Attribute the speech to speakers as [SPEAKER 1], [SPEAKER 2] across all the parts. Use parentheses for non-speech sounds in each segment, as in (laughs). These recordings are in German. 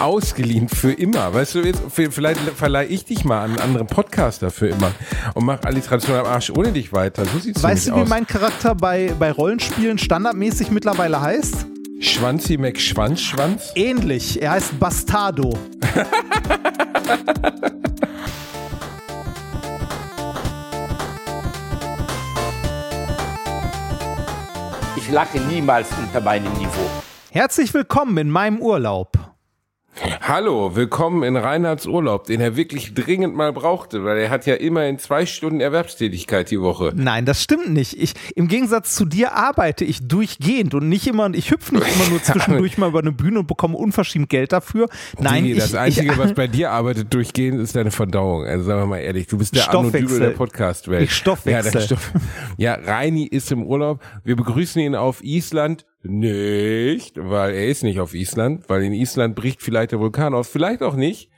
[SPEAKER 1] ausgeliehen für immer. Weißt du, jetzt, vielleicht verleihe ich dich mal an einen anderen Podcaster für immer und mach Alliteration am Arsch ohne dich weiter. So sieht's
[SPEAKER 2] Weißt du, wie
[SPEAKER 1] aus.
[SPEAKER 2] mein Charakter bei, bei Rollenspielen standardmäßig mittlerweile heißt?
[SPEAKER 1] Schwanzi McSchwanzschwanz?
[SPEAKER 2] Ähnlich. Er heißt Bastardo.
[SPEAKER 3] Ich lache niemals unter meinem Niveau.
[SPEAKER 2] Herzlich willkommen in meinem Urlaub.
[SPEAKER 1] Hallo, willkommen in Reinhards Urlaub, den er wirklich dringend mal brauchte, weil er hat ja immerhin zwei Stunden Erwerbstätigkeit die Woche.
[SPEAKER 2] Nein, das stimmt nicht. Ich, Im Gegensatz zu dir arbeite ich durchgehend und nicht immer, ich hüpfe nicht immer nur (laughs) zwischendurch mal über eine Bühne und bekomme unverschämt Geld dafür. Nein,
[SPEAKER 1] Digi,
[SPEAKER 2] ich,
[SPEAKER 1] das Einzige,
[SPEAKER 2] ich,
[SPEAKER 1] was (laughs) bei dir arbeitet durchgehend, ist deine Verdauung. Also sagen wir mal ehrlich, du bist der Arno Dübel der Podcast-Welt.
[SPEAKER 2] Ich Stoffwechsel.
[SPEAKER 1] Ja, Stoff (laughs) ja, Reini ist im Urlaub. Wir begrüßen ihn auf Island. Nicht, weil er ist nicht auf Island, weil in Island bricht vielleicht der Vulkan aus, vielleicht auch nicht.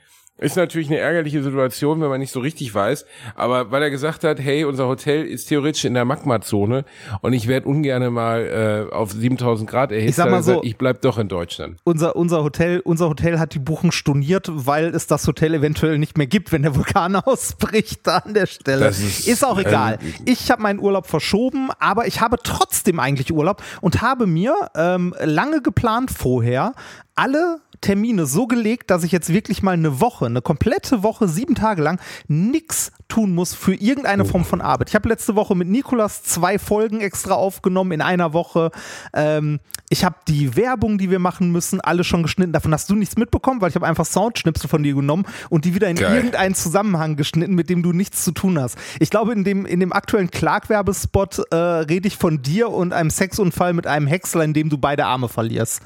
[SPEAKER 1] Ist natürlich eine ärgerliche Situation, wenn man nicht so richtig weiß. Aber weil er gesagt hat, hey, unser Hotel ist theoretisch in der Magmazone und ich werde ungern mal äh, auf 7000 Grad erhitzt,
[SPEAKER 2] Ich sag mal
[SPEAKER 1] gesagt,
[SPEAKER 2] so-
[SPEAKER 1] ich bleib doch in Deutschland.
[SPEAKER 2] unser, unser, Hotel, unser Hotel hat die Buchung storniert, weil es das Hotel eventuell nicht mehr gibt, wenn der Vulkan (laughs) ausbricht da an der Stelle.
[SPEAKER 1] Das ist-
[SPEAKER 2] auch egal.
[SPEAKER 1] ähm,
[SPEAKER 2] ich habe meinen Urlaub verschoben, aber ich habe trotzdem eigentlich Urlaub und habe mir ähm, lange geplant vorher alle Termine so gelegt, dass ich jetzt wirklich mal eine Woche, eine komplette Woche, sieben Tage lang nichts tun muss für irgendeine Form von Arbeit. Ich habe letzte Woche mit Nikolas zwei Folgen extra aufgenommen in einer Woche. Ähm, ich habe die Werbung, die wir machen müssen, alle schon geschnitten. Davon hast du nichts mitbekommen, weil ich habe einfach Soundschnipsel von dir genommen und die wieder in
[SPEAKER 1] Geil.
[SPEAKER 2] irgendeinen Zusammenhang geschnitten, mit dem du nichts zu tun hast. Ich glaube, in dem, in dem aktuellen Clark-Werbespot äh, rede ich von dir und einem Sexunfall mit einem Häcksler, in dem du beide Arme verlierst.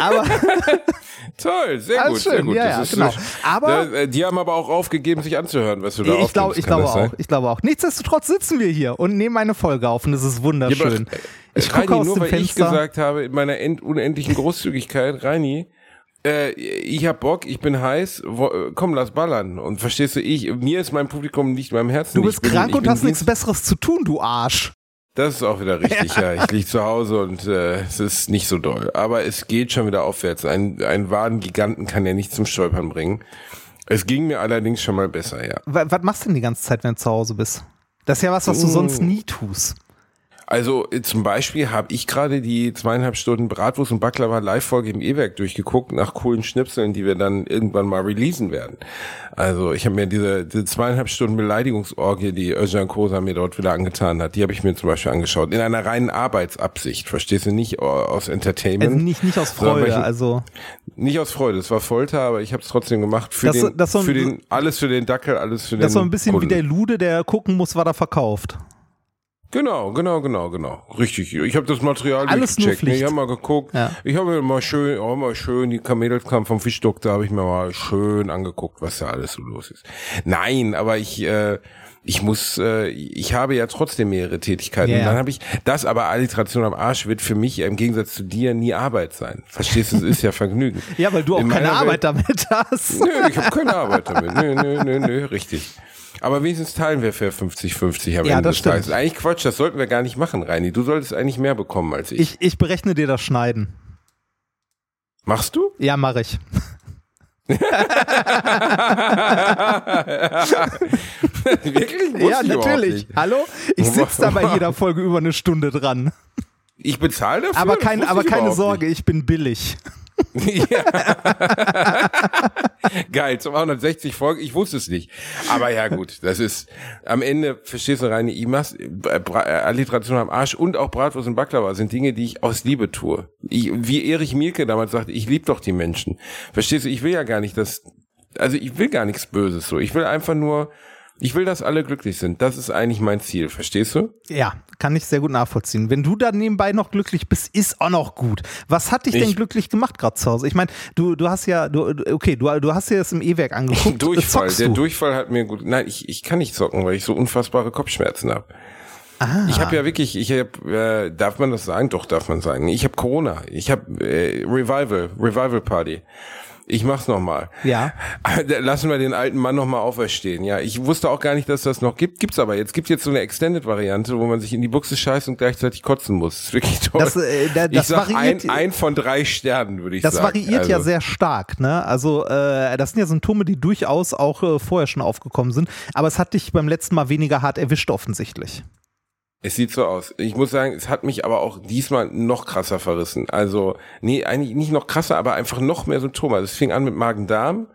[SPEAKER 2] Aber (laughs)
[SPEAKER 1] Toll, sehr
[SPEAKER 2] Alles
[SPEAKER 1] gut, sehr
[SPEAKER 2] schön,
[SPEAKER 1] gut.
[SPEAKER 2] ja,
[SPEAKER 1] Das
[SPEAKER 2] ja,
[SPEAKER 1] ist,
[SPEAKER 2] genau. Aber-
[SPEAKER 1] äh, die haben aber auch aufgegeben, sich anzuhören, was du da
[SPEAKER 2] ich glaube,
[SPEAKER 1] aufnimmst.
[SPEAKER 2] ich glaube
[SPEAKER 1] sein?
[SPEAKER 2] auch. Ich glaube auch. Nichtsdestotrotz sitzen wir hier und nehmen eine Folge auf und es ist
[SPEAKER 1] Ja,
[SPEAKER 2] wunderschön.
[SPEAKER 1] aber, äh,
[SPEAKER 2] ich gucke
[SPEAKER 1] Reini,
[SPEAKER 2] aus
[SPEAKER 1] nur
[SPEAKER 2] dem
[SPEAKER 1] weil ich
[SPEAKER 2] Fenster.
[SPEAKER 1] gesagt habe, in meiner end unendlichen Großzügigkeit, Reini, äh, ich hab Bock, ich bin heiß, wo, komm, lass ballern. Und verstehst du, ich, mir ist mein Publikum nicht meinem Herzen.
[SPEAKER 2] du
[SPEAKER 1] Ich
[SPEAKER 2] bist
[SPEAKER 1] bin-
[SPEAKER 2] krank
[SPEAKER 1] ich
[SPEAKER 2] und hast nichts Besseres zu tun, du Arsch.
[SPEAKER 1] Das ist auch wieder richtig, ja. Ich lieg zu Hause und äh, es ist nicht so doll. Aber es geht schon wieder aufwärts. Ein, ein Wadengiganten kann ja nicht zum Stolpern bringen. Es ging mir allerdings schon mal besser, ja.
[SPEAKER 2] Wa- Was machst du denn die ganze Zeit, wenn du zu Hause bist? Das ist ja was, was du
[SPEAKER 1] Mm.
[SPEAKER 2] sonst nie tust.
[SPEAKER 1] Also äh, zum Beispiel habe ich gerade die zweieinhalb Stunden Bratwurst und Baklava Live-Folge im E-Werk durchgeguckt nach coolen Schnipseln, die wir dann irgendwann mal releasen werden. Also ich habe mir diese, diese zweieinhalb Stunden Beleidigungsorgie, die Özcan Kosa mir dort wieder angetan hat, die habe ich mir zum Beispiel angeschaut. In einer reinen Arbeitsabsicht, verstehst du, nicht äh, aus Entertainment.
[SPEAKER 2] Also nicht, nicht aus Freude,
[SPEAKER 1] ich-
[SPEAKER 2] also
[SPEAKER 1] Nicht aus Freude, es war Folter, aber ich habe es trotzdem gemacht. Für
[SPEAKER 2] Das
[SPEAKER 1] den,
[SPEAKER 2] das so ein-
[SPEAKER 1] für den, alles für den Dackel, alles für den
[SPEAKER 2] das so ein bisschen
[SPEAKER 1] Kunden.
[SPEAKER 2] wie der Lude, der gucken muss, was er verkauft.
[SPEAKER 1] Genau, genau, genau, genau. Richtig. Ich habe das Material
[SPEAKER 2] Alles nur
[SPEAKER 1] durchgecheckt. ne? Ich
[SPEAKER 2] Pflicht.
[SPEAKER 1] habe mal geguckt.
[SPEAKER 2] Ja.
[SPEAKER 1] Ich habe mir mal schön, auch mal schön, die Kamedelskamp vom Fischdoktor habe ich mir mal schön angeguckt, was da alles so los ist. Nein, aber ich, äh, ich muss, äh, ich habe ja trotzdem mehrere Tätigkeiten. Und dann habe ich, das aber Alliteration am Arsch wird für mich im Gegensatz zu dir nie Arbeit sein. Verstehst du, es ist ja Vergnügen. (laughs)
[SPEAKER 2] Ja, weil du auch
[SPEAKER 1] In
[SPEAKER 2] keine Arbeit
[SPEAKER 1] Welt-
[SPEAKER 2] damit (laughs) hast.
[SPEAKER 1] Nö, ich habe keine Arbeit damit. Nö, nö, nö, nö, richtig. Aber wenigstens teilen wir für 50-50 am
[SPEAKER 2] Ja,
[SPEAKER 1] Ende
[SPEAKER 2] das stimmt.
[SPEAKER 1] Tages. Eigentlich Quatsch, das sollten wir gar nicht machen, Reini. Du solltest eigentlich mehr bekommen als ich.
[SPEAKER 2] Ich, ich berechne dir das Schneiden.
[SPEAKER 1] Machst du?
[SPEAKER 2] Ja, mache ich. (laughs)
[SPEAKER 1] Wirklich?
[SPEAKER 2] Ja, natürlich. Hallo? Ich sitze da bei (laughs) jeder Folge über eine Stunde dran.
[SPEAKER 1] Ich bezahle dafür?
[SPEAKER 2] Aber, kein, aber keine Sorge, ich bin billig.
[SPEAKER 1] nicht. Ja. (laughs) Geil, 260 Folgen. Ich wusste es nicht. Aber ja, gut, das ist am Ende, verstehst du, Reini, ich mach's, äh, äh, Alliteration am Arsch und auch Bratwurst und Baklava sind Dinge, die ich aus Liebe tue. Ich, wie Erich Mielke damals sagte, ich liebe doch die Menschen. Verstehst du, ich will ja gar nicht, dass, also ich will gar nichts Böses so. Ich will einfach nur, ich will, dass alle glücklich sind. Das ist eigentlich mein Ziel, verstehst du?
[SPEAKER 2] Ja, kann ich sehr gut nachvollziehen. Wenn du dann nebenbei noch glücklich bist, ist auch noch gut. Was hat dich denn
[SPEAKER 1] Ich-
[SPEAKER 2] glücklich gemacht gerade zu Hause? Ich meine, du, du hast ja, du, okay, du, du hast dir das im E-Werk (laughs) angeguckt.
[SPEAKER 1] Durchfall. Der
[SPEAKER 2] du?
[SPEAKER 1] Durchfall hat mir gut. Nein, ich, ich kann nicht zocken, weil ich so unfassbare Kopfschmerzen habe.
[SPEAKER 2] Ah.
[SPEAKER 1] Ich habe ja wirklich, ich habe, äh, darf man das sagen? Doch, darf man sagen. Ich habe Corona. Ich habe äh, Revival, Revival Party. Ich mach's nochmal.
[SPEAKER 2] Ja. (laughs)
[SPEAKER 1] Lassen wir den alten Mann nochmal auferstehen. Ja, ich wusste auch gar nicht, dass das noch gibt. Gibt's aber jetzt. Gibt jetzt so eine Extended-Variante, wo man sich in die Buchse scheißt und gleichzeitig kotzen muss. Das ist wirklich toll.
[SPEAKER 2] Das, äh, da- das
[SPEAKER 1] ich sag
[SPEAKER 2] variiert-
[SPEAKER 1] ein, ein von drei Sternen, würde ich
[SPEAKER 2] Das
[SPEAKER 1] sagen.
[SPEAKER 2] variiert ja
[SPEAKER 1] Also,
[SPEAKER 2] sehr stark, ne? Also äh, das sind ja Symptome, die durchaus auch äh, vorher schon aufgekommen sind. Aber es hat dich beim letzten Mal weniger hart erwischt offensichtlich.
[SPEAKER 1] Es sieht so aus. Ich muss sagen, es hat mich aber auch diesmal noch krasser verrissen. Also, nee, eigentlich nicht noch krasser, aber einfach noch mehr Symptome. Also, es fing an mit Magen-Darm,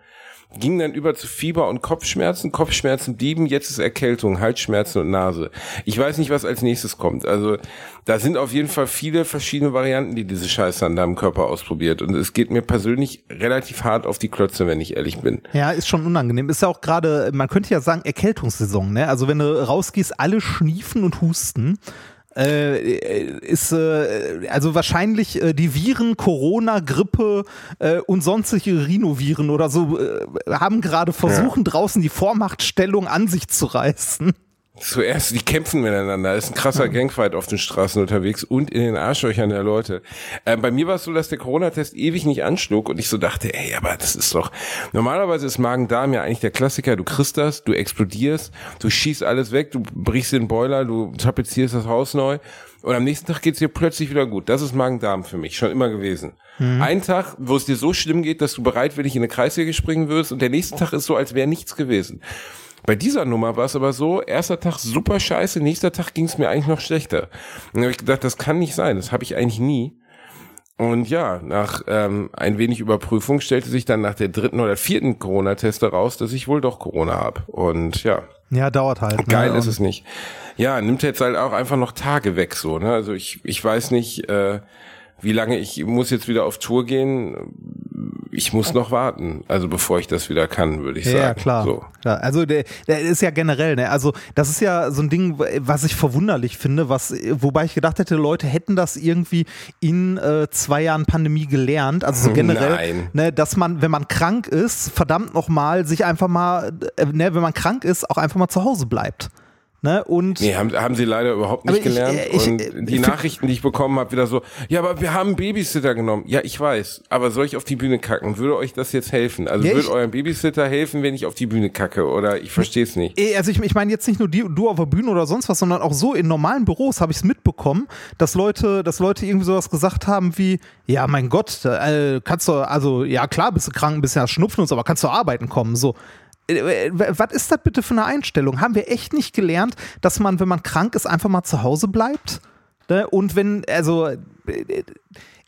[SPEAKER 1] ging dann über zu Fieber und Kopfschmerzen. Kopfschmerzen blieben, jetzt ist Erkältung, Halsschmerzen und Nase. Ich weiß nicht, was als nächstes kommt. Also, da sind auf jeden Fall viele verschiedene Varianten, die diese Scheiße an deinem Körper ausprobiert. Und es geht mir persönlich relativ hart auf die Klötze, wenn ich ehrlich bin.
[SPEAKER 2] Ja, ist schon unangenehm. Ist ja auch gerade, man könnte ja sagen, Erkältungssaison, ne? Also wenn du rausgehst, alle schniefen und husten. Äh, ist äh, also wahrscheinlich äh, die Viren, Corona, Grippe äh, und sonstige Rhinoviren oder so äh, haben gerade versuchen, draußen die Vormachtstellung an sich zu reißen.
[SPEAKER 1] Zuerst, die kämpfen miteinander. Das ist ein krasser Gangfight auf den Straßen unterwegs und in den Arschlöchern der Leute. Ähm, bei mir war es so, dass der Corona-Test ewig nicht anschlug und ich so dachte, ey, aber das ist doch, normalerweise ist Magen-Darm ja eigentlich der Klassiker. Du kriegst das, du explodierst, du schießt alles weg, du brichst den Boiler, du tapezierst das Haus neu und am nächsten Tag geht's dir plötzlich wieder gut. Das ist Magen-Darm für mich, schon immer gewesen. Ein Tag, wo es dir so schlimm geht, dass du bereitwillig in eine Kreissäge springen wirst und der nächste Tag ist so, als wäre nichts gewesen. Bei dieser Nummer war es aber so, erster Tag super scheiße, nächster Tag ging es mir eigentlich noch schlechter. Und dann habe ich gedacht, das kann nicht sein, das habe ich eigentlich nie. Und ja, nach ähm, ein wenig Überprüfung stellte sich dann nach der dritten oder vierten Corona-Teste raus, dass ich wohl doch Corona habe. Und ja,
[SPEAKER 2] Ja, dauert halt.
[SPEAKER 1] geil
[SPEAKER 2] ne?
[SPEAKER 1] ist es nicht. Ja, nimmt jetzt halt auch einfach noch Tage weg so. Ne? Also ich, ich weiß nicht, äh, wie lange ich muss jetzt wieder auf Tour gehen. Ich muss noch warten, also bevor ich das wieder kann, würde ich
[SPEAKER 2] Ja,
[SPEAKER 1] sagen.
[SPEAKER 2] ja, klar.
[SPEAKER 1] So.
[SPEAKER 2] klar. Also der, der ist ja generell, ne? Also das ist ja so ein Ding, was ich verwunderlich finde, was, wobei ich gedacht hätte, Leute hätten das irgendwie in äh, zwei Jahren Pandemie gelernt. Also so (laughs) generell,
[SPEAKER 1] Nein.
[SPEAKER 2] ne, dass man, wenn man krank ist, verdammt nochmal, sich einfach mal, äh, ne, wenn man krank ist, auch einfach mal zu Hause bleibt. Ne? Und
[SPEAKER 1] Nee, haben, haben sie leider überhaupt nicht
[SPEAKER 2] Aber ich-
[SPEAKER 1] gelernt.
[SPEAKER 2] ich-
[SPEAKER 1] und
[SPEAKER 2] ich-
[SPEAKER 1] die
[SPEAKER 2] ich-
[SPEAKER 1] Nachrichten, die ich bekommen habe, wieder so, ja, aber wir haben einen Babysitter genommen. Ja, ich weiß. Aber soll ich auf die Bühne kacken? Würde euch das jetzt helfen? Also
[SPEAKER 2] Ja,
[SPEAKER 1] würde eurem Babysitter helfen, wenn ich auf die Bühne kacke? Oder ich verstehe es nicht.
[SPEAKER 2] Also ich, ich meine jetzt nicht nur die, du auf der Bühne oder sonst was, sondern auch so in normalen Büros habe ich es mitbekommen, dass Leute, dass Leute irgendwie sowas gesagt haben wie, ja mein Gott, äh, kannst du, also ja klar, bist du krank, bist ja Schnupfen und so, aber kannst du arbeiten kommen, so. Äh, äh, Was ist das bitte für eine Einstellung? Haben wir echt nicht gelernt, dass man, wenn man krank ist, einfach mal zu Hause bleibt? Ne? Und wenn, also äh,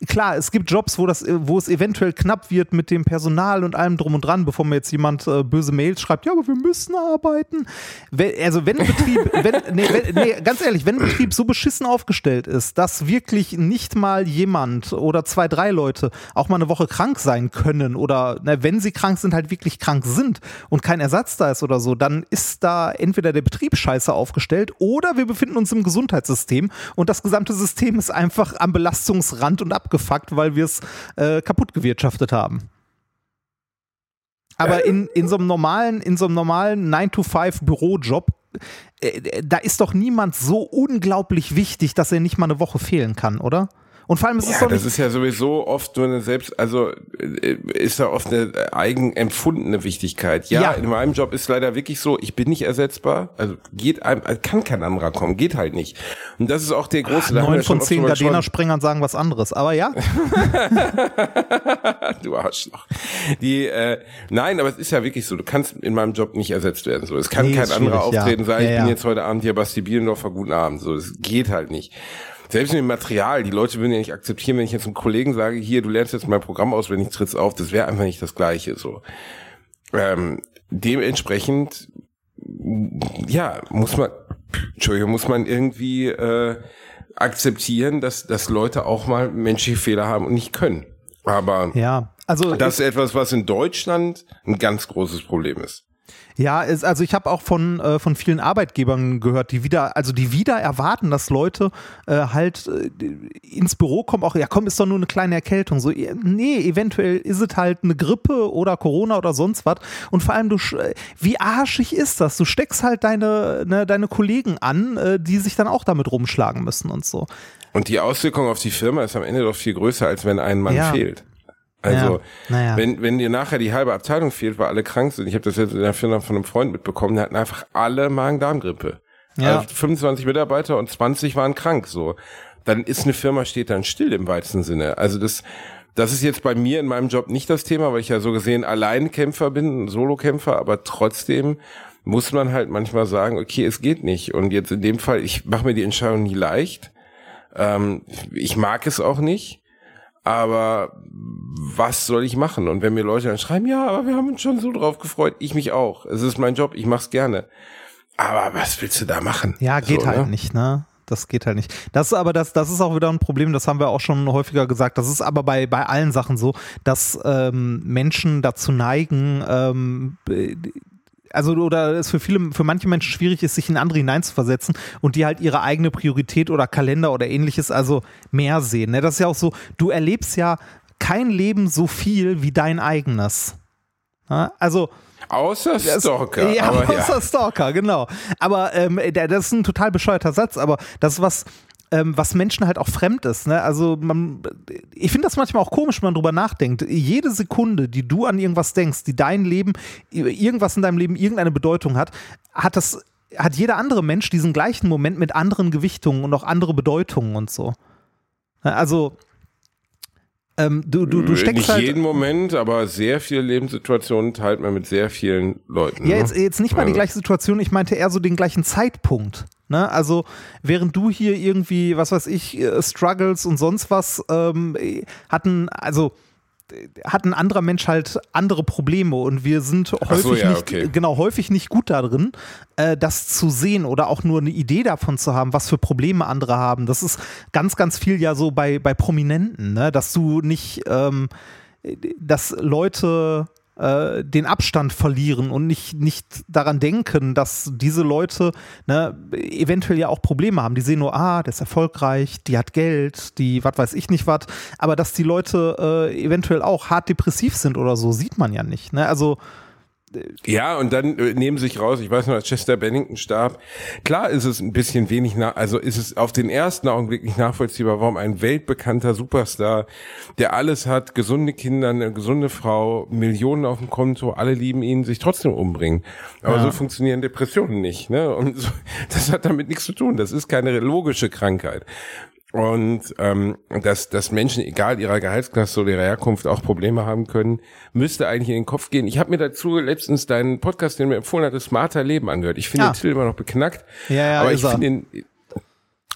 [SPEAKER 2] klar, es gibt Jobs, wo, das, wo es eventuell knapp wird mit dem Personal und allem drum und dran, bevor mir jetzt jemand äh, böse Mails schreibt, ja, aber wir müssen arbeiten. Wenn, also wenn ein Betrieb, (laughs) wenn, nee, wenn, nee, ganz ehrlich, wenn ein Betrieb so beschissen aufgestellt ist, dass wirklich nicht mal jemand oder zwei, drei Leute auch mal eine Woche krank sein können oder ne, wenn sie krank sind, halt wirklich krank sind und kein Ersatz da ist oder so, dann ist da entweder der Betrieb scheiße aufgestellt oder wir befinden uns im Gesundheitssystem und das gesamte System ist einfach am Belastungsrand und abgefuckt, weil wir es äh, kaputt gewirtschaftet haben. Aber in, in so einem normalen, in so einem normalen 9-to-5 Bürojob, äh, da ist doch niemand so unglaublich wichtig, dass er nicht mal eine Woche fehlen kann, oder? Und vor allem ist es
[SPEAKER 1] Ja,
[SPEAKER 2] doch
[SPEAKER 1] das ist ja sowieso oft nur eine selbst, also äh, ist da oft eine eigen empfundene Wichtigkeit. Ja,
[SPEAKER 2] Ja.
[SPEAKER 1] in meinem Job ist leider wirklich so, ich bin nicht ersetzbar, also geht einem, also kann kein anderer kommen, geht halt nicht. Und das ist auch der große,
[SPEAKER 2] neun von zehn. Gardena-Sprengern sagen was anderes. Aber ja, (laughs)
[SPEAKER 1] du Arschloch. Die, äh, nein, aber es ist ja wirklich so, du kannst in meinem Job nicht ersetzt werden. So, es kann
[SPEAKER 2] Nee,
[SPEAKER 1] kein
[SPEAKER 2] ist
[SPEAKER 1] anderer
[SPEAKER 2] schwierig, ja.
[SPEAKER 1] auftreten sein,
[SPEAKER 2] Ja,
[SPEAKER 1] ich bin jetzt heute Abend hier Basti Bielendorfer, guten Abend. So, das geht halt nicht. Selbst mit dem Material, die Leute würden ja nicht akzeptieren, wenn ich jetzt einem Kollegen sage, hier, du lernst jetzt mein Programm aus, wenn ich tritt's auf, das wäre einfach nicht das Gleiche. So. Ähm, dementsprechend, ja, muss man, Entschuldigung, muss man irgendwie äh, akzeptieren, dass, dass Leute auch mal menschliche Fehler haben und nicht können. Aber
[SPEAKER 2] ja. Also
[SPEAKER 1] das ist etwas, was in Deutschland ein ganz großes Problem ist.
[SPEAKER 2] Ja, es, also ich habe auch von, äh, von vielen Arbeitgebern gehört, die wieder, also die wieder erwarten, dass Leute äh, halt äh, ins Büro kommen, auch, ja komm, ist doch nur eine kleine Erkältung. So, eh, nee, eventuell ist es halt eine Grippe oder Corona oder sonst was. Und vor allem, du, äh, wie arschig ist das? Du steckst halt deine, ne, deine Kollegen an, äh, die sich dann auch damit rumschlagen müssen und so.
[SPEAKER 1] Und die Auswirkung auf die Firma ist am Ende doch viel größer, als wenn ein Mann
[SPEAKER 2] Ja.
[SPEAKER 1] fehlt. Also,
[SPEAKER 2] Ja, naja.
[SPEAKER 1] wenn, wenn dir nachher die halbe Abteilung fehlt, weil alle krank sind, ich habe das jetzt in der Firma von einem Freund mitbekommen, der hatten einfach alle Magen-Darm-Grippe.
[SPEAKER 2] Ja.
[SPEAKER 1] Also 25 Mitarbeiter und 20 waren krank, so. Dann ist eine Firma, steht dann still im weitesten Sinne. Also das, das ist jetzt bei mir in meinem Job nicht das Thema, weil ich ja so gesehen Alleinkämpfer bin, Solokämpfer, aber trotzdem muss man halt manchmal sagen, okay, es geht nicht. Und jetzt in dem Fall, ich mache mir die Entscheidung nie leicht. Ähm, ich mag es auch nicht. Aber was soll ich machen? Und wenn mir Leute dann schreiben, ja, aber wir haben uns schon so drauf gefreut, ich mich auch. Es ist mein Job, ich mach's gerne. Aber was willst du da machen?
[SPEAKER 2] Ja, geht
[SPEAKER 1] So,
[SPEAKER 2] halt
[SPEAKER 1] ne?
[SPEAKER 2] nicht, ne? Das geht halt nicht. Das ist aber das, das ist auch wieder ein Problem, das haben wir auch schon häufiger gesagt. Das ist aber bei, bei allen Sachen so, dass ähm, Menschen dazu neigen, ähm, äh, also oder es für viele, für manche Menschen schwierig ist, sich in andere hineinzuversetzen und die halt ihre eigene Priorität oder Kalender oder ähnliches also mehr sehen. Ne? Das ist ja auch so, du erlebst ja kein Leben so viel wie dein eigenes. Ja? Also
[SPEAKER 1] Außer Stalker.
[SPEAKER 2] ja,
[SPEAKER 1] aber (laughs) ja.
[SPEAKER 2] außer Stalker, genau. Aber ähm, das ist ein total bescheuerter Satz, aber das ist was, ähm, was Menschen halt auch fremd ist. Ne? Also man, ich finde das manchmal auch komisch, wenn man drüber nachdenkt. Jede Sekunde, die du an irgendwas denkst, die dein Leben, irgendwas in deinem Leben irgendeine Bedeutung hat, hat das, hat jeder andere Mensch diesen gleichen Moment mit anderen Gewichtungen und auch andere Bedeutungen und so. Ne? Also ähm, du, du, du steckst
[SPEAKER 1] Nicht
[SPEAKER 2] halt.
[SPEAKER 1] jeden Moment, aber sehr viele Lebenssituationen teilt man mit sehr vielen Leuten.
[SPEAKER 2] Ja,
[SPEAKER 1] ne?
[SPEAKER 2] jetzt, jetzt nicht mal die
[SPEAKER 1] Also-
[SPEAKER 2] gleiche Situation, ich meinte eher so den gleichen Zeitpunkt. Ne? Also, während du hier irgendwie, was weiß ich, äh, Struggles und sonst was ähm, hatten, also äh, hat ein anderer Mensch halt andere Probleme und wir sind häufig
[SPEAKER 1] so, ja,
[SPEAKER 2] nicht,
[SPEAKER 1] okay.
[SPEAKER 2] genau, häufig nicht gut darin, äh, das zu sehen oder auch nur eine Idee davon zu haben, was für Probleme andere haben. Das ist ganz, ganz viel ja so bei, bei Prominenten, ne? dass du nicht, ähm, dass Leute äh, den Abstand verlieren und nicht, nicht daran denken, dass diese Leute ne, eventuell ja auch Probleme haben. Die sehen nur, ah, der ist erfolgreich, die hat Geld, die was weiß ich nicht was, aber dass die Leute äh, eventuell auch hart depressiv sind oder so, sieht man ja nicht. Ne? Also
[SPEAKER 1] Ja, und dann äh, nehmen sich raus, ich weiß noch, als Chester Bennington starb, klar ist es ein bisschen wenig, nach, also ist es auf den ersten Augenblick nicht nachvollziehbar, warum ein weltbekannter Superstar, der alles hat, gesunde Kinder, eine gesunde Frau, Millionen auf dem Konto, alle lieben ihn, sich trotzdem umbringen. Aber
[SPEAKER 2] Ja.
[SPEAKER 1] so funktionieren Depressionen nicht, ne? Und so, (laughs) das hat damit nichts zu tun. Das ist keine logische Krankheit. Und ähm, dass, dass Menschen, egal ihrer Gehaltsklasse oder ihrer Herkunft, auch Probleme haben können, müsste eigentlich in den Kopf gehen. Ich habe mir dazu letztens deinen Podcast, den du mir empfohlen hast, Smarter Leben angehört. Ich finde
[SPEAKER 2] Ah.
[SPEAKER 1] den Titel immer noch beknackt.
[SPEAKER 2] Ja, ja,
[SPEAKER 1] aber ich finde den,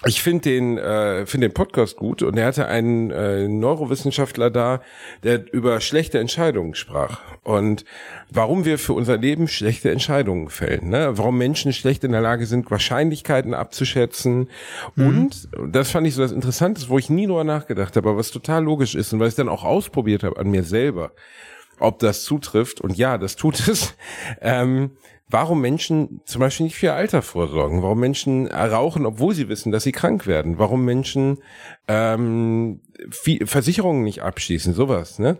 [SPEAKER 1] ich finde den, äh, finde den Podcast gut und er hatte einen äh, Neurowissenschaftler da, der über schlechte Entscheidungen sprach. Und warum wir für unser Leben schlechte Entscheidungen fällen, ne? Warum Menschen schlecht in der Lage sind, Wahrscheinlichkeiten abzuschätzen. Und das fand ich so das Interessante, wo ich nie drüber nachgedacht habe, aber was total logisch ist und was ich dann auch ausprobiert habe an mir selber, ob das zutrifft und ja, das tut es. Ähm, warum Menschen zum Beispiel nicht für Alter vorsorgen, warum Menschen rauchen, obwohl sie wissen, dass sie krank werden, warum Menschen ähm, Versicherungen nicht abschließen, sowas. Ne?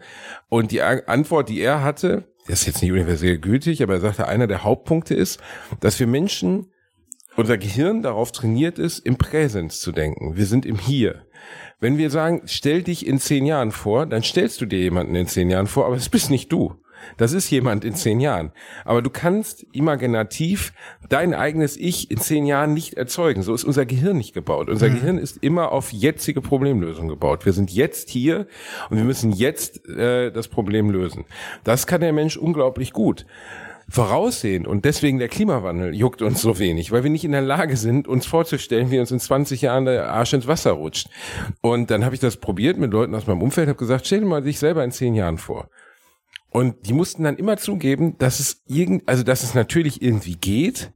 [SPEAKER 1] Und die Antwort, die er hatte, ist jetzt nicht universell gültig, aber er sagte, einer der Hauptpunkte ist, dass wir Menschen unser Gehirn darauf trainiert ist, im Präsens zu denken. Wir sind im Hier. Wenn wir sagen, stell dich in zehn Jahren vor, dann stellst du dir jemanden in zehn Jahren vor, aber es bist nicht du. Das ist jemand in zehn Jahren. Aber du kannst imaginativ dein eigenes Ich in zehn Jahren nicht erzeugen. So ist unser Gehirn nicht gebaut. Unser Gehirn ist immer auf jetzige Problemlösung gebaut. Wir sind jetzt hier und wir müssen jetzt äh, das Problem lösen. Das kann der Mensch unglaublich gut voraussehen und deswegen der Klimawandel juckt uns so wenig, weil wir nicht in der Lage sind, uns vorzustellen, wie uns in 20 Jahren der Arsch ins Wasser rutscht. Und dann habe ich das probiert mit Leuten aus meinem Umfeld, habe gesagt, stell dir mal sich selber in zehn Jahren vor. Und die mussten dann immer zugeben, dass es irgend, also dass es natürlich irgendwie geht,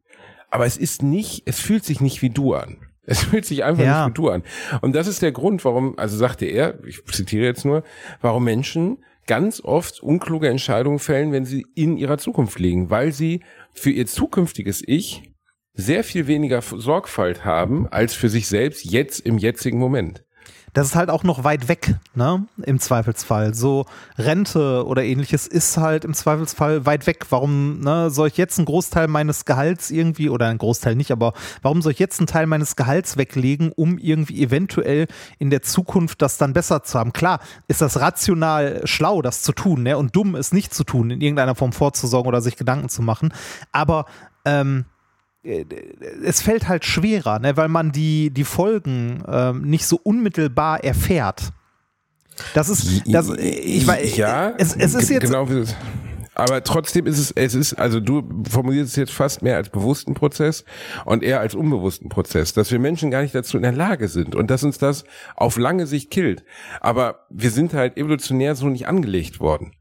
[SPEAKER 1] aber es ist nicht, es fühlt sich nicht wie du an. Es (laughs) fühlt sich einfach
[SPEAKER 2] Ja.
[SPEAKER 1] nicht wie du an. Und das ist der Grund, warum, also sagte er, ich zitiere jetzt nur, warum Menschen ganz oft unkluge Entscheidungen fällen, wenn sie in ihrer Zukunft liegen, weil sie für ihr zukünftiges Ich sehr viel weniger Sorgfalt haben als für sich selbst jetzt im jetzigen Moment.
[SPEAKER 2] Das ist halt auch noch weit weg, ne? Im Zweifelsfall. So Rente oder ähnliches ist halt im Zweifelsfall weit weg. Warum ne, soll ich jetzt einen Großteil meines Gehalts irgendwie, oder einen Großteil nicht, aber warum soll ich jetzt einen Teil meines Gehalts weglegen, um irgendwie eventuell in der Zukunft das dann besser zu haben? Klar, ist das rational schlau, das zu tun, ne? Und dumm ist nicht zu tun, in irgendeiner Form vorzusorgen oder sich Gedanken zu machen. Aber ähm, es fällt halt schwerer, ne, weil man die, die Folgen ähm, nicht so unmittelbar erfährt. Das ist, das, ich weiß,
[SPEAKER 1] ja,
[SPEAKER 2] es, es ist jetzt.
[SPEAKER 1] Genau, aber trotzdem ist es, es ist, also du formulierst es jetzt fast mehr als bewussten Prozess und eher als unbewussten Prozess, dass wir Menschen gar nicht dazu in der Lage sind und dass uns das auf lange Sicht killt. Aber wir sind halt evolutionär so nicht angelegt worden.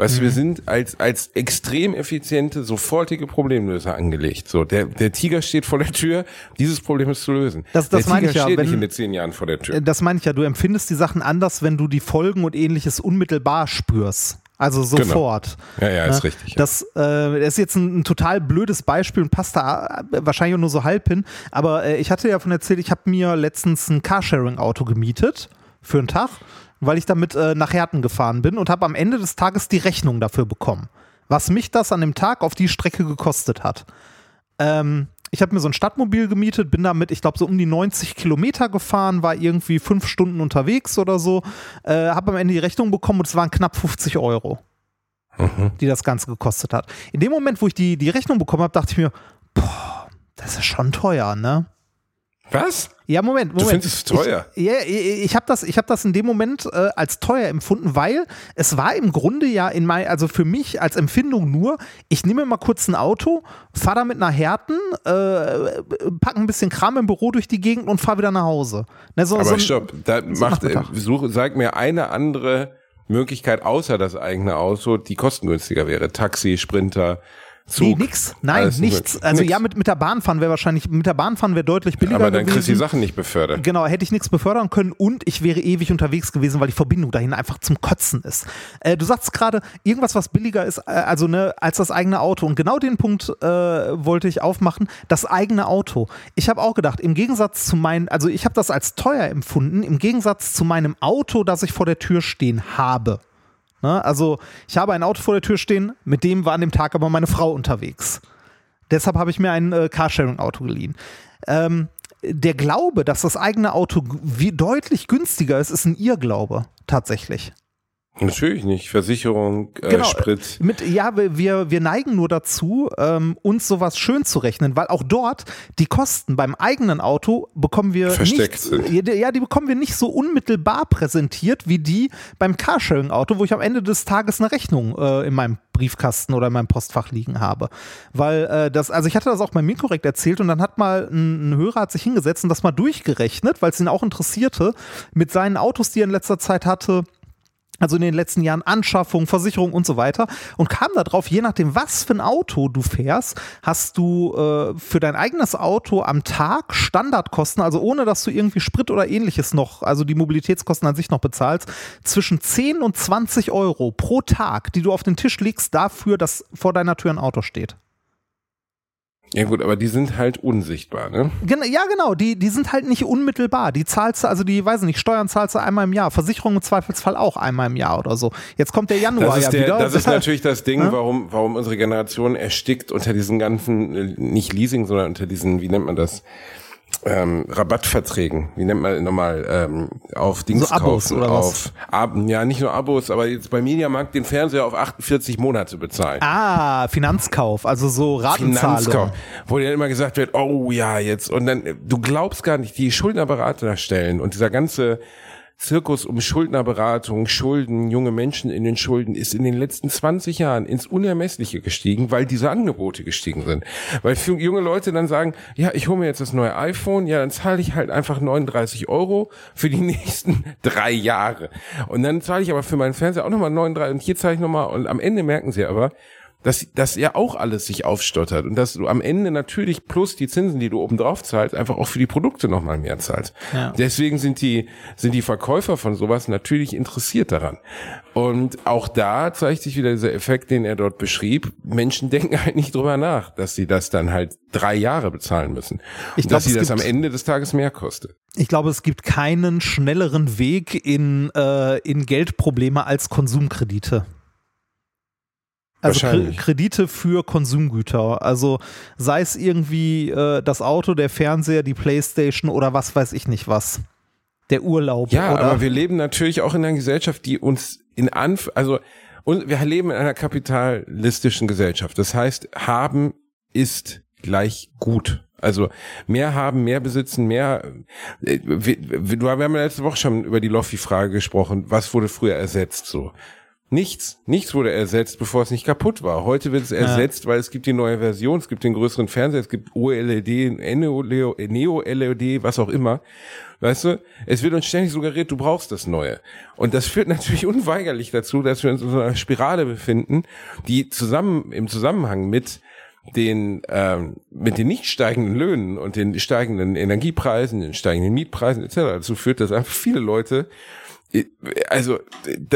[SPEAKER 1] Weißt du, wir mhm. sind als, als extrem effiziente, sofortige Problemlöser angelegt. So, der, der Tiger steht vor der Tür, dieses Problem ist zu lösen.
[SPEAKER 2] Das, das
[SPEAKER 1] der
[SPEAKER 2] meine
[SPEAKER 1] Tiger
[SPEAKER 2] ich ja.
[SPEAKER 1] steht
[SPEAKER 2] Wenn,
[SPEAKER 1] nicht in den zehn Jahren vor der Tür.
[SPEAKER 2] Das meine ich ja. Du empfindest die Sachen anders, wenn du die Folgen und ähnliches unmittelbar spürst. Also
[SPEAKER 1] Genau.
[SPEAKER 2] sofort.
[SPEAKER 1] Ja, ja,
[SPEAKER 2] Ne?
[SPEAKER 1] ist richtig. Ja.
[SPEAKER 2] Das, äh, ist jetzt ein, ein total blödes Beispiel und passt da äh, wahrscheinlich auch nur so halb hin. Aber äh, ich hatte ja von erzählt, ich habe mir letztens ein Carsharing-Auto gemietet für einen Tag, weil ich damit äh, nach Herten gefahren bin und habe am Ende des Tages die Rechnung dafür bekommen. Was mich das an dem Tag auf die Strecke gekostet hat. Ähm, ich habe mir so ein Stadtmobil gemietet, bin damit, ich glaube, so um die 90 Kilometer gefahren, war irgendwie fünf Stunden unterwegs oder so, äh, habe am Ende die Rechnung bekommen und es waren knapp 50 Euro die das Ganze gekostet hat. In dem Moment, wo ich die, die Rechnung bekommen habe, dachte ich mir, boah, das ist schon teuer, ne?
[SPEAKER 1] Was?
[SPEAKER 2] Ja, Moment, Moment.
[SPEAKER 1] findest es teuer?
[SPEAKER 2] Ich, ja, ich, ich habe das, ich hab das in dem Moment äh, als teuer empfunden, weil es war im Grunde ja in mein, also für mich als Empfindung nur, ich nehme mal kurz ein Auto, fahre damit nach Herten, äh, packe ein bisschen Kram im Büro durch die Gegend und fahre wieder nach Hause. Ne, so, so
[SPEAKER 1] Aber
[SPEAKER 2] ein-
[SPEAKER 1] stopp, da macht, äh, suche, sag mir eine andere Möglichkeit außer das eigene Auto, die kostengünstiger wäre. Taxi, Sprinter, Zug.
[SPEAKER 2] Nee, nix. Nein,
[SPEAKER 1] alles
[SPEAKER 2] nichts. Also
[SPEAKER 1] Nix.
[SPEAKER 2] ja, mit, mit der Bahn fahren wäre wahrscheinlich, mit der Bahn fahren wäre deutlich billiger
[SPEAKER 1] Aber dann
[SPEAKER 2] gewesen.
[SPEAKER 1] kriegst du die Sachen nicht befördert.
[SPEAKER 2] Genau, hätte ich nichts befördern können und ich wäre ewig unterwegs gewesen, weil die Verbindung dahin einfach zum Kotzen ist. Äh, du sagst gerade, irgendwas, was billiger ist, äh, also ne, als das eigene Auto. Und genau den Punkt äh, wollte ich aufmachen, das eigene Auto. Ich habe auch gedacht, im Gegensatz zu meinen, also ich habe das als teuer empfunden, im Gegensatz zu meinem Auto, das ich vor der Tür stehen habe. Ne? Also ich habe ein Auto vor der Tür stehen, mit dem war an dem Tag aber meine Frau unterwegs. Deshalb habe ich mir ein äh, Carsharing-Auto geliehen. Ähm, der Glaube, dass das eigene Auto deutlich günstiger ist, ist ein Irrglaube, tatsächlich.
[SPEAKER 1] Natürlich nicht. Versicherung, äh,
[SPEAKER 2] Genau.
[SPEAKER 1] Sprit.
[SPEAKER 2] Mit, ja, wir- wir, neigen nur dazu, ähm, uns sowas schön zu rechnen, weil auch dort die Kosten beim eigenen Auto bekommen wir
[SPEAKER 1] Versteckt
[SPEAKER 2] nicht,
[SPEAKER 1] sind.
[SPEAKER 2] ja, die bekommen wir nicht so unmittelbar präsentiert wie die beim Carsharing-Auto, wo ich am Ende des Tages eine Rechnung äh, in meinem Briefkasten oder in meinem Postfach liegen habe. Weil äh, das, also ich hatte das auch bei mir korrekt erzählt und dann hat mal ein, ein Hörer hat sich hingesetzt und das mal durchgerechnet, weil es ihn auch interessierte, mit seinen Autos, die er in letzter Zeit hatte, also in den letzten Jahren Anschaffung, Versicherung und so weiter und kam darauf, je nachdem, was für ein Auto du fährst, hast du äh, für dein eigenes Auto am Tag Standardkosten, also ohne dass du irgendwie Sprit oder ähnliches noch, also die Mobilitätskosten an sich noch bezahlst, zwischen 10 und 20 Euro pro Tag, die du auf den Tisch legst dafür, dass vor deiner Tür ein Auto steht.
[SPEAKER 1] Ja gut, aber die sind halt unsichtbar, ne?
[SPEAKER 2] Gen ja, genau, die, die sind halt nicht unmittelbar. Die zahlst du, also die, weiß ich nicht, Steuern zahlst du einmal im Jahr, Versicherung im Zweifelsfall auch einmal im Jahr oder so. Jetzt kommt der Januar ja
[SPEAKER 1] der,
[SPEAKER 2] wieder.
[SPEAKER 1] das ist natürlich das Ding,
[SPEAKER 2] Ja.
[SPEAKER 1] warum, warum unsere Generation erstickt unter diesen ganzen, äh, nicht Leasing, sondern unter diesen, wie nennt man das? Ähm, Rabattverträgen, wie nennt man nochmal, ähm, auf Dings
[SPEAKER 2] So Abos
[SPEAKER 1] kaufen,
[SPEAKER 2] oder was?
[SPEAKER 1] auf Ab, ja nicht nur Abos, aber jetzt bei Mediamarkt den Fernseher auf 48 Monate bezahlen.
[SPEAKER 2] Ah, Finanzkauf, also so Ratenzahlung.
[SPEAKER 1] Finanzkauf, wo dir immer gesagt wird, oh ja, jetzt, und dann, du glaubst gar nicht, die Schuldnerberater stellen und dieser ganze Zirkus um Schuldnerberatung, Schulden, junge Menschen in den Schulden ist in den letzten 20 Jahren ins Unermessliche gestiegen, weil diese Angebote gestiegen sind. Weil junge Leute dann sagen, ja, ich hole mir jetzt das neue iPhone, ja, dann zahle ich halt einfach 39 Euro für die (laughs) nächsten drei Jahre. Und dann zahle ich aber für meinen Fernseher auch nochmal 39 und hier zahle ich nochmal und am Ende merken sie aber, dass, dass ja auch alles sich aufstottert und dass du am Ende natürlich plus die Zinsen, die du oben drauf zahlst, einfach auch für die Produkte nochmal mehr zahlst.
[SPEAKER 2] Ja.
[SPEAKER 1] Deswegen sind die, sind die Verkäufer von sowas natürlich interessiert daran. Und auch da zeigt sich wieder dieser Effekt, den er dort beschrieb. Menschen (laughs) denken halt nicht drüber nach, dass sie das dann halt drei Jahre bezahlen müssen.
[SPEAKER 2] Ich glaub,
[SPEAKER 1] dass sie das am Ende des Tages mehr kostet.
[SPEAKER 2] Ich glaube, es gibt keinen schnelleren Weg in, äh, in Geldprobleme als Konsumkredite. Also. Kredite für Konsumgüter. Also sei es irgendwie äh, das Auto, der Fernseher, die Playstation oder was weiß ich nicht was. Der Urlaub.
[SPEAKER 1] Ja,
[SPEAKER 2] oder
[SPEAKER 1] aber wir leben natürlich auch in einer Gesellschaft, die uns in Anf also und wir leben in einer kapitalistischen Gesellschaft. Das heißt, haben ist gleich gut. Also mehr haben, mehr besitzen, mehr. äh, Wir, wir, wir haben ja letzte Woche schon über die Loffi-Frage gesprochen. Was wurde früher ersetzt? So nichts, nichts wurde ersetzt, bevor es nicht kaputt war. Heute wird es ersetzt, weil es gibt die neue Version, es gibt den größeren Fernseher, es gibt OLED, Neo-LED, was auch immer. Weißt du, es wird uns ständig suggeriert, du brauchst das Neue. Und das führt (laughs) natürlich unweigerlich dazu, dass wir uns in so einer Spirale befinden, die zusammen im Zusammenhang mit den ähm, mit den nicht steigenden Löhnen und den steigenden Energiepreisen, den steigenden Mietpreisen etc. dazu führt, dass einfach viele Leute also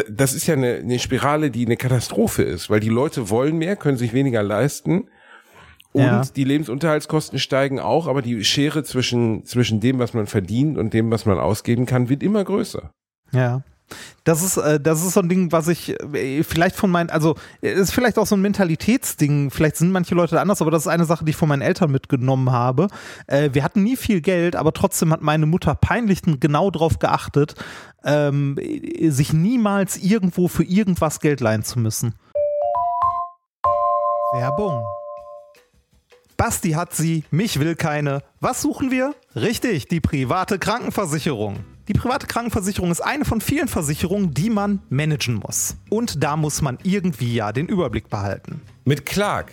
[SPEAKER 1] das ist ja eine, eine Spirale, die eine Katastrophe ist, weil die Leute wollen mehr, können sich weniger leisten und
[SPEAKER 2] Ja.
[SPEAKER 1] die Lebensunterhaltskosten steigen auch, aber die Schere zwischen zwischen dem, was man verdient und dem, was man ausgeben kann, wird immer größer.
[SPEAKER 2] Ja. Das ist, äh, das ist so ein Ding, was ich äh, vielleicht von meinen, also äh, ist vielleicht auch so ein Mentalitätsding, vielleicht sind manche Leute anders, aber das ist eine Sache, die ich von meinen Eltern mitgenommen habe. Wir hatten nie viel Geld, aber trotzdem hat meine Mutter peinlich genau darauf geachtet, ähm, äh, sich niemals irgendwo für irgendwas Geld leihen zu müssen. Werbung. Basti hat sie, mich will keine. Was suchen wir? Richtig, die private Krankenversicherung. Die private Krankenversicherung ist eine von vielen Versicherungen, die man managen muss. Und da muss man irgendwie ja den Überblick behalten.
[SPEAKER 1] Mit Clark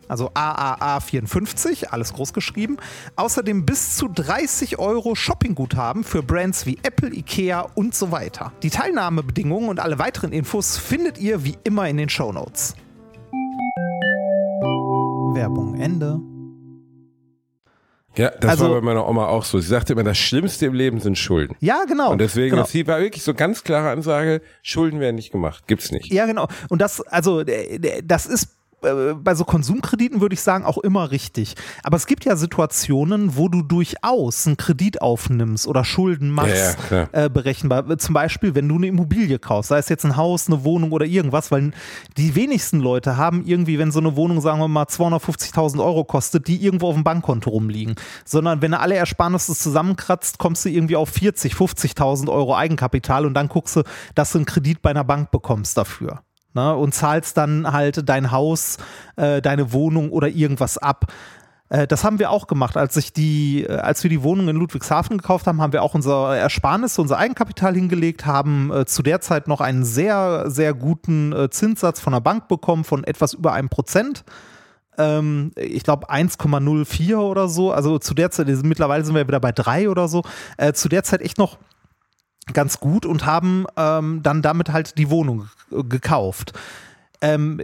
[SPEAKER 2] also AAA54, alles groß geschrieben, außerdem bis zu 30 Euro Shoppingguthaben für Brands wie Apple, Ikea und so weiter. Die Teilnahmebedingungen und alle weiteren Infos findet ihr wie immer in den Shownotes. Werbung Ende.
[SPEAKER 1] Ja, das
[SPEAKER 2] Also-
[SPEAKER 1] war bei meiner Oma auch so. Sie sagte immer, das Schlimmste im Leben sind Schulden.
[SPEAKER 2] Ja, genau.
[SPEAKER 1] Und deswegen,
[SPEAKER 2] genau.
[SPEAKER 1] sie war wirklich so ganz klare Ansage, Schulden werden nicht gemacht, gibt's nicht.
[SPEAKER 2] Ja, genau. Und das, also, äh, das ist äh, bei so Konsumkrediten würde ich sagen auch immer richtig. Aber es gibt ja Situationen, wo du durchaus einen Kredit aufnimmst oder Schulden machst,
[SPEAKER 1] Ja, ja,
[SPEAKER 2] äh, berechenbar. Zum Beispiel, wenn du eine Immobilie kaufst, sei es jetzt ein Haus, eine Wohnung oder irgendwas, weil die wenigsten Leute haben irgendwie, wenn so eine Wohnung, sagen wir mal, 250.000 Euro kostet, die irgendwo auf dem Bankkonto rumliegen. Sondern wenn du alle Ersparnisse zusammenkratzt, kommst du irgendwie auf 40, 50.000 Euro Eigenkapital und dann guckst du, dass du einen Kredit bei einer Bank bekommst dafür. Ne, und zahlst dann halt dein Haus, äh, deine Wohnung oder irgendwas ab. Äh, Das haben wir auch gemacht. Als ich die, äh, als wir die Wohnung in Ludwigshafen gekauft haben, haben wir auch unser Ersparnis, unser Eigenkapital hingelegt, haben äh, zu der Zeit noch einen sehr, sehr guten Zinssatz von der Bank bekommen von etwas über einem Prozent. Ähm, ich glaube 1,04 oder so. Also zu der Zeit, mittlerweile sind wir wieder bei drei oder so. Zu der Zeit echt noch ganz gut und haben ähm, dann damit halt die Wohnung gekauft. Ähm,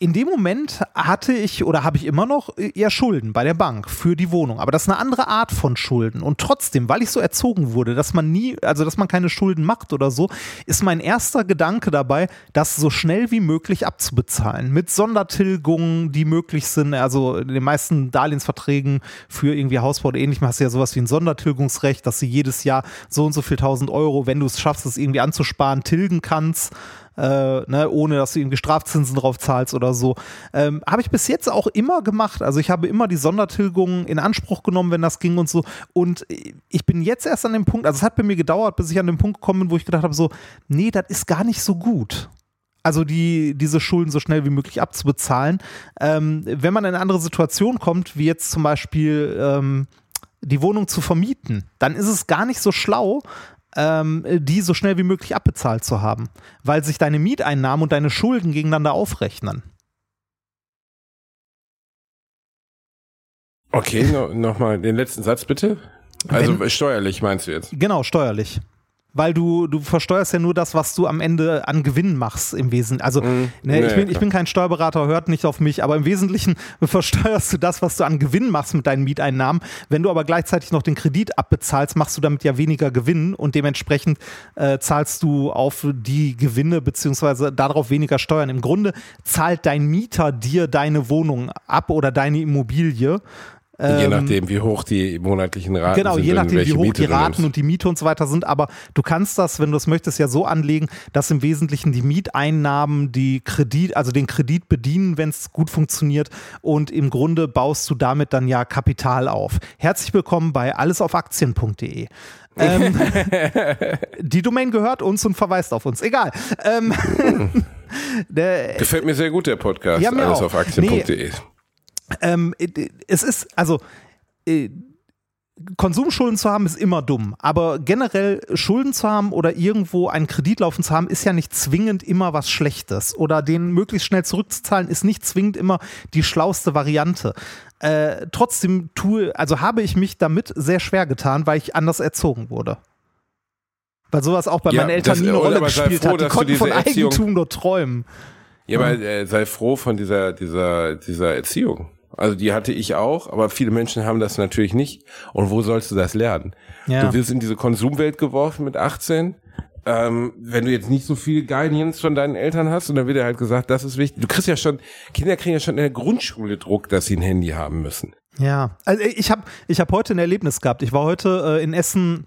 [SPEAKER 2] in dem Moment hatte ich oder habe ich immer noch eher Schulden bei der Bank für die Wohnung. Aber das ist eine andere Art von Schulden. Und trotzdem, weil ich so erzogen wurde, dass man nie, also dass man keine Schulden macht oder so, ist mein erster Gedanke dabei, das so schnell wie möglich abzubezahlen. Mit Sondertilgungen, die möglich sind. Also in den meisten Darlehensverträgen für irgendwie Hausbau oder ähnlichem hast du ja sowas wie ein Sondertilgungsrecht, dass du jedes Jahr so und so viel tausend Euro, wenn du es schaffst, es irgendwie anzusparen, tilgen kannst äh, ne, ohne dass du irgendwie Strafzinsen drauf zahlst oder so. Ähm, habe ich bis jetzt auch immer gemacht. Also ich habe immer die Sondertilgung in Anspruch genommen, wenn das ging und so. Und ich bin jetzt erst an dem Punkt, also es hat bei mir gedauert, bis ich an den Punkt gekommen bin, wo ich gedacht habe, so, nee, das ist gar nicht so gut also die, diese Schulden so schnell wie möglich abzubezahlen. Ähm, wenn man in eine andere Situation kommt, wie jetzt zum Beispiel ähm, die Wohnung zu vermieten, dann ist es gar nicht so schlau, ähm, die so schnell wie möglich abbezahlt zu haben, weil sich deine Mieteinnahmen und deine Schulden gegeneinander aufrechnen.
[SPEAKER 1] Okay, no, nochmal den letzten Satz bitte. Also Wenn, steuerlich meinst du jetzt?
[SPEAKER 2] Genau, steuerlich weil du, du versteuerst ja nur das, was du am Ende an Gewinn machst im Wesentlichen. Also mm, ne, nee, ich, bin, ich bin kein Steuerberater, hört nicht auf mich, aber im Wesentlichen (laughs) versteuerst du das, was du an Gewinn machst mit deinen Mieteinnahmen. Wenn du aber gleichzeitig noch den Kredit abbezahlst, machst du damit ja weniger Gewinn und dementsprechend äh, zahlst du auf die Gewinne beziehungsweise darauf weniger Steuern. Im Grunde zahlt dein Mieter dir deine Wohnung ab oder deine Immobilie.
[SPEAKER 1] Je ähm, nachdem, wie hoch die monatlichen Raten
[SPEAKER 2] genau, sind. Genau, je nachdem, wie hoch Miete die Raten und die Miete und so weiter sind. Aber du kannst das, wenn du es möchtest, ja so anlegen, dass im Wesentlichen die Mieteinnahmen die Kredit, also den Kredit bedienen, wenn es gut funktioniert. Und im Grunde baust du damit dann ja Kapital auf. Herzlich willkommen bei allesaufAktien.de. ähm, (laughs) die Domain gehört uns und verweist auf uns. Egal. Ähm, (laughs)
[SPEAKER 1] der, Gefällt mir sehr gut, der Podcast. Ja, Alles auf Aktien.de. Nee,
[SPEAKER 2] ähm, es ist, also äh, Konsumschulden zu haben ist immer dumm, aber generell Schulden zu haben oder irgendwo einen Kredit laufen zu haben, ist ja nicht zwingend immer was Schlechtes. Oder den möglichst schnell zurückzuzahlen, ist nicht zwingend immer die schlauste Variante. Äh, trotzdem tue, also habe ich mich damit sehr schwer getan, weil ich anders erzogen wurde. Weil sowas auch bei ja, meinen Eltern das, nie eine Rolle gespielt froh, hat. Die konnten von Erziehung Eigentum nur träumen.
[SPEAKER 1] Ja, aber äh, sei froh von dieser, dieser, dieser Erziehung. Also die hatte ich auch, aber viele Menschen haben das natürlich nicht. Und wo sollst du das lernen? Ja. Du wirst in diese Konsumwelt geworfen mit 18. Ähm, wenn du jetzt nicht so viel Guidance von deinen Eltern hast, und dann wird dir halt gesagt, das ist wichtig. Du kriegst ja schon, Kinder kriegen ja schon in der Grundschule Druck, dass sie ein Handy haben müssen.
[SPEAKER 2] Ja, also ich habe ich hab heute ein Erlebnis gehabt. Ich war heute äh, in Essen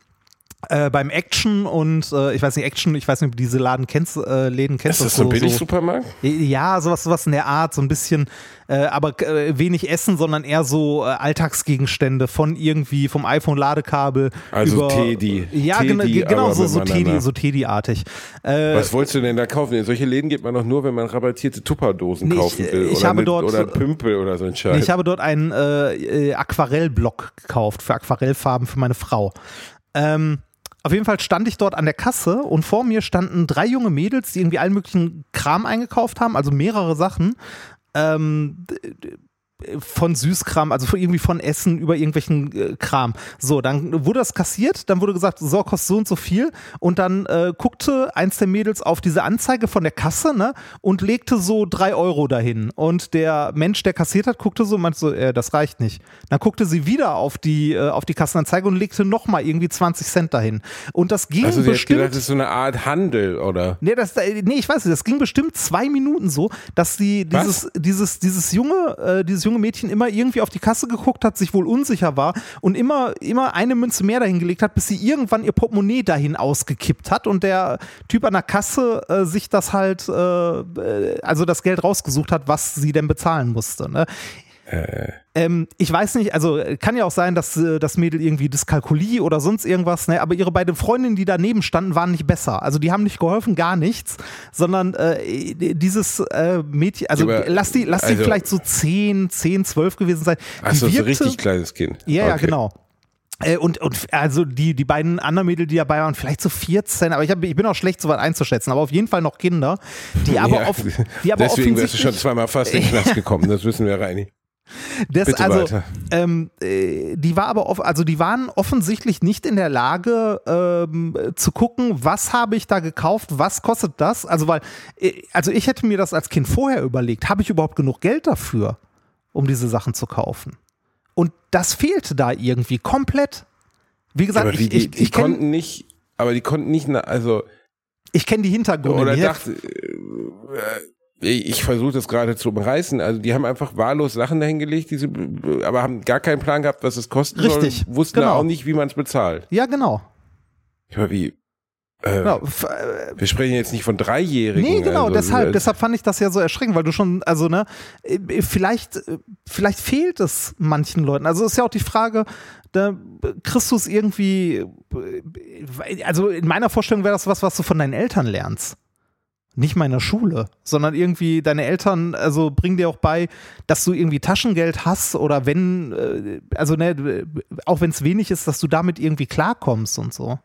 [SPEAKER 2] äh, beim Action und äh, ich weiß nicht, Action, ich weiß nicht, ob du diese Laden kennst, äh, Läden kennst.
[SPEAKER 1] Ist das so ein Billig-Supermarkt?
[SPEAKER 2] So, ja, sowas, sowas in der Art, so ein bisschen, äh, aber äh, wenig Essen, sondern eher so äh, Alltagsgegenstände von irgendwie vom iPhone-Ladekabel.
[SPEAKER 1] Also über, Teddy.
[SPEAKER 2] Ja, Teddy, genau, so, so Teddy, so Teddy-artig.
[SPEAKER 1] Äh, Was wolltest du denn da kaufen? In solche Läden geht man doch nur, wenn man rabattierte Tupperdosen nee, kaufen will.
[SPEAKER 2] Ich, ich habe
[SPEAKER 1] mit,
[SPEAKER 2] dort,
[SPEAKER 1] oder Pümpel oder so ein Scheiß.
[SPEAKER 2] ich habe dort einen äh, Aquarellblock gekauft für Aquarellfarben für meine Frau. Ähm, auf jeden Fall stand ich dort an der Kasse und vor mir standen drei junge Mädels, die irgendwie allen möglichen Kram eingekauft haben, also mehrere Sachen. Ähm, von Süßkram, also irgendwie von Essen über irgendwelchen äh, Kram. So, dann wurde das kassiert, dann wurde gesagt, so kostet so und so viel und dann äh, guckte eins der Mädels auf diese Anzeige von der Kasse ne, und legte so drei Euro dahin und der Mensch, der kassiert hat, guckte so und meinte so, äh, das reicht nicht. Dann guckte sie wieder auf die, äh, auf die Kassenanzeige und legte nochmal irgendwie 20 Cent dahin und das ging
[SPEAKER 1] also sie
[SPEAKER 2] bestimmt...
[SPEAKER 1] Hat gedacht, das ist so eine Art Handel, oder?
[SPEAKER 2] Nee, das, äh, nee, ich weiß nicht, das ging bestimmt zwei Minuten so, dass sie dieses, dieses, dieses junge, äh, dieses junge junge Mädchen immer irgendwie auf die Kasse geguckt hat, sich wohl unsicher war und immer, immer eine Münze mehr dahin gelegt hat, bis sie irgendwann ihr Portemonnaie dahin ausgekippt hat und der Typ an der Kasse äh, sich das halt, äh, äh also das Geld rausgesucht hat, was sie denn bezahlen musste. Ne? Äh. Ähm, ich weiß nicht, also kann ja auch sein, dass äh, das Mädel irgendwie Dyskalkulie oder sonst irgendwas, ne? aber ihre beiden Freundinnen, die daneben standen, waren nicht besser. Also die haben nicht geholfen, gar nichts, sondern äh, dieses äh, Mädchen, also aber, lass die, lass also, die vielleicht so 10, 10, 12 gewesen sein.
[SPEAKER 1] Achso, so ein richtig kleines Kind.
[SPEAKER 2] Ja, okay. ja, genau. Äh, und, und also die, die beiden anderen Mädel, die dabei waren, vielleicht so 14, aber ich, hab, ich bin auch schlecht so weit einzuschätzen, aber auf jeden Fall noch Kinder, die aber, (laughs) ja, die aber
[SPEAKER 1] Deswegen wärst du schon zweimal fast in den (laughs) Knast gekommen, das wissen wir, Reini.
[SPEAKER 2] Das,
[SPEAKER 1] Bitte
[SPEAKER 2] also,
[SPEAKER 1] weiter.
[SPEAKER 2] ähm, äh, die war aber, off also die waren offensichtlich nicht in der Lage ähm, zu gucken, was habe ich da gekauft, was kostet das? Also weil, äh, also ich hätte mir das als Kind vorher überlegt, habe ich überhaupt genug Geld dafür, um diese Sachen zu kaufen? Und das fehlte da irgendwie komplett. Wie gesagt,
[SPEAKER 1] aber
[SPEAKER 2] ich,
[SPEAKER 1] die,
[SPEAKER 2] ich, ich kenne
[SPEAKER 1] konnten nicht, aber die konnten nicht, also
[SPEAKER 2] ich kenn die Hintergründe.
[SPEAKER 1] oder
[SPEAKER 2] Die
[SPEAKER 1] dachte, äh, ich versuche das gerade zu umreißen. Also die haben einfach wahllos Sachen dahingelegt, die sie, aber haben gar keinen Plan gehabt, was es kosten
[SPEAKER 2] Richtig,
[SPEAKER 1] soll. Wussten
[SPEAKER 2] genau.
[SPEAKER 1] auch nicht, wie man es bezahlt.
[SPEAKER 2] ja, genau.
[SPEAKER 1] Ich höre wie. Äh,
[SPEAKER 2] genau. Äh,
[SPEAKER 1] Wir sprechen jetzt nicht von Dreijährigen.
[SPEAKER 2] Nee, genau,
[SPEAKER 1] also,
[SPEAKER 2] deshalb,
[SPEAKER 1] äh,
[SPEAKER 2] deshalb fand ich das ja so erschreckend, weil du schon, also ne, äh, vielleicht, vielleicht fehlt es manchen Leuten. Also ist ja auch die Frage, da kriegst du es irgendwie, also in meiner Vorstellung wäre das was, was du von deinen Eltern lernst. Nicht meiner Schule, sondern irgendwie deine Eltern, also bringen dir auch bei, dass du irgendwie Taschengeld hast oder wenn, äh, also ne, auch wenn es wenig ist, dass du damit irgendwie klarkommst und so.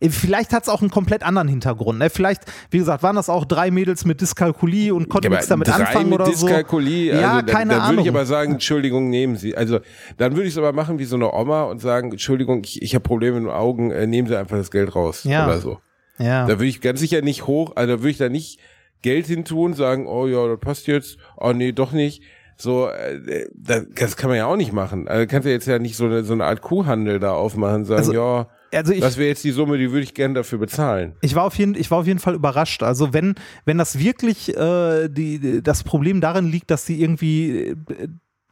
[SPEAKER 2] Äh, Vielleicht hat es auch einen komplett anderen Hintergrund. Ne? Vielleicht, wie gesagt, waren das auch drei Mädels mit Dyskalkulie und konnten
[SPEAKER 1] Ja,
[SPEAKER 2] nichts damit
[SPEAKER 1] drei
[SPEAKER 2] anfangen
[SPEAKER 1] mit
[SPEAKER 2] oder
[SPEAKER 1] Dyskalkulie,
[SPEAKER 2] so. Ja,
[SPEAKER 1] also, dann,
[SPEAKER 2] keine
[SPEAKER 1] dann würde
[SPEAKER 2] Ahnung.
[SPEAKER 1] ich aber sagen, Entschuldigung, nehmen Sie. Also dann würde ich es aber machen wie so eine Oma und sagen, Entschuldigung, ich, ich habe Probleme mit den Augen, äh, nehmen Sie einfach das Geld raus
[SPEAKER 2] Ja.
[SPEAKER 1] oder so.
[SPEAKER 2] Ja.
[SPEAKER 1] Da würde ich ganz sicher nicht hoch, also da würde ich da nicht Geld hintun, sagen, oh ja, das passt jetzt, oh nee, doch nicht. So, äh, das, das kann man ja auch nicht machen. Also kannst du jetzt ja nicht so eine, so eine Art Kuhhandel da aufmachen, sagen,
[SPEAKER 2] Also,
[SPEAKER 1] ja,
[SPEAKER 2] also ich,
[SPEAKER 1] das wäre jetzt die Summe, die würde ich gerne dafür bezahlen.
[SPEAKER 2] Ich war auf jeden, ich war auf jeden Fall überrascht. Also wenn, wenn das wirklich äh, die, das Problem darin liegt, dass sie irgendwie äh,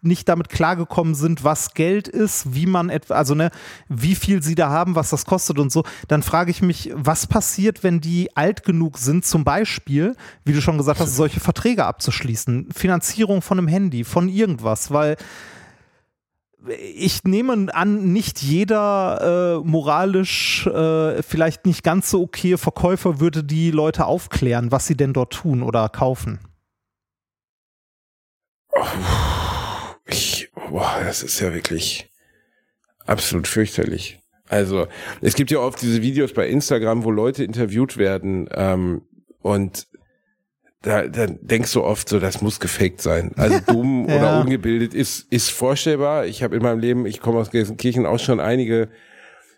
[SPEAKER 2] nicht damit klargekommen sind, was Geld ist, wie man etwa, also ne, wie viel sie da haben, was das kostet und so, dann frage ich mich, was passiert, wenn die alt genug sind, zum Beispiel, wie du schon gesagt hast, solche Verträge abzuschließen, Finanzierung von einem Handy, von irgendwas, weil ich nehme an, nicht jeder äh, moralisch äh, vielleicht nicht ganz so okay Verkäufer würde die Leute aufklären, was sie denn dort tun oder kaufen.
[SPEAKER 1] Ich, boah, das ist ja wirklich absolut fürchterlich. Also, es gibt ja oft diese Videos bei Instagram, wo Leute interviewt werden ähm, und da, da denkst du oft so, das muss gefaked sein. Also (laughs) dumm
[SPEAKER 2] Ja.
[SPEAKER 1] oder ungebildet ist, ist vorstellbar. Ich habe in meinem Leben, ich komme aus Gelsenkirchen, auch schon einige,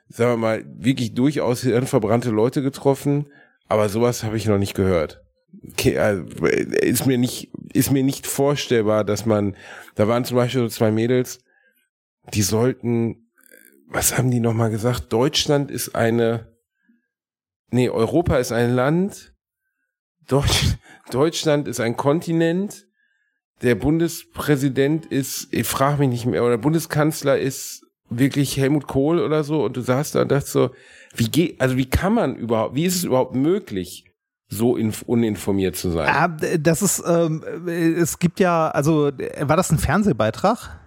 [SPEAKER 1] sagen wir mal, wirklich durchaus hirnverbrannte Leute getroffen, aber sowas habe ich noch nicht gehört. Also, ist mir nicht, ist mir nicht vorstellbar, dass man, da waren zum Beispiel so zwei Mädels, die sollten, was haben die nochmal gesagt? Deutschland ist eine, nee, Europa ist ein Land, Deutsch, (laughs) Deutschland ist ein Kontinent, der Bundespräsident ist, ich frage mich nicht mehr, oder Bundeskanzler ist wirklich Helmut Kohl oder so, und du saßt da und dachtest so, wie geht, also wie kann man überhaupt, wie ist es überhaupt möglich, so inf uninformiert zu sein?
[SPEAKER 2] Ah, das ist, ähm, äh, es gibt ja, also äh, war das ein Fernsehbeitrag?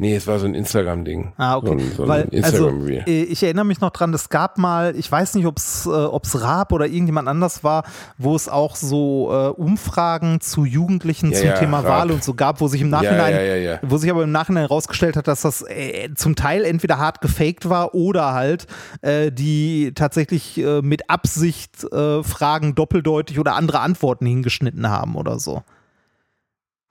[SPEAKER 1] Nee, es war so ein Instagram-Ding.
[SPEAKER 2] Ah, okay.
[SPEAKER 1] So ein, so
[SPEAKER 2] Weil, also,
[SPEAKER 1] Instagram-Reel.
[SPEAKER 2] äh, ich erinnere mich noch dran, es gab mal, ich weiß nicht, ob es äh, ob's Raab oder irgendjemand anders war, wo es auch so äh, Umfragen zu Jugendlichen
[SPEAKER 1] Ja,
[SPEAKER 2] zum
[SPEAKER 1] ja,
[SPEAKER 2] Thema
[SPEAKER 1] Raab.
[SPEAKER 2] Wahl und so gab, wo sich im Nachhinein,
[SPEAKER 1] ja.
[SPEAKER 2] wo sich aber im Nachhinein herausgestellt hat, dass das äh, zum Teil entweder hart gefaked war oder halt äh, die tatsächlich äh, mit Absicht äh, Fragen doppeldeutig oder andere Antworten hingeschnitten haben oder so.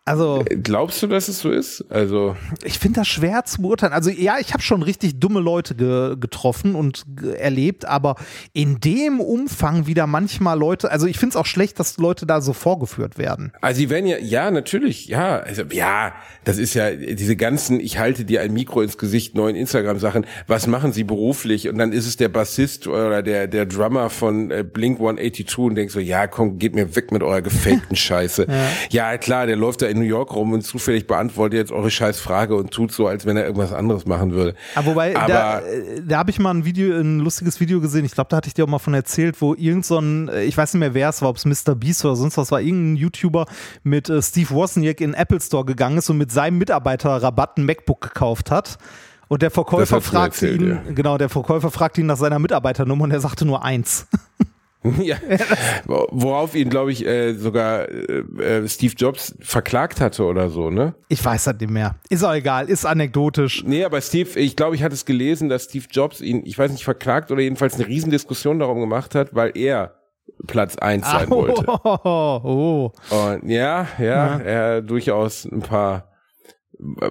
[SPEAKER 2] Also
[SPEAKER 1] Glaubst du, dass es so ist? Also,
[SPEAKER 2] ich finde das schwer zu beurteilen. Also ja, ich habe schon richtig dumme Leute ge getroffen und ge erlebt, aber in dem Umfang wieder manchmal Leute, also ich finde es auch schlecht, dass Leute da so vorgeführt werden.
[SPEAKER 1] also die werden ja, ja, natürlich, ja, also, ja, das ist ja diese ganzen, ich halte dir ein Mikro ins Gesicht, neuen Instagram-Sachen, was machen sie beruflich? Und dann ist es der Bassist oder der, der Drummer von äh, Blink 182 und denkst so, ja, komm, geht mir weg mit eurer gefakten (laughs) Scheiße. ja. klar, der läuft da in New York rum und zufällig beantwortet jetzt eure scheiß Frage und tut so, als wenn er irgendwas anderes machen würde.
[SPEAKER 2] Aber wobei, da,
[SPEAKER 1] Aber-
[SPEAKER 2] äh, da habe ich mal ein Video, ein lustiges Video gesehen, ich glaube, da hatte ich dir auch mal von erzählt, wo irgend so ein, äh, ich weiß nicht mehr wer es war, ob es Mr. Beast oder sonst was war, irgendein YouTuber mit äh, Steve Wozniak in den Apple Store gegangen ist und mit seinem Mitarbeiterrabatt ein MacBook gekauft hat. Und der Verkäufer fragte ihn,
[SPEAKER 1] ja.
[SPEAKER 2] genau, der Verkäufer fragte ihn nach seiner Mitarbeiternummer und er sagte nur eins. (laughs) (laughs)
[SPEAKER 1] Ja, worauf ihn, glaube ich, äh, sogar äh, äh, Steve Jobs verklagt hatte oder so, ne?
[SPEAKER 2] Ich weiß das nicht mehr. Ist auch egal, ist anekdotisch.
[SPEAKER 1] Nee, aber Steve, ich glaube, ich hatte es gelesen, dass Steve Jobs ihn, ich weiß nicht, verklagt oder jedenfalls eine Riesendiskussion darum gemacht hat, weil er Platz eins sein wollte.
[SPEAKER 2] Oh, (laughs) oh, oh.
[SPEAKER 1] Und ja, ja, er durchaus ein paar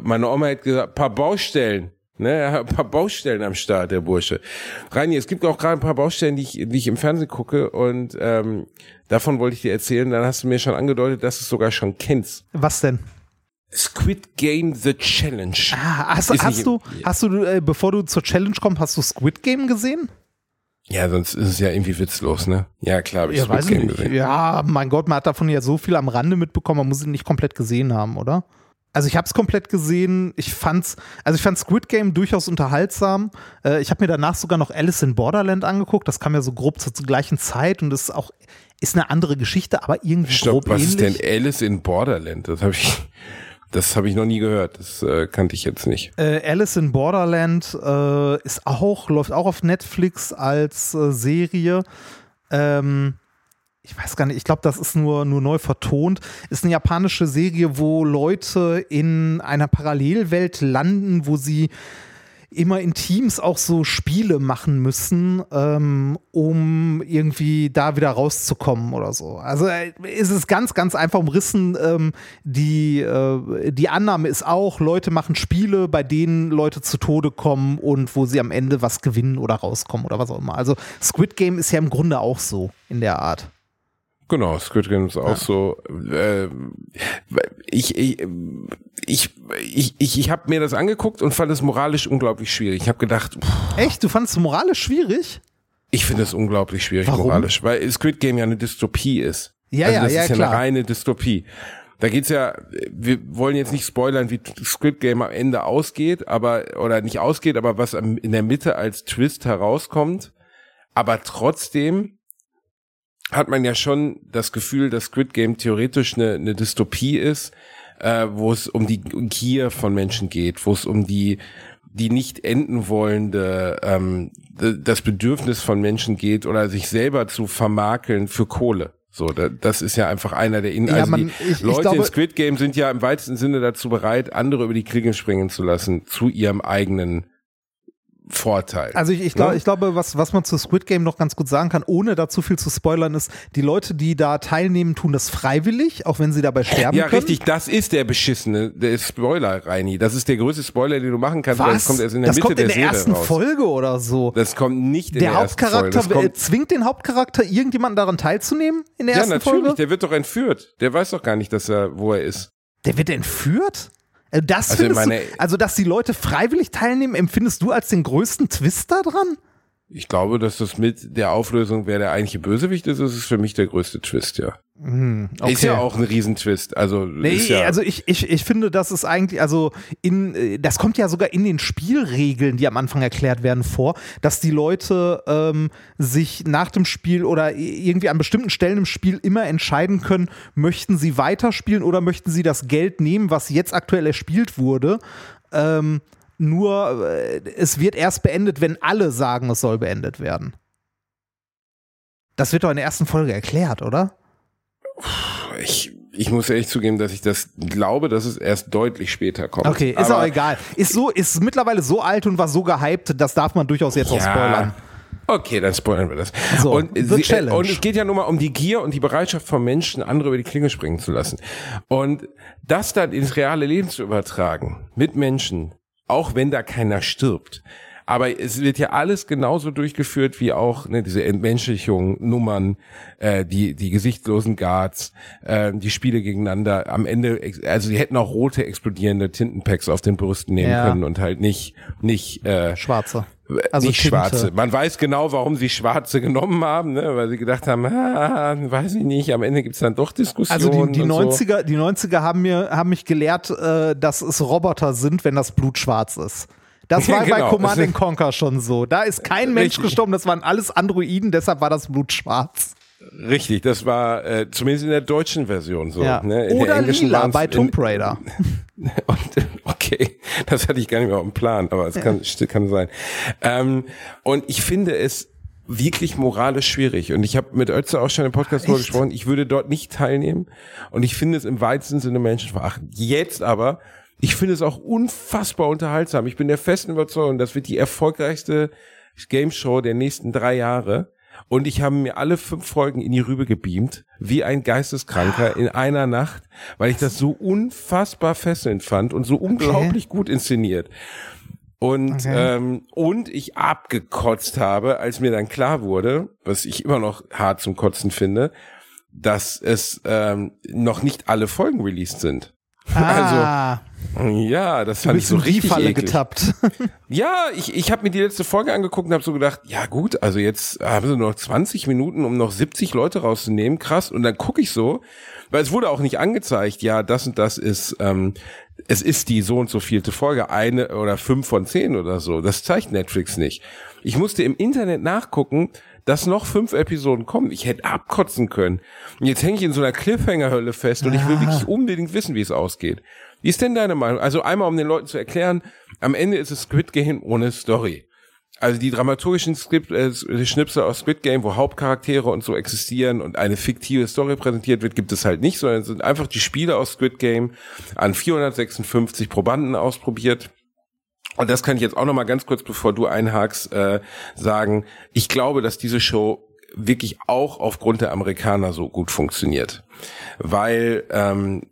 [SPEAKER 1] Meine Oma hat gesagt, paar Baustellen. Ne, er hat ein paar Baustellen am Start, der Bursche. Reini, es gibt auch gerade ein paar Baustellen, die ich, die ich im Fernsehen gucke und ähm, davon wollte ich dir erzählen. Dann hast du mir schon angedeutet, dass du es sogar schon kennst.
[SPEAKER 2] Was denn?
[SPEAKER 1] Squid Game The Challenge.
[SPEAKER 2] Ah, hast, hast du, hast du, äh, bevor du zur Challenge kommst, hast du Squid Game gesehen?
[SPEAKER 1] Ja, sonst ist es ja irgendwie witzlos, ne? Ja, klar, habe ich
[SPEAKER 2] Ja,
[SPEAKER 1] Squid Game gesehen.
[SPEAKER 2] Ja, mein Gott, man hat davon ja so viel am Rande mitbekommen, man muss ihn nicht komplett gesehen haben, oder? Also ich habe es komplett gesehen. Ich fand's, also ich fand Squid Game durchaus unterhaltsam. Äh, ich habe mir danach sogar noch Alice in Borderland angeguckt. Das kam ja so grob zur, zur gleichen Zeit und ist auch ist eine andere Geschichte, aber irgendwie
[SPEAKER 1] Stopp,
[SPEAKER 2] grob
[SPEAKER 1] was ist
[SPEAKER 2] ähnlich.
[SPEAKER 1] denn Alice in Borderland? Das habe ich, das habe ich noch nie gehört. Das äh, kannte ich jetzt nicht.
[SPEAKER 2] Äh, Alice in Borderland äh, ist auch, läuft auch auf Netflix als äh, Serie. Ähm, ich weiß gar nicht, ich glaube, das ist nur, nur neu vertont. Ist eine japanische Serie, wo Leute in einer Parallelwelt landen, wo sie immer in Teams auch so Spiele machen müssen, ähm, um irgendwie da wieder rauszukommen oder so. Also äh, ist es ganz, ganz einfach umrissen. Ähm, die, äh, die Annahme ist auch, Leute machen Spiele, bei denen Leute zu Tode kommen und wo sie am Ende was gewinnen oder rauskommen oder was auch immer. Also Squid Game ist ja im Grunde auch so in der Art.
[SPEAKER 1] Genau, Squid Game ist auch so. Äh, ich ich ich ich, ich, ich habe mir das angeguckt und fand es moralisch unglaublich schwierig. Ich habe gedacht, pff,
[SPEAKER 2] Echt? Du fandest es moralisch schwierig?
[SPEAKER 1] ich finde es unglaublich schwierig
[SPEAKER 2] Warum?
[SPEAKER 1] moralisch, weil Squid Game ja eine Dystopie ist.
[SPEAKER 2] Ja,
[SPEAKER 1] also
[SPEAKER 2] ja,
[SPEAKER 1] das
[SPEAKER 2] ja,
[SPEAKER 1] ist ja
[SPEAKER 2] klar.
[SPEAKER 1] eine reine Dystopie. Da geht's ja, wir wollen jetzt nicht spoilern, wie Squid Game am Ende ausgeht, aber oder nicht ausgeht, aber was in der Mitte als Twist herauskommt. Aber trotzdem hat man ja schon das Gefühl, dass Squid Game theoretisch eine, eine Dystopie ist, äh, wo es um die Gier von Menschen geht, wo es um die die nicht enden wollende ähm, das Bedürfnis von Menschen geht oder sich selber zu vermakeln für Kohle. So, da, das ist ja einfach einer der In
[SPEAKER 2] Ja,
[SPEAKER 1] also
[SPEAKER 2] man-
[SPEAKER 1] die
[SPEAKER 2] ich- ich
[SPEAKER 1] Leute
[SPEAKER 2] glaube-
[SPEAKER 1] in Squid Game sind ja im weitesten Sinne dazu bereit, andere über die Klinge springen zu lassen zu ihrem eigenen Vorteil.
[SPEAKER 2] Also ich, ich, glaub,
[SPEAKER 1] Ne?
[SPEAKER 2] ich glaube, was, was man zu Squid Game noch ganz gut sagen kann, ohne da zu viel zu spoilern, ist, die Leute, die da teilnehmen, tun das freiwillig, auch wenn sie dabei sterben
[SPEAKER 1] ja,
[SPEAKER 2] können.
[SPEAKER 1] richtig, das ist der beschissene, der Spoiler, Reini. Das ist der größte Spoiler, den du machen kannst, weil das
[SPEAKER 2] Was?
[SPEAKER 1] kommt erst in der
[SPEAKER 2] das
[SPEAKER 1] Mitte
[SPEAKER 2] kommt
[SPEAKER 1] der,
[SPEAKER 2] in der
[SPEAKER 1] Serie
[SPEAKER 2] ersten
[SPEAKER 1] raus.
[SPEAKER 2] Folge oder so.
[SPEAKER 1] Das kommt nicht in
[SPEAKER 2] der
[SPEAKER 1] der, ersten Folge.
[SPEAKER 2] Hauptcharakter äh,
[SPEAKER 1] kommt,
[SPEAKER 2] zwingt den Hauptcharakter irgendjemanden daran teilzunehmen in der
[SPEAKER 1] ja,
[SPEAKER 2] ersten
[SPEAKER 1] natürlich,
[SPEAKER 2] Folge?
[SPEAKER 1] der wird doch entführt. Der weiß doch gar nicht, dass er, wo er ist.
[SPEAKER 2] Der wird entführt? Äh, Das
[SPEAKER 1] Also
[SPEAKER 2] findest
[SPEAKER 1] meine-
[SPEAKER 2] du, also dass die Leute freiwillig teilnehmen, empfindest du als den größten Twist da dran?
[SPEAKER 1] Ich glaube, dass das mit der Auflösung, wer der eigentliche Bösewicht ist, ist es für mich der größte Twist, ja.
[SPEAKER 2] Okay.
[SPEAKER 1] Ist ja auch ein Riesentwist. Also,
[SPEAKER 2] Nee,
[SPEAKER 1] ist ja,
[SPEAKER 2] also ich, ich, ich finde, das ist eigentlich, also in, äh, das kommt ja sogar in den Spielregeln, die am Anfang erklärt werden, vor, dass die Leute ähm, sich nach dem Spiel oder irgendwie an bestimmten Stellen im Spiel immer entscheiden können, möchten sie weiterspielen oder möchten sie das Geld nehmen, was jetzt aktuell erspielt wurde. Ähm, nur äh, es wird erst beendet, wenn alle sagen, es soll beendet werden. Das wird doch in der ersten Folge erklärt, oder?
[SPEAKER 1] ich, ich muss ehrlich zugeben, dass ich das glaube, dass es erst deutlich später kommt.
[SPEAKER 2] Okay, ist
[SPEAKER 1] Aber-
[SPEAKER 2] auch egal. Ist so, ist mittlerweile so alt und war so gehypt, das darf man durchaus jetzt auch spoilern.
[SPEAKER 1] Okay, dann spoilern wir das.
[SPEAKER 2] So,
[SPEAKER 1] und, sie, äh, und es geht ja nun mal um die Gier und die Bereitschaft von Menschen, andere über die Klinge springen zu lassen. Und das dann ins reale Leben zu übertragen, mit Menschen, auch wenn da keiner stirbt. Aber es wird ja alles genauso durchgeführt wie auch ne, diese Entmenschlichung, Nummern, äh, die die gesichtslosen Guards, äh, die Spiele gegeneinander. Am Ende, also die hätten auch rote explodierende Tintenpacks auf den Brüsten nehmen
[SPEAKER 2] Ja.
[SPEAKER 1] können und halt nicht nicht äh,
[SPEAKER 2] Schwarze. Also
[SPEAKER 1] nicht
[SPEAKER 2] Tinte.
[SPEAKER 1] schwarze. Man weiß genau, warum sie schwarze genommen haben, ne? weil sie gedacht haben, ah, weiß ich nicht, am Ende gibt's dann doch Diskussionen.
[SPEAKER 2] Also die, die
[SPEAKER 1] und
[SPEAKER 2] 90er, die 90er haben mir haben mich gelehrt, äh, dass es Roboter sind, wenn das Blut schwarz ist. Das (laughs) war bei
[SPEAKER 1] Genau.
[SPEAKER 2] Command and (laughs) Conquer schon so. Da ist kein Mensch
[SPEAKER 1] Richtig.
[SPEAKER 2] gestorben, das waren alles Androiden, deshalb war das Blut schwarz.
[SPEAKER 1] Richtig, das war äh, zumindest in der deutschen Version so.
[SPEAKER 2] Ja.
[SPEAKER 1] Ne? In der
[SPEAKER 2] Oder
[SPEAKER 1] englischen
[SPEAKER 2] lila bei Tomb Raider. (laughs)
[SPEAKER 1] Und, okay, das hatte ich gar nicht mehr auf dem Plan, aber es kann, kann sein. Ähm, und ich finde es wirklich moralisch schwierig. Und ich habe mit Ötze auch schon im Podcast drüber
[SPEAKER 2] Echt?
[SPEAKER 1] gesprochen, ich würde dort nicht teilnehmen. Und ich finde es im weitesten Sinne menschenverachtend. Jetzt aber, ich finde es auch unfassbar unterhaltsam. Ich bin der festen Überzeugung, das wird die erfolgreichste Game Show der nächsten drei Jahre. und ich habe mir alle fünf Folgen in die Rübe gebeamt, wie ein Geisteskranker in einer Nacht, weil ich das so unfassbar fesselnd fand und so unglaublich gut inszeniert. Und,
[SPEAKER 2] Okay.
[SPEAKER 1] ähm, und ich abgekotzt habe, als mir dann klar wurde, was ich immer noch hart zum Kotzen finde, dass es ähm, noch nicht alle Folgen released sind.
[SPEAKER 2] Ah,
[SPEAKER 1] Ja, das
[SPEAKER 2] du
[SPEAKER 1] fand ich so richtig
[SPEAKER 2] Falle
[SPEAKER 1] eklig.
[SPEAKER 2] getappt. (laughs)
[SPEAKER 1] Ja, ich, ich habe mir die letzte Folge angeguckt und habe so gedacht, ja gut, also jetzt haben sie nur noch 20 Minuten, um noch 70 Leute rauszunehmen, krass. Und dann gucke ich so, weil es wurde auch nicht angezeigt, ja, das und das ist, ähm, es ist die so und so vielte Folge, eine oder fünf von zehn oder so. Das zeigt Netflix nicht. Ich musste im Internet nachgucken, dass noch fünf Episoden kommen. Ich hätte abkotzen können. Und jetzt hänge ich in so einer Cliffhanger-Hölle fest und ich will wirklich unbedingt wissen, wie es ausgeht. Wie ist denn deine Meinung? Also einmal, um den Leuten zu erklären, am Ende ist es Squid Game ohne Story. Also die dramaturgischen Skript, äh, Schnipsel aus Squid Game, wo Hauptcharaktere und so existieren und eine fiktive Story präsentiert wird, gibt es halt nicht, sondern es sind einfach die Spiele aus Squid Game an 456 Probanden ausprobiert. Und das kann ich jetzt auch noch mal ganz kurz, bevor du einhakst, äh, sagen. Ich glaube, dass diese Show wirklich auch aufgrund der Amerikaner so gut funktioniert, weil ähm,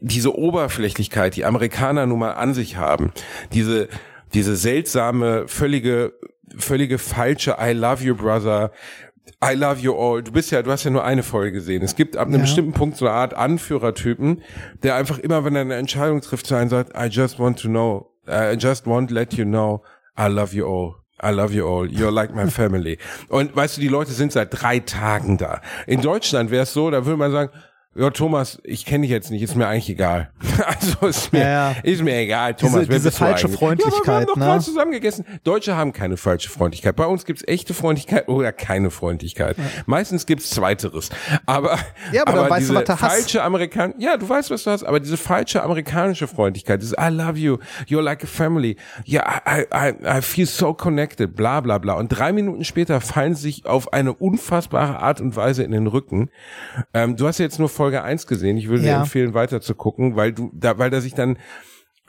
[SPEAKER 1] diese Oberflächlichkeit, die Amerikaner nun mal an sich haben, diese diese seltsame, völlige, völlige falsche I love you brother, I love you all. Du bist ja, du hast ja nur eine Folge gesehen. Es gibt ab einem
[SPEAKER 2] Ja.
[SPEAKER 1] bestimmten Punkt so eine Art Anführertypen, der einfach immer, wenn er eine Entscheidung trifft, zu einem sagt, I just want to know, I just want to let you know, I love you all. I love you all. You're like my family. Und weißt du, die Leute sind seit drei Tagen da. In Deutschland wäre es so, da würde man sagen, ja, Thomas, ich kenne dich jetzt nicht, ist mir eigentlich egal. (laughs) Also ist mir,
[SPEAKER 2] Ja, ja.
[SPEAKER 1] ist mir egal, Thomas.
[SPEAKER 2] Diese- diese falsche
[SPEAKER 1] eigentlich? Ja, aber wir haben
[SPEAKER 2] Freundlichkeit,
[SPEAKER 1] doch
[SPEAKER 2] ne?
[SPEAKER 1] gerade zusammen gegessen. Deutsche haben keine falsche Freundlichkeit. Bei uns gibt's echte Freundlichkeit oder keine Freundlichkeit. Meistens gibt's Zweiteres. Aber,
[SPEAKER 2] Ja, aber weißt du,
[SPEAKER 1] diese
[SPEAKER 2] was du
[SPEAKER 1] falsche Amerikan ja, du weißt, was du hast, aber diese falsche amerikanische Freundlichkeit, dieses I love you, you're like a family, yeah, I, I, I feel so connected, bla bla bla. Und drei Minuten später fallen sie sich auf eine unfassbare Art und Weise in den Rücken. Ähm, du hast ja jetzt nur Folge 1 gesehen. Ich würde dir
[SPEAKER 2] Ja.
[SPEAKER 1] empfehlen, weiter zu gucken, weil du, da, weil da sich dann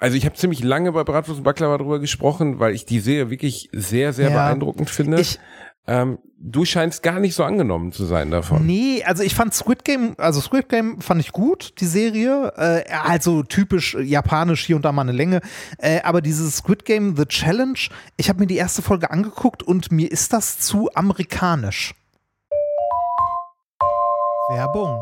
[SPEAKER 1] also ich habe ziemlich lange bei Bratwurst und Baklava drüber gesprochen, weil ich die Serie wirklich sehr, sehr
[SPEAKER 2] Ja.
[SPEAKER 1] beeindruckend finde.
[SPEAKER 2] Ich-
[SPEAKER 1] ähm, du scheinst gar nicht so angenommen zu sein davon.
[SPEAKER 2] Nee, also ich fand Squid Game, also Squid Game fand ich gut, die Serie. Äh, also typisch japanisch, hier und da mal eine Länge. Äh, aber dieses Squid Game, The Challenge, ich habe mir die erste Folge angeguckt und mir ist das zu amerikanisch. Werbung.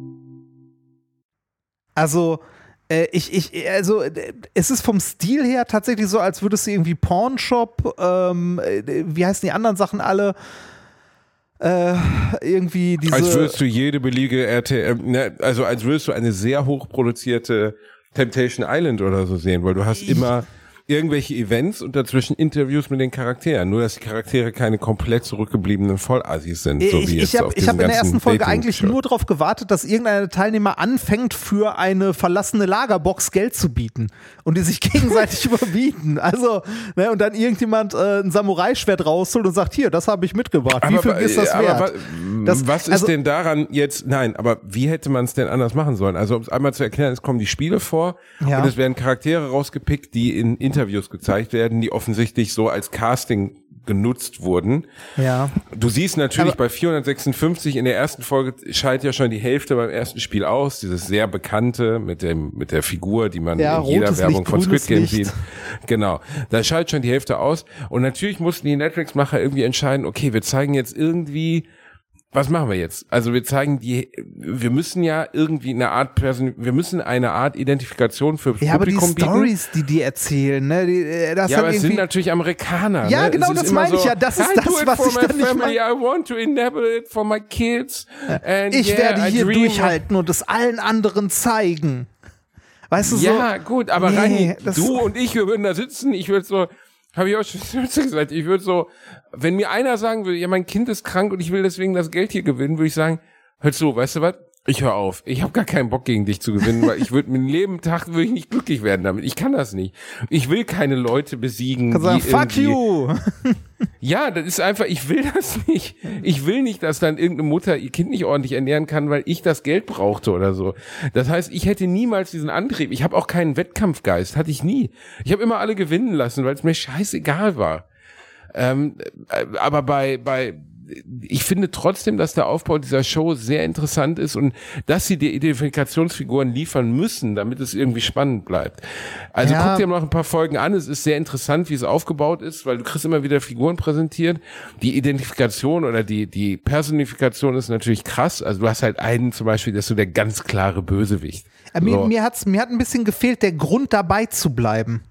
[SPEAKER 2] Also, äh, ich, ich, also, äh, es ist vom Stil her tatsächlich so, als würdest du irgendwie Pornshop, ähm, äh, wie heißen die anderen Sachen alle? Äh, irgendwie diese.
[SPEAKER 1] Als würdest du jede beliebige RTM, ne, also als würdest du eine sehr hochproduzierte Temptation Island oder so sehen, weil du hast immer, irgendwelche Events und dazwischen Interviews mit den Charakteren. Nur, dass die Charaktere keine komplett zurückgebliebenen Vollassis sind. So
[SPEAKER 2] ich
[SPEAKER 1] wie
[SPEAKER 2] ich
[SPEAKER 1] jetzt
[SPEAKER 2] habe
[SPEAKER 1] auf
[SPEAKER 2] ich hab
[SPEAKER 1] diesen
[SPEAKER 2] in der ersten Folge eigentlich nur darauf gewartet, dass irgendein Teilnehmer anfängt, für eine verlassene Lagerbox Geld zu bieten und die sich (laughs) gegenseitig überbieten. Also, ne, und dann irgendjemand äh, ein Samurai-Schwert rausholt und sagt, hier, das habe ich mitgebracht. Wie viel ist das
[SPEAKER 1] aber
[SPEAKER 2] wert?
[SPEAKER 1] wa-
[SPEAKER 2] Das-
[SPEAKER 1] was ist
[SPEAKER 2] also-
[SPEAKER 1] denn daran jetzt, nein, aber wie hätte man es denn anders machen sollen? Also um es einmal zu erklären, es kommen die Spiele vor
[SPEAKER 2] Ja.
[SPEAKER 1] und es werden Charaktere rausgepickt, die in Interviews gezeigt werden, die offensichtlich so als Casting genutzt wurden.
[SPEAKER 2] Ja.
[SPEAKER 1] Du siehst natürlich
[SPEAKER 2] Aber-
[SPEAKER 1] bei 456 in der ersten Folge scheidet ja schon die Hälfte beim ersten Spiel aus, dieses sehr bekannte mit dem mit der Figur, die man
[SPEAKER 2] Ja,
[SPEAKER 1] in jeder Werbung
[SPEAKER 2] Licht,
[SPEAKER 1] von Squid Game sieht. Genau, da schaltet schon die Hälfte aus und natürlich mussten die Netflix-Macher irgendwie entscheiden, okay, wir zeigen jetzt irgendwie was machen wir jetzt? Also wir zeigen die, wir müssen ja irgendwie eine Art Person, wir müssen eine Art Identifikation für
[SPEAKER 2] Ja, aber die
[SPEAKER 1] Publikum.
[SPEAKER 2] Stories, die die erzählen, ne, die, äh, das
[SPEAKER 1] Ja, aber es sind natürlich Amerikaner.
[SPEAKER 2] Ja,
[SPEAKER 1] ne?
[SPEAKER 2] genau, das meine ich
[SPEAKER 1] so,
[SPEAKER 2] ja. Das ist
[SPEAKER 1] I
[SPEAKER 2] das,
[SPEAKER 1] do it
[SPEAKER 2] was
[SPEAKER 1] for
[SPEAKER 2] ich
[SPEAKER 1] my
[SPEAKER 2] dann nicht
[SPEAKER 1] family. I want to enable it for my kids. And
[SPEAKER 2] ich
[SPEAKER 1] yeah,
[SPEAKER 2] werde hier durchhalten und es allen anderen zeigen. Weißt du so?
[SPEAKER 1] Ja, gut, aber
[SPEAKER 2] Nee, das-
[SPEAKER 1] du und ich, wir würden da sitzen. Ich würde so, habe ich auch schon (laughs) gesagt, ich würde so, wenn mir einer sagen würde, ja, mein Kind ist krank und ich will deswegen das Geld hier gewinnen, würde ich sagen, hör zu, weißt du was? Ich höre auf. Ich habe gar keinen Bock gegen dich zu gewinnen, weil ich würde mit jedem Tag würde ich nicht glücklich werden damit. Ich kann das nicht. Ich will keine Leute besiegen.
[SPEAKER 2] Kann sagen,
[SPEAKER 1] die
[SPEAKER 2] fuck you. (laughs)
[SPEAKER 1] Ja, das ist einfach, ich will das nicht. Ich will nicht, dass dann irgendeine Mutter ihr Kind nicht ordentlich ernähren kann, weil ich das Geld brauchte oder so. Das heißt, ich hätte niemals diesen Antrieb. Ich habe auch keinen Wettkampfgeist, hatte ich nie. Ich habe immer alle gewinnen lassen, weil es mir scheißegal war. Ähm, äh, aber bei, bei, ich finde trotzdem, dass der Aufbau dieser Show sehr interessant ist und dass sie die Identifikationsfiguren liefern müssen, damit es irgendwie spannend bleibt. Also
[SPEAKER 2] Ja.
[SPEAKER 1] guck dir noch ein paar Folgen an. Es ist sehr interessant, wie es aufgebaut ist, weil du kriegst immer wieder Figuren präsentiert. Die Identifikation oder die, die Personifikation ist natürlich krass. Also du hast halt einen zum Beispiel, der ist so der ganz klare Bösewicht.
[SPEAKER 2] Äh, Mir,
[SPEAKER 1] So.
[SPEAKER 2] mir, hat's, mir hat ein bisschen gefehlt, der Grund dabei zu bleiben.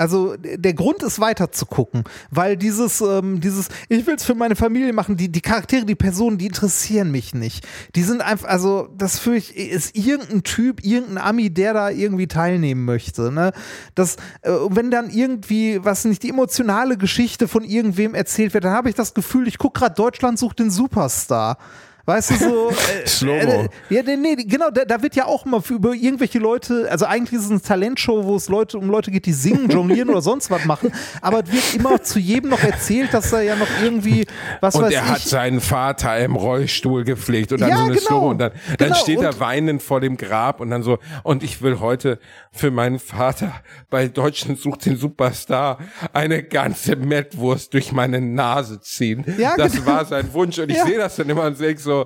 [SPEAKER 2] Also der Grund ist weiter zu gucken, weil dieses, ähm, dieses, ich will es für meine Familie machen, die, die Charaktere, die Personen, die interessieren mich nicht. Die sind einfach, also das für ich ist irgendein Typ, irgendein Ami, der da irgendwie teilnehmen möchte. Ne? Das, äh, wenn dann irgendwie, was nicht, die emotionale Geschichte von irgendwem erzählt wird, dann habe ich das Gefühl, ich gucke gerade Deutschland sucht den Superstar. Weißt du so? (laughs) Äh,
[SPEAKER 1] Slow-mo.
[SPEAKER 2] äh, ja, nee, nee, genau, da, da wird ja auch immer über irgendwelche Leute, also eigentlich ist es eine Talentshow, wo es Leute um Leute geht, die singen, jonglieren oder sonst was machen, aber es wird immer zu jedem noch erzählt, dass er ja noch irgendwie, was
[SPEAKER 1] Und
[SPEAKER 2] weiß
[SPEAKER 1] er hat
[SPEAKER 2] ich.
[SPEAKER 1] seinen Vater im Rollstuhl gepflegt und dann
[SPEAKER 2] Ja,
[SPEAKER 1] so eine
[SPEAKER 2] genau.
[SPEAKER 1] Slow und dann, dann
[SPEAKER 2] Genau,
[SPEAKER 1] steht er
[SPEAKER 2] und-
[SPEAKER 1] weinend vor dem Grab und dann so, und ich will heute für meinen Vater bei Deutschland sucht den Superstar eine ganze Mettwurst durch meine Nase ziehen.
[SPEAKER 2] Ja,
[SPEAKER 1] das
[SPEAKER 2] genau.
[SPEAKER 1] war sein Wunsch und ich
[SPEAKER 2] Ja.
[SPEAKER 1] sehe das dann immer und denke so,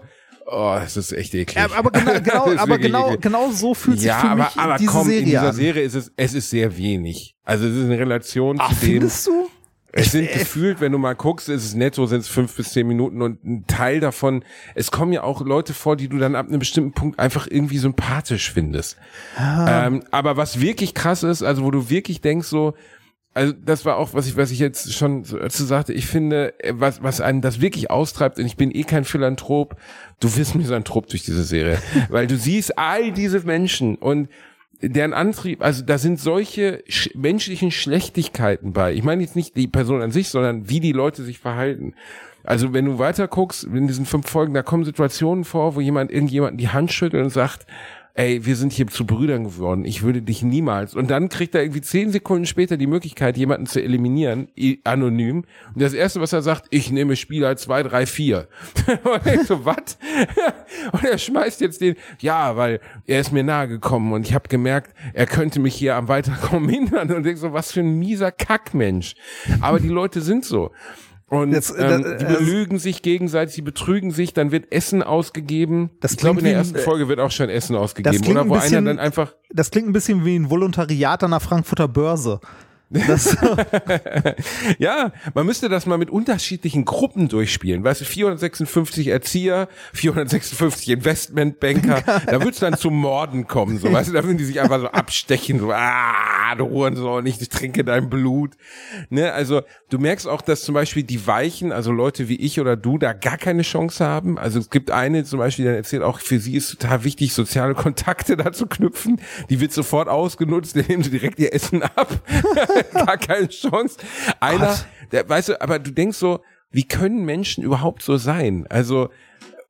[SPEAKER 1] oh, es ist echt eklig.
[SPEAKER 2] Ja, aber (laughs) genau, genau, aber genau,
[SPEAKER 1] eklig.
[SPEAKER 2] genau so fühlt sich
[SPEAKER 1] ja,
[SPEAKER 2] für
[SPEAKER 1] aber,
[SPEAKER 2] mich
[SPEAKER 1] aber
[SPEAKER 2] diese
[SPEAKER 1] komm,
[SPEAKER 2] Serie
[SPEAKER 1] in dieser
[SPEAKER 2] an.
[SPEAKER 1] Serie ist es, es ist sehr wenig. Also es ist in Relation
[SPEAKER 2] Ach,
[SPEAKER 1] zu dem,
[SPEAKER 2] findest du?
[SPEAKER 1] es sind gefühlt, wenn du mal guckst, ist es netto, sind es fünf bis zehn Minuten und ein Teil davon, es kommen ja auch Leute vor, die du dann ab einem bestimmten Punkt einfach irgendwie sympathisch findest.
[SPEAKER 2] Ah.
[SPEAKER 1] Ähm, aber was wirklich krass ist, also wo du wirklich denkst so, also das war auch, was ich, was ich jetzt schon dazu sagte, ich finde, äh, was, was einen das wirklich austreibt, und ich bin eh kein Philanthrop, du wirst Misanthrop durch diese Serie, (laughs) weil du siehst all diese Menschen und deren Antrieb, also da sind solche sch menschlichen Schlechtigkeiten bei. Ich meine jetzt nicht die Person an sich, sondern wie die Leute sich verhalten. Also wenn du weiter guckst, in diesen fünf Folgen, da kommen Situationen vor, wo jemand irgendjemanden die Hand schüttelt und sagt, ey, wir sind hier zu Brüdern geworden, ich würde dich niemals. Und dann kriegt er irgendwie zehn Sekunden später die Möglichkeit, jemanden zu eliminieren, anonym. Und das Erste, was er sagt, ich nehme Spieler zwei, drei, vier. (laughs) und ich so, was? (laughs) und er schmeißt jetzt den, ja, weil er ist mir nahe gekommen und ich habe gemerkt, er könnte mich hier am Weiterkommen (laughs) hindern. Und ich so, was für ein mieser Kackmensch. Aber die Leute sind so. Und
[SPEAKER 2] Jetzt, äh,
[SPEAKER 1] ähm,
[SPEAKER 2] das-
[SPEAKER 1] die
[SPEAKER 2] äh,
[SPEAKER 1] belügen sich gegenseitig, die betrügen sich, dann wird Essen ausgegeben.
[SPEAKER 2] Das
[SPEAKER 1] ich glaube, in der ersten
[SPEAKER 2] äh,
[SPEAKER 1] Folge wird auch schon Essen ausgegeben. Oder wo
[SPEAKER 2] bisschen,
[SPEAKER 1] einer dann einfach,
[SPEAKER 2] das klingt ein bisschen wie ein Volontariat an der Frankfurter Börse. (laughs)
[SPEAKER 1] Ja, man müsste das mal mit unterschiedlichen Gruppen durchspielen. Weißt du, 456 Erzieher, 456 Investmentbanker, da wird's dann zu Morden kommen, so, weißt du, da würden die sich einfach so abstechen, so, ah, du Hurensohn, ich trinke dein Blut. Ne, also, du merkst auch, dass zum Beispiel die Weichen, also Leute wie ich oder du, da gar keine Chance haben. Also, es gibt eine zum Beispiel, die dann erzählt auch, für sie ist total wichtig, soziale Kontakte da zu knüpfen. Die wird sofort ausgenutzt, (laughs) die nehmen sie direkt ihr Essen ab. (laughs) gar keine Chance. Einer, der, weißt du, aber du denkst so, wie können Menschen überhaupt so sein? Also,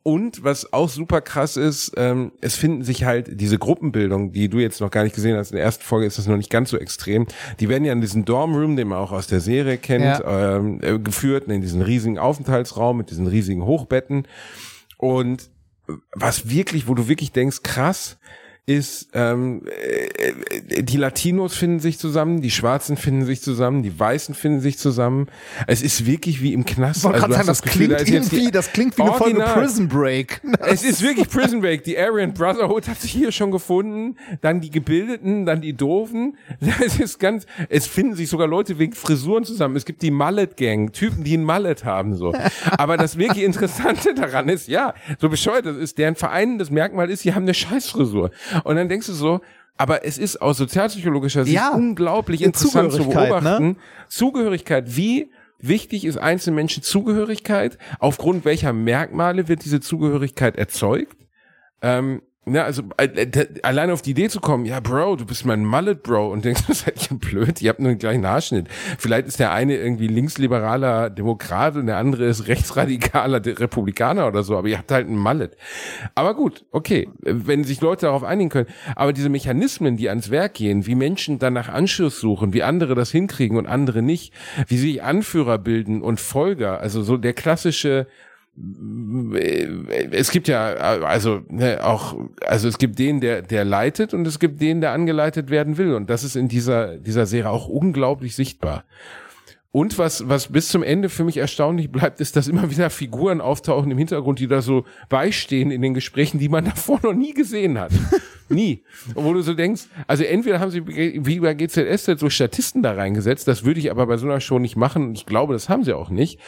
[SPEAKER 1] und was auch super krass ist, ähm, es finden sich halt diese Gruppenbildung, die du jetzt noch gar nicht gesehen hast. In der ersten Folge ist das noch nicht ganz so extrem. Die werden ja in diesem Dormroom, den man auch aus der Serie kennt,
[SPEAKER 2] Ja.
[SPEAKER 1] ähm, äh, geführt, in diesen riesigen Aufenthaltsraum mit diesen riesigen Hochbetten. Und was wirklich, wo du wirklich denkst, krass, ist, ähm, äh, die Latinos finden sich zusammen, die Schwarzen finden sich zusammen, die Weißen finden sich zusammen. Es ist wirklich wie im Knast.
[SPEAKER 2] ich
[SPEAKER 1] Also
[SPEAKER 2] sagen,
[SPEAKER 1] hast
[SPEAKER 2] das
[SPEAKER 1] Gefühl,
[SPEAKER 2] klingt
[SPEAKER 1] da
[SPEAKER 2] irgendwie, das klingt wie eine Folge. Prison Break. (laughs)
[SPEAKER 1] Es ist wirklich Prison Break. Die Aryan Brotherhood hat sich hier schon gefunden. Dann die Gebildeten, dann die Doofen. (laughs) Es ist ganz, es finden sich sogar Leute wegen Frisuren zusammen. Es gibt die Mallet Gang, Typen, die ein Mallet haben, so. (laughs) Aber das wirklich Interessante daran ist, ja, so bescheuert das ist, deren vereinendes Merkmal ist, die haben eine Scheißfrisur. Und dann denkst du so, aber es ist aus sozialpsychologischer Sicht
[SPEAKER 2] Ja,
[SPEAKER 1] unglaublich interessant zu
[SPEAKER 2] ne?
[SPEAKER 1] beobachten. Zugehörigkeit, wie wichtig ist einzelnen Menschen Zugehörigkeit? Aufgrund welcher Merkmale wird diese Zugehörigkeit erzeugt? Ähm, ne, also äh, äh, allein auf die Idee zu kommen, ja, Bro, du bist mein Mullet, Bro, und denkst, (laughs) das seid ihr blöd, ihr habt nur den gleichen Haarschnitt. Vielleicht ist der eine irgendwie linksliberaler Demokrat und der andere ist rechtsradikaler Republikaner oder so, aber ihr habt halt einen Mullet. Aber gut, okay, wenn sich Leute darauf einigen können. Aber diese Mechanismen, die ans Werk gehen, wie Menschen dann nach Anschluss suchen, wie andere das hinkriegen und andere nicht, wie sich Anführer bilden und Folger, also so der klassische es gibt ja also ne, auch also es gibt den der der leitet und es gibt den der angeleitet werden will und das ist in dieser dieser Serie auch unglaublich sichtbar. Und was was bis zum Ende für mich erstaunlich bleibt, ist, dass immer wieder Figuren auftauchen im Hintergrund, die da so beistehen in den Gesprächen, die man (laughs) davor noch nie gesehen hat. nie. Und wo du so denkst, also entweder haben sie wie bei GZS so Statisten da reingesetzt, das würde ich aber bei so einer Show nicht machen und ich glaube, das haben sie auch nicht.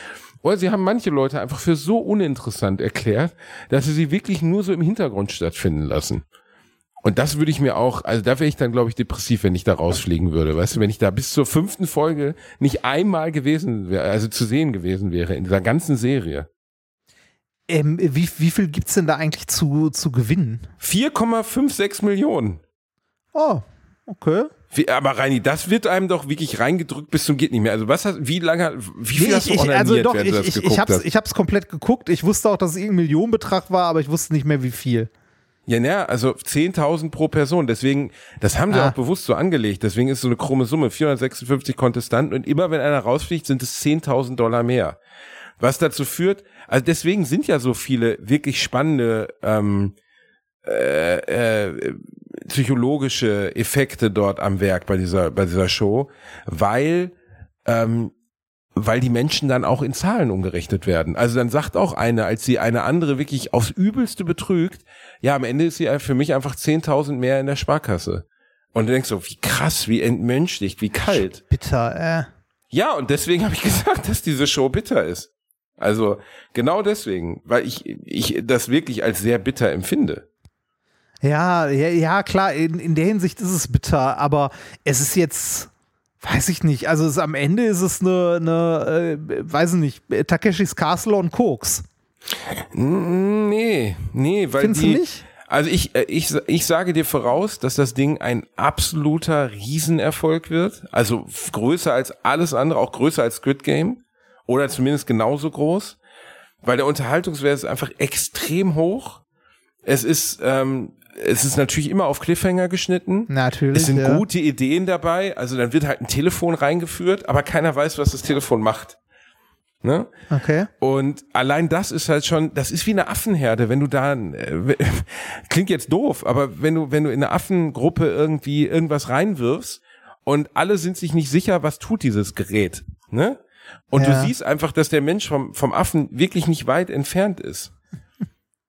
[SPEAKER 1] Oder sie haben manche Leute einfach für so uninteressant erklärt, dass sie sie wirklich nur so im Hintergrund stattfinden lassen. Und das würde ich mir auch, also da wäre ich dann, glaube ich, depressiv, wenn ich da rausfliegen würde. Weißt du, wenn ich da bis zur fünften Folge nicht einmal gewesen wäre, also zu sehen gewesen wäre in dieser ganzen Serie.
[SPEAKER 2] Ähm, wie, wie viel gibt's denn da eigentlich zu, zu gewinnen?
[SPEAKER 1] 4,56 Millionen.
[SPEAKER 2] Oh, okay.
[SPEAKER 1] Wie, aber Reini, das wird einem doch wirklich reingedrückt bis zum geht nicht mehr. Also was hast, wie lange, wie viel
[SPEAKER 2] Nee,
[SPEAKER 1] hast du
[SPEAKER 2] ich, also doch,
[SPEAKER 1] während
[SPEAKER 2] ich,
[SPEAKER 1] du das
[SPEAKER 2] ich,
[SPEAKER 1] geguckt
[SPEAKER 2] ich, hab's,
[SPEAKER 1] hast?
[SPEAKER 2] ich hab's komplett geguckt. Ich wusste auch, dass es irgendein Millionenbetrag war, aber ich wusste nicht mehr, wie viel.
[SPEAKER 1] Ja, naja, also 10.000 pro Person. Deswegen, das haben sie
[SPEAKER 2] Ah.
[SPEAKER 1] auch bewusst so angelegt. Deswegen ist so eine krumme Summe. 456 Kontestanten und immer wenn einer rausfliegt, sind es 10.000 Dollar mehr. Was dazu führt, also deswegen sind ja so viele wirklich spannende ähm, äh, äh, psychologische Effekte dort am Werk bei dieser bei dieser Show, weil ähm, weil die Menschen dann auch in Zahlen umgerechnet werden. Also dann sagt auch eine, als sie eine andere wirklich aufs Übelste betrügt, ja, am Ende ist sie für mich einfach 10.000 mehr in der Sparkasse. Und du denkst so, wie krass, wie entmenschlicht, wie kalt.
[SPEAKER 2] Bitter, äh.
[SPEAKER 1] Ja, und deswegen habe ich (laughs) gesagt, dass diese Show bitter ist. Also genau deswegen, weil ich, ich das wirklich als sehr bitter empfinde.
[SPEAKER 2] Ja, ja, ja, klar, in, in der Hinsicht ist es bitter, aber es ist jetzt, weiß ich nicht, also es, am Ende ist es eine, eine äh, weiß ich nicht, Takeshis Castle und Koks.
[SPEAKER 1] Nee, nee, weil
[SPEAKER 2] Findest
[SPEAKER 1] die,
[SPEAKER 2] du nicht?
[SPEAKER 1] Also ich, äh, ich, ich sage dir voraus, dass das Ding ein absoluter Riesenerfolg wird. Also größer als alles andere, auch größer als Squid Game. Oder zumindest genauso groß. Weil der Unterhaltungswert ist einfach extrem hoch. Es ist, ähm, es ist natürlich immer auf Cliffhanger geschnitten.
[SPEAKER 2] Natürlich.
[SPEAKER 1] Es sind
[SPEAKER 2] ja.
[SPEAKER 1] gute Ideen dabei. Also dann wird halt ein Telefon reingeführt, aber keiner weiß, was das Telefon macht. Ne?
[SPEAKER 2] Okay.
[SPEAKER 1] Und allein das ist halt schon, das ist wie eine Affenherde, wenn du da, äh, (laughs) klingt jetzt doof, aber wenn du, wenn du in eine Affengruppe irgendwie irgendwas reinwirfst und alle sind sich nicht sicher, was tut dieses Gerät, ne? Und
[SPEAKER 2] Ja.
[SPEAKER 1] du siehst einfach, dass der Mensch vom, vom Affen wirklich nicht weit entfernt ist.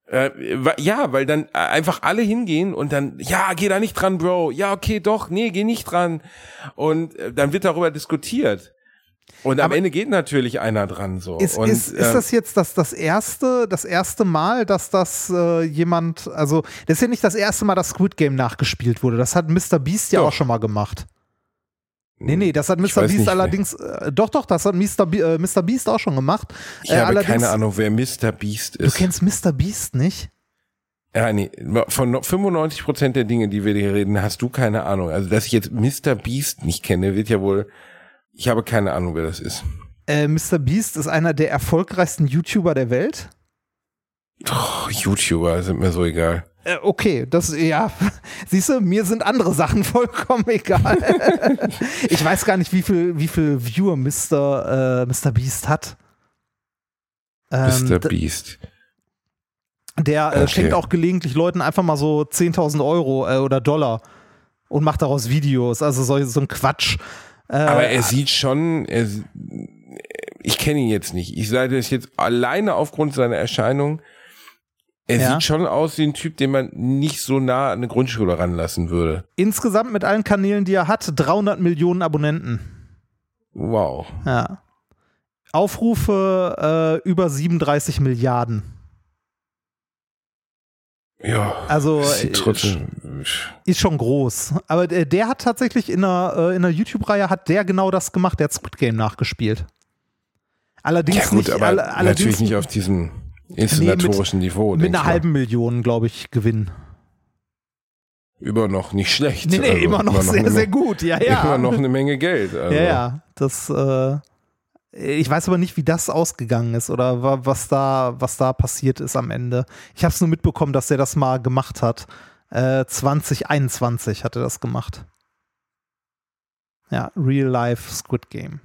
[SPEAKER 1] Äh, ja, weil dann einfach alle hingehen und dann, ja, geh da nicht dran, Bro. Ja, okay, doch, nee, geh nicht dran. Und äh, dann wird darüber diskutiert. Und am
[SPEAKER 2] Aber
[SPEAKER 1] Ende geht natürlich einer dran so.
[SPEAKER 2] Ist,
[SPEAKER 1] und,
[SPEAKER 2] ist, ist
[SPEAKER 1] äh,
[SPEAKER 2] das jetzt das, das erste, das erste Mal, dass das äh, jemand, also das ist ja nicht das erste Mal, dass Squid Game nachgespielt wurde. Das hat Mr. Beast ja
[SPEAKER 1] Doch.
[SPEAKER 2] auch schon mal gemacht. Nee, nee, das hat Mr. Beast
[SPEAKER 1] nicht,
[SPEAKER 2] allerdings, äh, doch, doch, das hat Mr. Be äh, Mr. Beast auch schon gemacht.
[SPEAKER 1] ich
[SPEAKER 2] äh,
[SPEAKER 1] habe keine Ahnung, wer Mr. Beast
[SPEAKER 2] Du
[SPEAKER 1] ist.
[SPEAKER 2] kennst Mr. Beast nicht?
[SPEAKER 1] Ja, nee, von no- 95 Prozent der Dinge, die wir hier reden, hast du keine Ahnung. Also, dass ich jetzt Mr. Beast nicht kenne, wird ja wohl, ich habe keine Ahnung, wer das ist.
[SPEAKER 2] Äh, Mr. Beast ist einer der erfolgreichsten YouTuber der Welt.
[SPEAKER 1] Oh, YouTuber sind mir so egal.
[SPEAKER 2] Äh, okay, das, ja, (laughs) siehst du, mir sind andere Sachen (laughs) vollkommen egal. (laughs) ich weiß gar nicht, wie viel, wie viel Viewer Mr. Äh, Mr. Beast hat. Ähm,
[SPEAKER 1] Mr. Beast.
[SPEAKER 2] Der äh,
[SPEAKER 1] Okay.
[SPEAKER 2] schenkt auch gelegentlich Leuten einfach mal so 10.000 Euro äh, oder Dollar und macht daraus Videos, also so, so ein Quatsch. Äh,
[SPEAKER 1] Aber er sieht schon, er, ich kenne ihn jetzt nicht. Ich sage das jetzt alleine aufgrund seiner Erscheinung. Er
[SPEAKER 2] Ja.
[SPEAKER 1] sieht schon aus wie ein Typ, den man nicht so nah an eine Grundschule ranlassen würde.
[SPEAKER 2] insgesamt mit allen Kanälen, die er hat, 300 Millionen Abonnenten.
[SPEAKER 1] Wow.
[SPEAKER 2] Ja. Aufrufe äh, über 37 Milliarden.
[SPEAKER 1] Ja.
[SPEAKER 2] Also
[SPEAKER 1] sieht
[SPEAKER 2] äh, ist schon groß. Aber der, der hat tatsächlich in einer, äh, in einer YouTube-Reihe hat der genau das gemacht. Der hat Squid Game nachgespielt. Allerdings
[SPEAKER 1] Ja gut,
[SPEAKER 2] nicht,
[SPEAKER 1] aber
[SPEAKER 2] alle, allerdings
[SPEAKER 1] natürlich nicht auf diesem inszenatorischen Niveau.
[SPEAKER 2] mit
[SPEAKER 1] denk
[SPEAKER 2] einer
[SPEAKER 1] ich mal.
[SPEAKER 2] halben Million, glaube ich, Gewinn.
[SPEAKER 1] Immer noch nicht schlecht.
[SPEAKER 2] Nee, nee,
[SPEAKER 1] Also
[SPEAKER 2] immer noch sehr,
[SPEAKER 1] eine,
[SPEAKER 2] sehr gut. Ja, ja.
[SPEAKER 1] Immer noch eine Menge Geld. (laughs) Also.
[SPEAKER 2] Ja, ja. Das, äh, ich weiß aber nicht, wie das ausgegangen ist oder wa- was da, was da passiert ist am Ende. Ich habe es nur mitbekommen, dass er das mal gemacht hat. Äh, 2021 hat er das gemacht. Ja, Real Life Squid Game.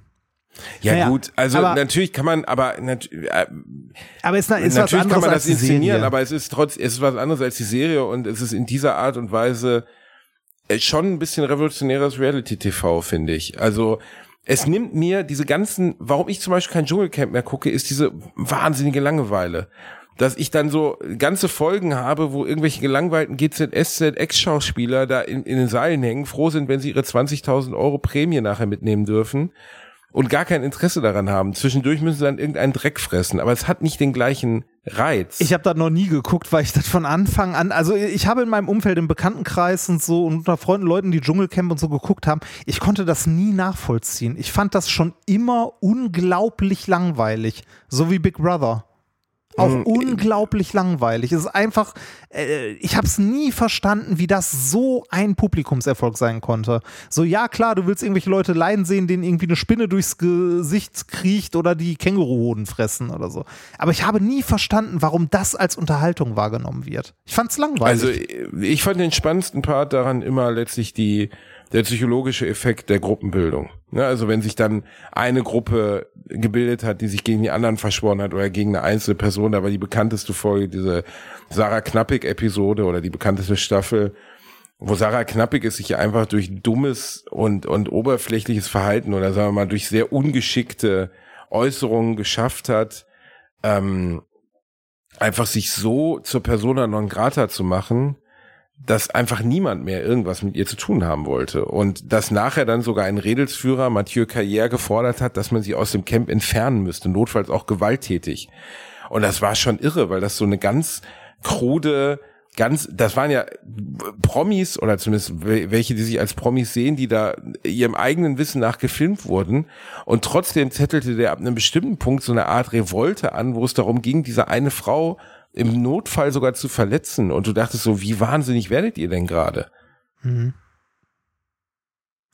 [SPEAKER 1] Ja,
[SPEAKER 2] Naja,
[SPEAKER 1] gut, also
[SPEAKER 2] aber-
[SPEAKER 1] natürlich kann man, aber nat äh,
[SPEAKER 2] Aber ist, ist
[SPEAKER 1] natürlich kann man das inszenieren, aber es ist trotz, es ist was anderes als die Serie und es ist in dieser Art und Weise äh, schon ein bisschen revolutionäres Reality-TV, finde ich. Also es nimmt mir diese ganzen, warum ich zum Beispiel kein Dschungelcamp mehr gucke, ist diese wahnsinnige Langeweile. Dass ich dann so ganze Folgen habe, wo irgendwelche gelangweilten GZSZ Ex-Schauspieler da in, in den Seilen hängen, froh sind, wenn sie ihre 20.000 Euro Prämie nachher mitnehmen dürfen und gar kein Interesse daran haben. Zwischendurch müssen sie dann irgendeinen Dreck fressen, aber es hat nicht den gleichen Reiz.
[SPEAKER 2] Ich habe das noch nie geguckt, weil ich das von Anfang an, also ich habe in meinem Umfeld, im Bekanntenkreis und so und unter Freunden, Leuten, die Dschungelcamp und so geguckt haben, ich konnte das nie nachvollziehen. Ich fand das schon immer unglaublich langweilig, so wie Big Brother. Auch
[SPEAKER 1] Hm,
[SPEAKER 2] unglaublich langweilig. Es ist einfach, äh, ich habe es nie verstanden, wie das so ein Publikumserfolg sein konnte. So, ja, klar, du willst irgendwelche Leute leiden sehen, denen irgendwie eine Spinne durchs Gesicht kriecht oder die Känguruhoden fressen oder so. Aber ich habe nie verstanden, warum das als Unterhaltung wahrgenommen wird. Ich fand es langweilig.
[SPEAKER 1] Also ich fand den spannendsten Part daran immer letztlich die der psychologische Effekt der Gruppenbildung. Ne, also wenn sich dann eine Gruppe gebildet hat, die sich gegen die anderen verschworen hat oder gegen eine einzelne Person, da war die bekannteste Folge diese Sarah Knappig-Episode oder die bekannteste Staffel, wo Sarah Knappig es sich einfach durch dummes und, und oberflächliches Verhalten oder sagen wir mal durch sehr ungeschickte Äußerungen geschafft hat, ähm, einfach sich so zur Persona non grata zu machen, dass einfach niemand mehr irgendwas mit ihr zu tun haben wollte. Und dass nachher dann sogar ein Redelsführer, Mathieu Carrière, gefordert hat, dass man sie aus dem Camp entfernen müsste, notfalls auch gewalttätig. Und das war schon irre, weil das so eine ganz krude, ganz, das waren ja Promis oder zumindest wel- welche, die sich als Promis sehen, die da ihrem eigenen Wissen nach gefilmt wurden. Und trotzdem zettelte der ab einem bestimmten Punkt so eine Art Revolte an, wo es darum ging, diese eine Frau im Notfall sogar zu verletzen. Und du dachtest so, wie wahnsinnig werdet ihr denn gerade?
[SPEAKER 2] Mhm.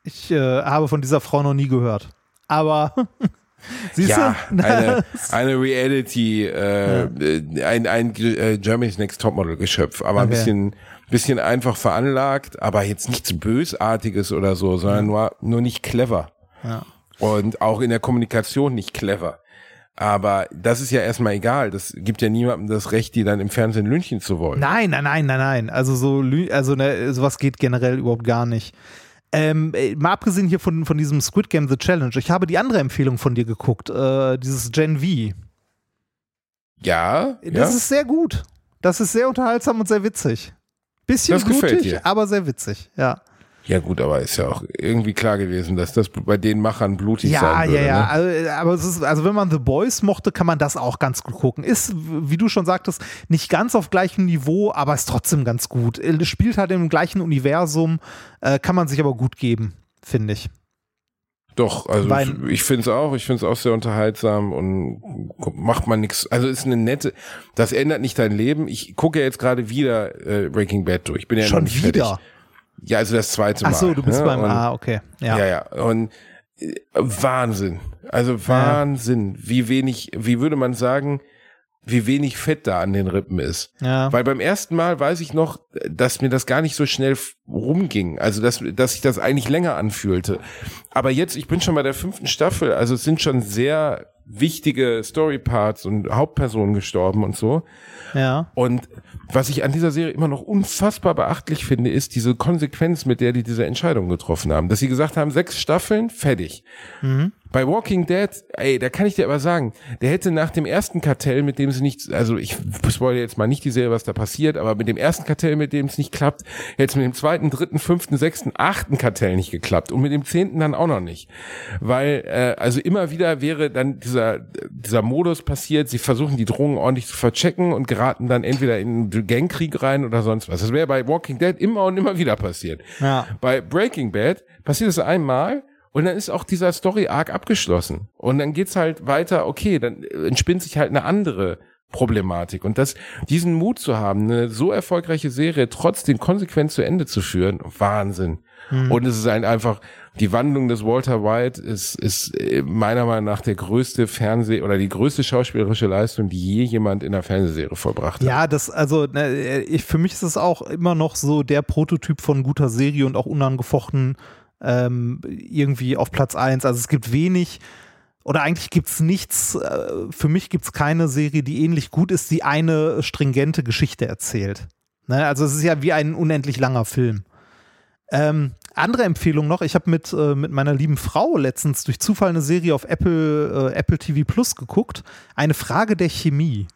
[SPEAKER 2] Ich äh, habe von dieser Frau noch nie gehört. Aber (laughs) siehst
[SPEAKER 1] Ja,
[SPEAKER 2] du?
[SPEAKER 1] eine, (laughs) eine Reality, äh, äh, ein, ein äh, Germany's Next Topmodel Geschöpf, aber ein
[SPEAKER 2] Okay.
[SPEAKER 1] bisschen, bisschen einfach veranlagt, aber jetzt nichts Bösartiges oder so, sondern nur, nur nicht clever.
[SPEAKER 2] Ja.
[SPEAKER 1] Und auch in der Kommunikation nicht clever. Aber das ist ja erstmal egal. Das gibt ja niemandem das Recht, die dann im Fernsehen lynchen zu wollen.
[SPEAKER 2] Nein, nein, nein, nein, nein. Also so, also ne, sowas geht generell überhaupt gar nicht. Ähm, äh, mal abgesehen hier von, von diesem Squid Game The Challenge, ich habe die andere Empfehlung von dir geguckt, äh, dieses Gen V.
[SPEAKER 1] Ja,
[SPEAKER 2] Das
[SPEAKER 1] ja.
[SPEAKER 2] ist sehr gut. Das ist sehr unterhaltsam und sehr witzig. Bisschen
[SPEAKER 1] Das
[SPEAKER 2] blutig,
[SPEAKER 1] dir.
[SPEAKER 2] aber sehr witzig, ja.
[SPEAKER 1] Ja gut, aber ist ja auch irgendwie klar gewesen, dass das bei den Machern blutig
[SPEAKER 2] Ja,
[SPEAKER 1] sein würde.
[SPEAKER 2] ja, ja.
[SPEAKER 1] Ne?
[SPEAKER 2] Also, aber es ist, also wenn man The Boys mochte, kann man das auch ganz gut gucken. Ist, wie du schon sagtest, nicht ganz auf gleichem Niveau, aber ist trotzdem ganz gut. Äh, Spielt halt im gleichen Universum, äh, kann man sich aber gut geben, finde ich.
[SPEAKER 1] Doch, also
[SPEAKER 2] Weil-
[SPEAKER 1] ich finde es auch, ich finde es auch sehr unterhaltsam und macht man nichts. Also ist eine nette, das ändert nicht dein Leben. Ich gucke ja jetzt gerade wieder äh, Breaking Bad durch. Ich bin ja noch
[SPEAKER 2] Schon
[SPEAKER 1] nicht
[SPEAKER 2] wieder.
[SPEAKER 1] fertig. Ja, also das zweite Mal.
[SPEAKER 2] Ach so, du bist
[SPEAKER 1] ne?
[SPEAKER 2] beim
[SPEAKER 1] Und-
[SPEAKER 2] Ah, okay. Ja.
[SPEAKER 1] Ja, ja. Und äh, Wahnsinn. Also Wahnsinn. Wie wenig, wie würde man sagen, wie wenig Fett da an den Rippen ist.
[SPEAKER 2] Ja.
[SPEAKER 1] Weil beim ersten Mal weiß ich noch, dass mir das gar nicht so schnell rumging. Also, dass, dass sich das eigentlich länger anfühlte. Aber jetzt, ich bin schon bei der fünften Staffel, also es sind schon sehr wichtige Storyparts und Hauptpersonen gestorben und so.
[SPEAKER 2] ja.
[SPEAKER 1] Und was ich an dieser Serie immer noch unfassbar beachtlich finde, ist diese Konsequenz, mit der die diese Entscheidung getroffen haben. Dass sie gesagt haben, sechs Staffeln, fertig. Bei Walking Dead, ey, da kann ich dir aber sagen, der hätte nach dem ersten Kartell, mit dem sie nicht, also ich spoilere jetzt mal nicht die Serie, was da passiert, aber mit dem ersten Kartell, mit dem es nicht klappt, hätte es mit dem zweiten, dritten, fünften, sechsten, achten Kartell nicht geklappt und mit dem zehnten dann auch noch nicht. Weil, äh, also immer wieder wäre dann dieser, dieser Modus passiert, sie versuchen die Drogen ordentlich zu verchecken und geraten dann entweder in einen Gangkrieg rein oder sonst was. Das wäre bei Walking Dead immer und immer wieder passiert.
[SPEAKER 2] Ja.
[SPEAKER 1] Bei Breaking Bad passiert es einmal und dann ist auch dieser Story-Arc abgeschlossen. Und dann geht's halt weiter, okay, dann entspinnt sich halt eine andere Problematik. Und das, diesen Mut zu haben, eine so erfolgreiche Serie trotzdem konsequent zu Ende zu führen, Wahnsinn. Und es ist ein einfach, die Wandlung des Walter White ist, ist äh, meiner Meinung nach der größte Fernseh- oder die größte schauspielerische Leistung, die je jemand in einer Fernsehserie vollbracht hat.
[SPEAKER 2] Ja, das, also, ne, ich, für mich ist es auch immer noch so der Prototyp von guter Serie und auch unangefochten ähm, irgendwie auf Platz eins. Also es gibt wenig, oder eigentlich gibt es nichts, äh, für mich gibt es keine Serie, die ähnlich gut ist, die eine stringente Geschichte erzählt. Ne? Also es ist ja wie ein unendlich langer Film. Ähm, andere Empfehlung noch, ich habe mit, äh, mit meiner lieben Frau letztens durch Zufall eine Serie auf Apple, äh, Apple TV Plus geguckt. Eine Frage der Chemie.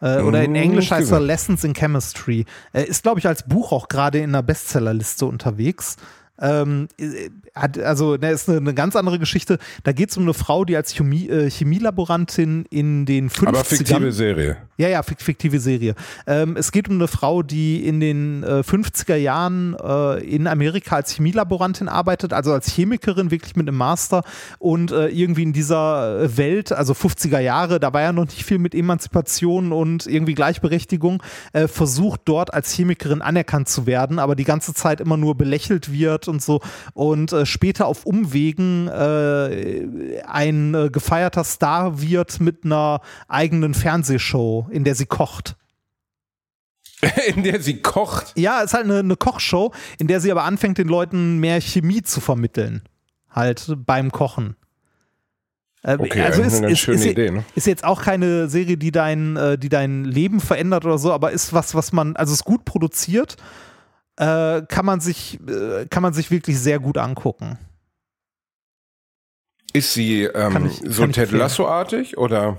[SPEAKER 2] Äh, oder in
[SPEAKER 1] Hm,
[SPEAKER 2] Englisch heißt er. Lessons in Chemistry. Äh, ist, glaube ich, als Buch auch gerade in einer Bestsellerliste unterwegs. Ähm, äh, hat, also, ne, ist eine, eine ganz andere Geschichte. Da geht es um eine Frau, die als Chemie, äh, Chemielaborantin in den 50ern.
[SPEAKER 1] Aber fiktive Serie.
[SPEAKER 2] Ja, ja, fik- fiktive Serie. Ähm, es geht um eine Frau, die in den äh, 50er Jahren äh, in Amerika als Chemielaborantin arbeitet, also als Chemikerin, wirklich mit einem Master und äh, irgendwie in dieser äh, Welt, also 50er Jahre, da war ja noch nicht viel mit Emanzipation und irgendwie Gleichberechtigung, äh, versucht dort als Chemikerin anerkannt zu werden, aber die ganze Zeit immer nur belächelt wird und so und äh, später auf Umwegen äh, ein äh, gefeierter Star wird mit einer eigenen Fernsehshow, in der sie kocht. (laughs)
[SPEAKER 1] in der sie kocht.
[SPEAKER 2] Ja, ist halt eine, eine Kochshow, in der sie aber anfängt, den Leuten mehr Chemie zu vermitteln. Halt beim Kochen. Äh,
[SPEAKER 1] Okay, eine ganz schöne
[SPEAKER 2] ist,
[SPEAKER 1] Idee, ne?
[SPEAKER 2] ist jetzt auch keine Serie, die dein, äh, die dein Leben verändert oder so, aber ist was, was man, also ist gut produziert, äh, kann man sich, äh, kann man sich wirklich sehr gut angucken.
[SPEAKER 1] Ist sie ähm,
[SPEAKER 2] ich-
[SPEAKER 1] so Ted. Lasso-artig oder?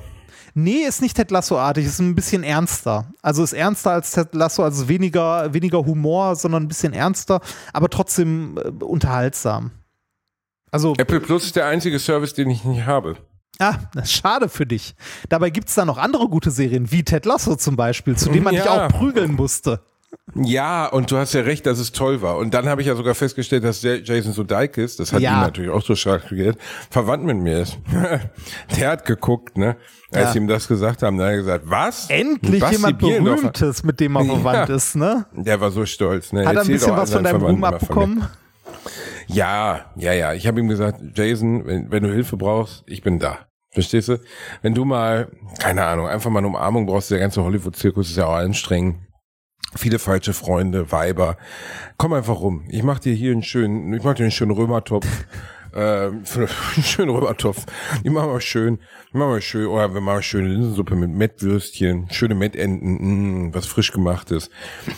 [SPEAKER 2] Nee, ist nicht Ted Lasso-artig, ist ein bisschen ernster. Also ist ernster als Ted Lasso, also weniger, weniger Humor, sondern ein bisschen ernster, aber trotzdem äh, unterhaltsam. Also,
[SPEAKER 1] Apple Plus ist der einzige Service, den ich nicht habe.
[SPEAKER 2] ah, schade für dich. Dabei gibt es da noch andere gute Serien, wie Ted Lasso zum Beispiel, zu dem man dich
[SPEAKER 1] Ja.
[SPEAKER 2] auch prügeln musste.
[SPEAKER 1] Ja, und du hast ja recht, dass es toll war. Und dann habe ich ja sogar festgestellt, dass Jason Sudeikis, das hat
[SPEAKER 2] Ja.
[SPEAKER 1] ihn natürlich auch so stark regiert, verwandt mit mir ist. (laughs) der hat geguckt, ne? Als
[SPEAKER 2] Ja.
[SPEAKER 1] sie ihm das gesagt haben, dann hat er gesagt, was?
[SPEAKER 2] Endlich
[SPEAKER 1] Basti
[SPEAKER 2] jemand? Berühmtes, mit dem man (laughs)
[SPEAKER 1] Ja.
[SPEAKER 2] verwandt ist, ne?
[SPEAKER 1] Der war so stolz, ne?
[SPEAKER 2] Hat er ein bisschen was von deinem Ruhm abbekommen?
[SPEAKER 1] Ja, ja, ja. Ich habe ihm gesagt, Jason, wenn, wenn du Hilfe brauchst, ich bin da. Verstehst du? Wenn du mal, keine Ahnung, einfach mal eine Umarmung brauchst, der ganze Hollywood-Zirkus ist ja auch anstrengend. Viele falsche Freunde, Weiber. Komm einfach rum. Ich mach dir hier einen schönen, ich mach dir einen schönen Römertopf. (laughs) Ähm, schönen Römertopf. Ich mach mal schön, ich mach mal schön, oder wir machen schöne Linsensuppe mit Mettwürstchen, schöne Mettenten, mm, was frisch gemachtes.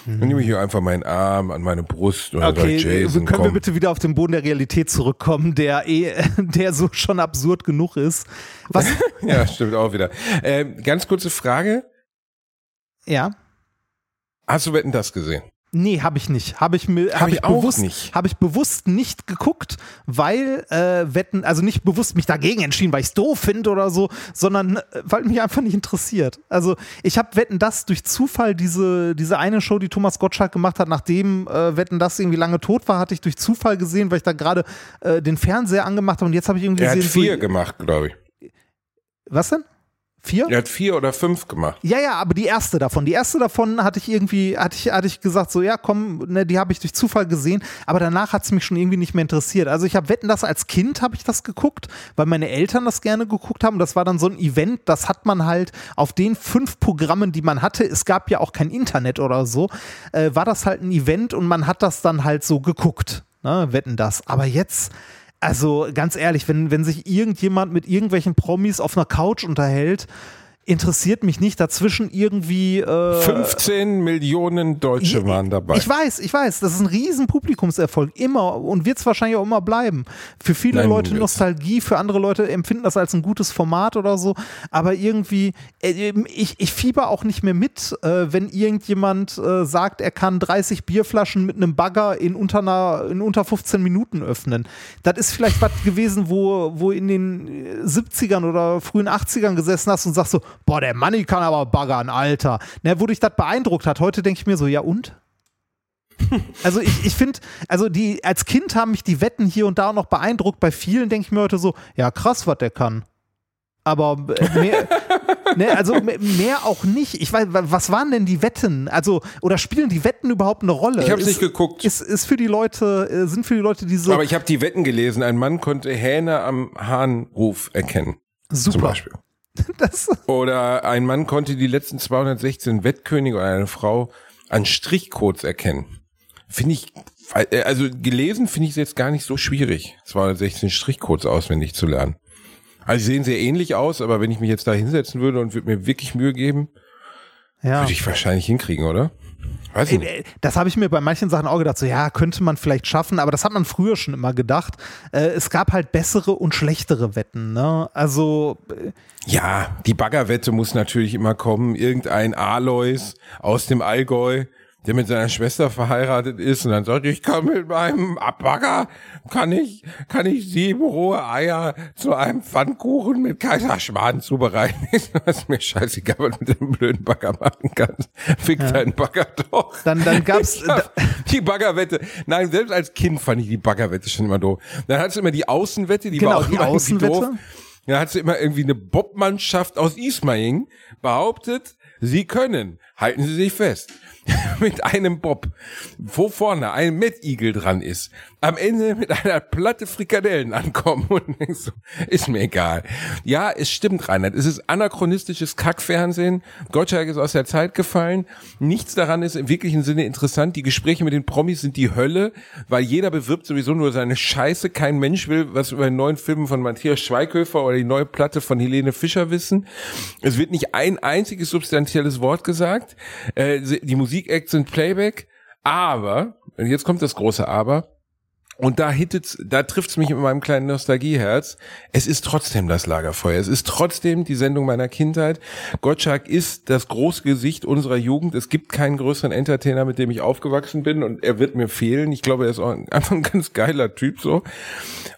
[SPEAKER 1] Dann nehme ich hier einfach meinen Arm an meine Brust oder
[SPEAKER 2] Okay,
[SPEAKER 1] sag, Jason,
[SPEAKER 2] können wir
[SPEAKER 1] komm.
[SPEAKER 2] bitte wieder auf den Boden der Realität zurückkommen, der eh, (laughs) der so schon absurd genug ist. Was, (laughs)
[SPEAKER 1] Ja, stimmt auch wieder. Ähm, ganz kurze Frage.
[SPEAKER 2] Ja.
[SPEAKER 1] Hast du Wetten das gesehen?
[SPEAKER 2] Nee, habe ich nicht. Habe ich mir
[SPEAKER 1] Hab
[SPEAKER 2] hab
[SPEAKER 1] ich
[SPEAKER 2] ich,
[SPEAKER 1] auch
[SPEAKER 2] bewusst
[SPEAKER 1] nicht.
[SPEAKER 2] habe ich bewusst nicht geguckt, weil äh, Wetten, also nicht bewusst mich dagegen entschieden, weil ich es doof finde oder so, sondern äh, weil mich einfach nicht interessiert. Also ich habe Wetten das durch Zufall diese diese eine Show, die Thomas Gottschalk gemacht hat, nachdem äh, Wetten das irgendwie lange tot war, hatte ich durch Zufall gesehen, weil ich da gerade äh, den Fernseher angemacht habe und jetzt habe ich irgendwie
[SPEAKER 1] Er hat
[SPEAKER 2] gesehen,
[SPEAKER 1] vier
[SPEAKER 2] so,
[SPEAKER 1] gemacht, glaube ich.
[SPEAKER 2] was denn? Vier?
[SPEAKER 1] Er hat vier oder fünf gemacht.
[SPEAKER 2] Ja, ja, aber die erste davon, die erste davon hatte ich irgendwie, hatte ich, hatte ich gesagt, so ja, komm, ne, die habe ich durch Zufall gesehen, aber danach hat es mich schon irgendwie nicht mehr interessiert. Also ich habe Wetten, das als Kind habe ich das geguckt, weil meine Eltern das gerne geguckt haben. Das war dann so ein Event, das hat man halt auf den fünf Programmen, die man hatte. Es gab ja auch kein Internet oder so, äh, war das halt ein Event und man hat das dann halt so geguckt. Ne, Wetten das. Aber jetzt. Also ganz ehrlich, wenn, wenn sich irgendjemand mit irgendwelchen Promis auf einer Couch unterhält, interessiert mich nicht. Dazwischen irgendwie. Äh,
[SPEAKER 1] 15 Millionen Deutsche waren dabei.
[SPEAKER 2] Ich weiß, ich weiß, das ist ein riesen Publikumserfolg. Immer und wird es wahrscheinlich auch immer bleiben. Für viele
[SPEAKER 1] Nein,
[SPEAKER 2] Leute. Nostalgie, für andere Leute empfinden das als ein gutes Format oder so. Aber irgendwie, äh, ich, ich fieber auch nicht mehr mit, äh, wenn irgendjemand äh, sagt, er kann 30 Bierflaschen mit einem Bagger in unter, einer, in unter 15 Minuten öffnen. Das ist vielleicht was gewesen, wo, wo in den äh, 70ern oder frühen 80ern gesessen hast und sagst so, boah, der Manni kann aber baggern, Alter. Ne, wo dich das beeindruckt hat. Heute denke ich mir so, ja und? (laughs) Also ich, ich finde, also die, als Kind haben mich die Wetten hier und da noch beeindruckt. Bei vielen denke ich mir heute so, ja krass, was der kann. Aber äh, mehr, (laughs) ne, also me- mehr auch nicht. Ich weiß, wa- was waren denn die Wetten? Also, oder spielen die Wetten überhaupt eine Rolle?
[SPEAKER 1] Ich
[SPEAKER 2] Ist-
[SPEAKER 1] nicht geguckt.
[SPEAKER 2] Ist, ist für die Leute, äh, sind für die Leute diese
[SPEAKER 1] Aber ich habe die Wetten gelesen. Ein Mann konnte Hähne am Hahnruf erkennen. Zum
[SPEAKER 2] super.
[SPEAKER 1] Beispiel. (laughs)
[SPEAKER 2] Das,
[SPEAKER 1] Oder ein Mann konnte die letzten 216 Wettkönige oder eine Frau an Strichcodes erkennen. Finde ich, äh, also gelesen finde ich es jetzt gar nicht so schwierig, 216 Strichcodes auswendig zu lernen. Also sie sehen sehr ähnlich aus, aber wenn ich mich jetzt da hinsetzen würde und würde mir wirklich Mühe geben,
[SPEAKER 2] ja.
[SPEAKER 1] würde ich wahrscheinlich hinkriegen, oder? Weiß ich nicht.
[SPEAKER 2] Äh, Das habe ich mir bei manchen Sachen auch gedacht, so ja, könnte man vielleicht schaffen, aber das hat man früher schon immer gedacht. Äh, es gab halt bessere und schlechtere Wetten, ne? Also, äh,
[SPEAKER 1] Ja, die Baggerwette muss natürlich immer kommen. Irgendein Alois aus dem Allgäu, der mit seiner Schwester verheiratet ist und dann sagt, ich kann mit meinem Bagger, kann ich, kann ich sieben rohe Eier zu einem Pfannkuchen mit Kaiserschmarrn zubereiten. (laughs) ist mir scheißegal, was du mit dem blöden Bagger machen kannst. Fick deinen Bagger doch.
[SPEAKER 2] Dann- dann gab's- (laughs)
[SPEAKER 1] hab die Baggerwette. Nein, selbst als Kind fand ich die Baggerwette schon immer doof. Dann hattest du immer die Außenwette, die
[SPEAKER 2] Genau,
[SPEAKER 1] war auch
[SPEAKER 2] die
[SPEAKER 1] immer
[SPEAKER 2] Außenwette.
[SPEAKER 1] doof. Da hat sie immer irgendwie eine Bobmannschaft aus Ismaning behauptet, sie können, halten Sie sich fest, (laughs) mit einem Bob, wo vorne ein Mettigel dran ist, am Ende mit einer Platte Frikadellen ankommen und (laughs) denkst so, ist mir egal. Ja, es stimmt, Reinhard, es ist anachronistisches Kackfernsehen. Gottschalk ist aus der Zeit gefallen. Nichts daran ist im wirklichen Sinne interessant. Die Gespräche mit den Promis sind die Hölle, weil jeder bewirbt sowieso nur seine Scheiße. Kein Mensch will was über den neuen Film von Matthias Schweighöfer oder die neue Platte von Helene Fischer wissen. Es wird nicht ein einziges substanzielles Wort gesagt. Äh, die Musikacts sind Playback. Aber, und jetzt kommt das große Aber, und da hittet's, da trifft's mich mit meinem kleinen Nostalgieherz. Es ist trotzdem das Lagerfeuer. Es ist trotzdem die Sendung meiner Kindheit. Gottschalk ist das große Gesicht unserer Jugend. Es gibt keinen größeren Entertainer, mit dem ich aufgewachsen bin und er wird mir fehlen. Ich glaube, er ist auch ein- (laughs) einfach ein ganz geiler Typ so.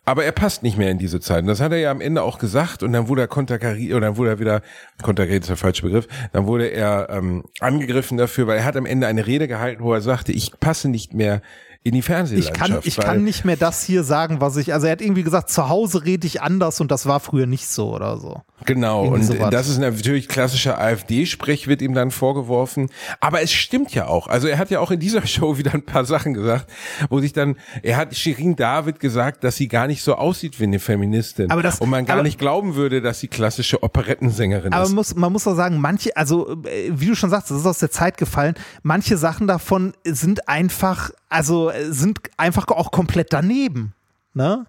[SPEAKER 1] Aber er passt nicht mehr in diese Zeit. Und das hat er ja am Ende auch gesagt. Und dann wurde er konterkariert, oder dann wurde er wieder, konterkariert ist der falsche Begriff, dann wurde er ähm, angegriffen dafür, weil er hat am Ende eine Rede gehalten, wo er sagte, ich passe nicht mehr in die
[SPEAKER 2] ich
[SPEAKER 1] Fernsehlandschaft.
[SPEAKER 2] kann, ich kann nicht mehr das hier sagen, was ich, also er hat irgendwie gesagt, zu Hause rede ich anders und das war früher nicht so oder so.
[SPEAKER 1] Genau,
[SPEAKER 2] Irgendwie
[SPEAKER 1] und
[SPEAKER 2] sowas.
[SPEAKER 1] das ist natürlich klassischer AfD-Sprech, wird ihm dann vorgeworfen. Aber es stimmt ja auch. Also er hat ja auch in dieser (laughs) Show wieder ein paar Sachen gesagt, wo sich dann, er hat Shirin David gesagt, dass sie gar nicht so aussieht wie eine Feministin.
[SPEAKER 2] Aber das-
[SPEAKER 1] und man gar
[SPEAKER 2] aber-
[SPEAKER 1] nicht glauben würde, dass sie klassische Operettensängerin
[SPEAKER 2] Aber
[SPEAKER 1] ist.
[SPEAKER 2] man muss, man muss auch sagen, manche, also äh, wie du schon sagst, das ist aus der Zeit gefallen, manche Sachen davon sind einfach, also äh, sind einfach auch komplett daneben. Ne?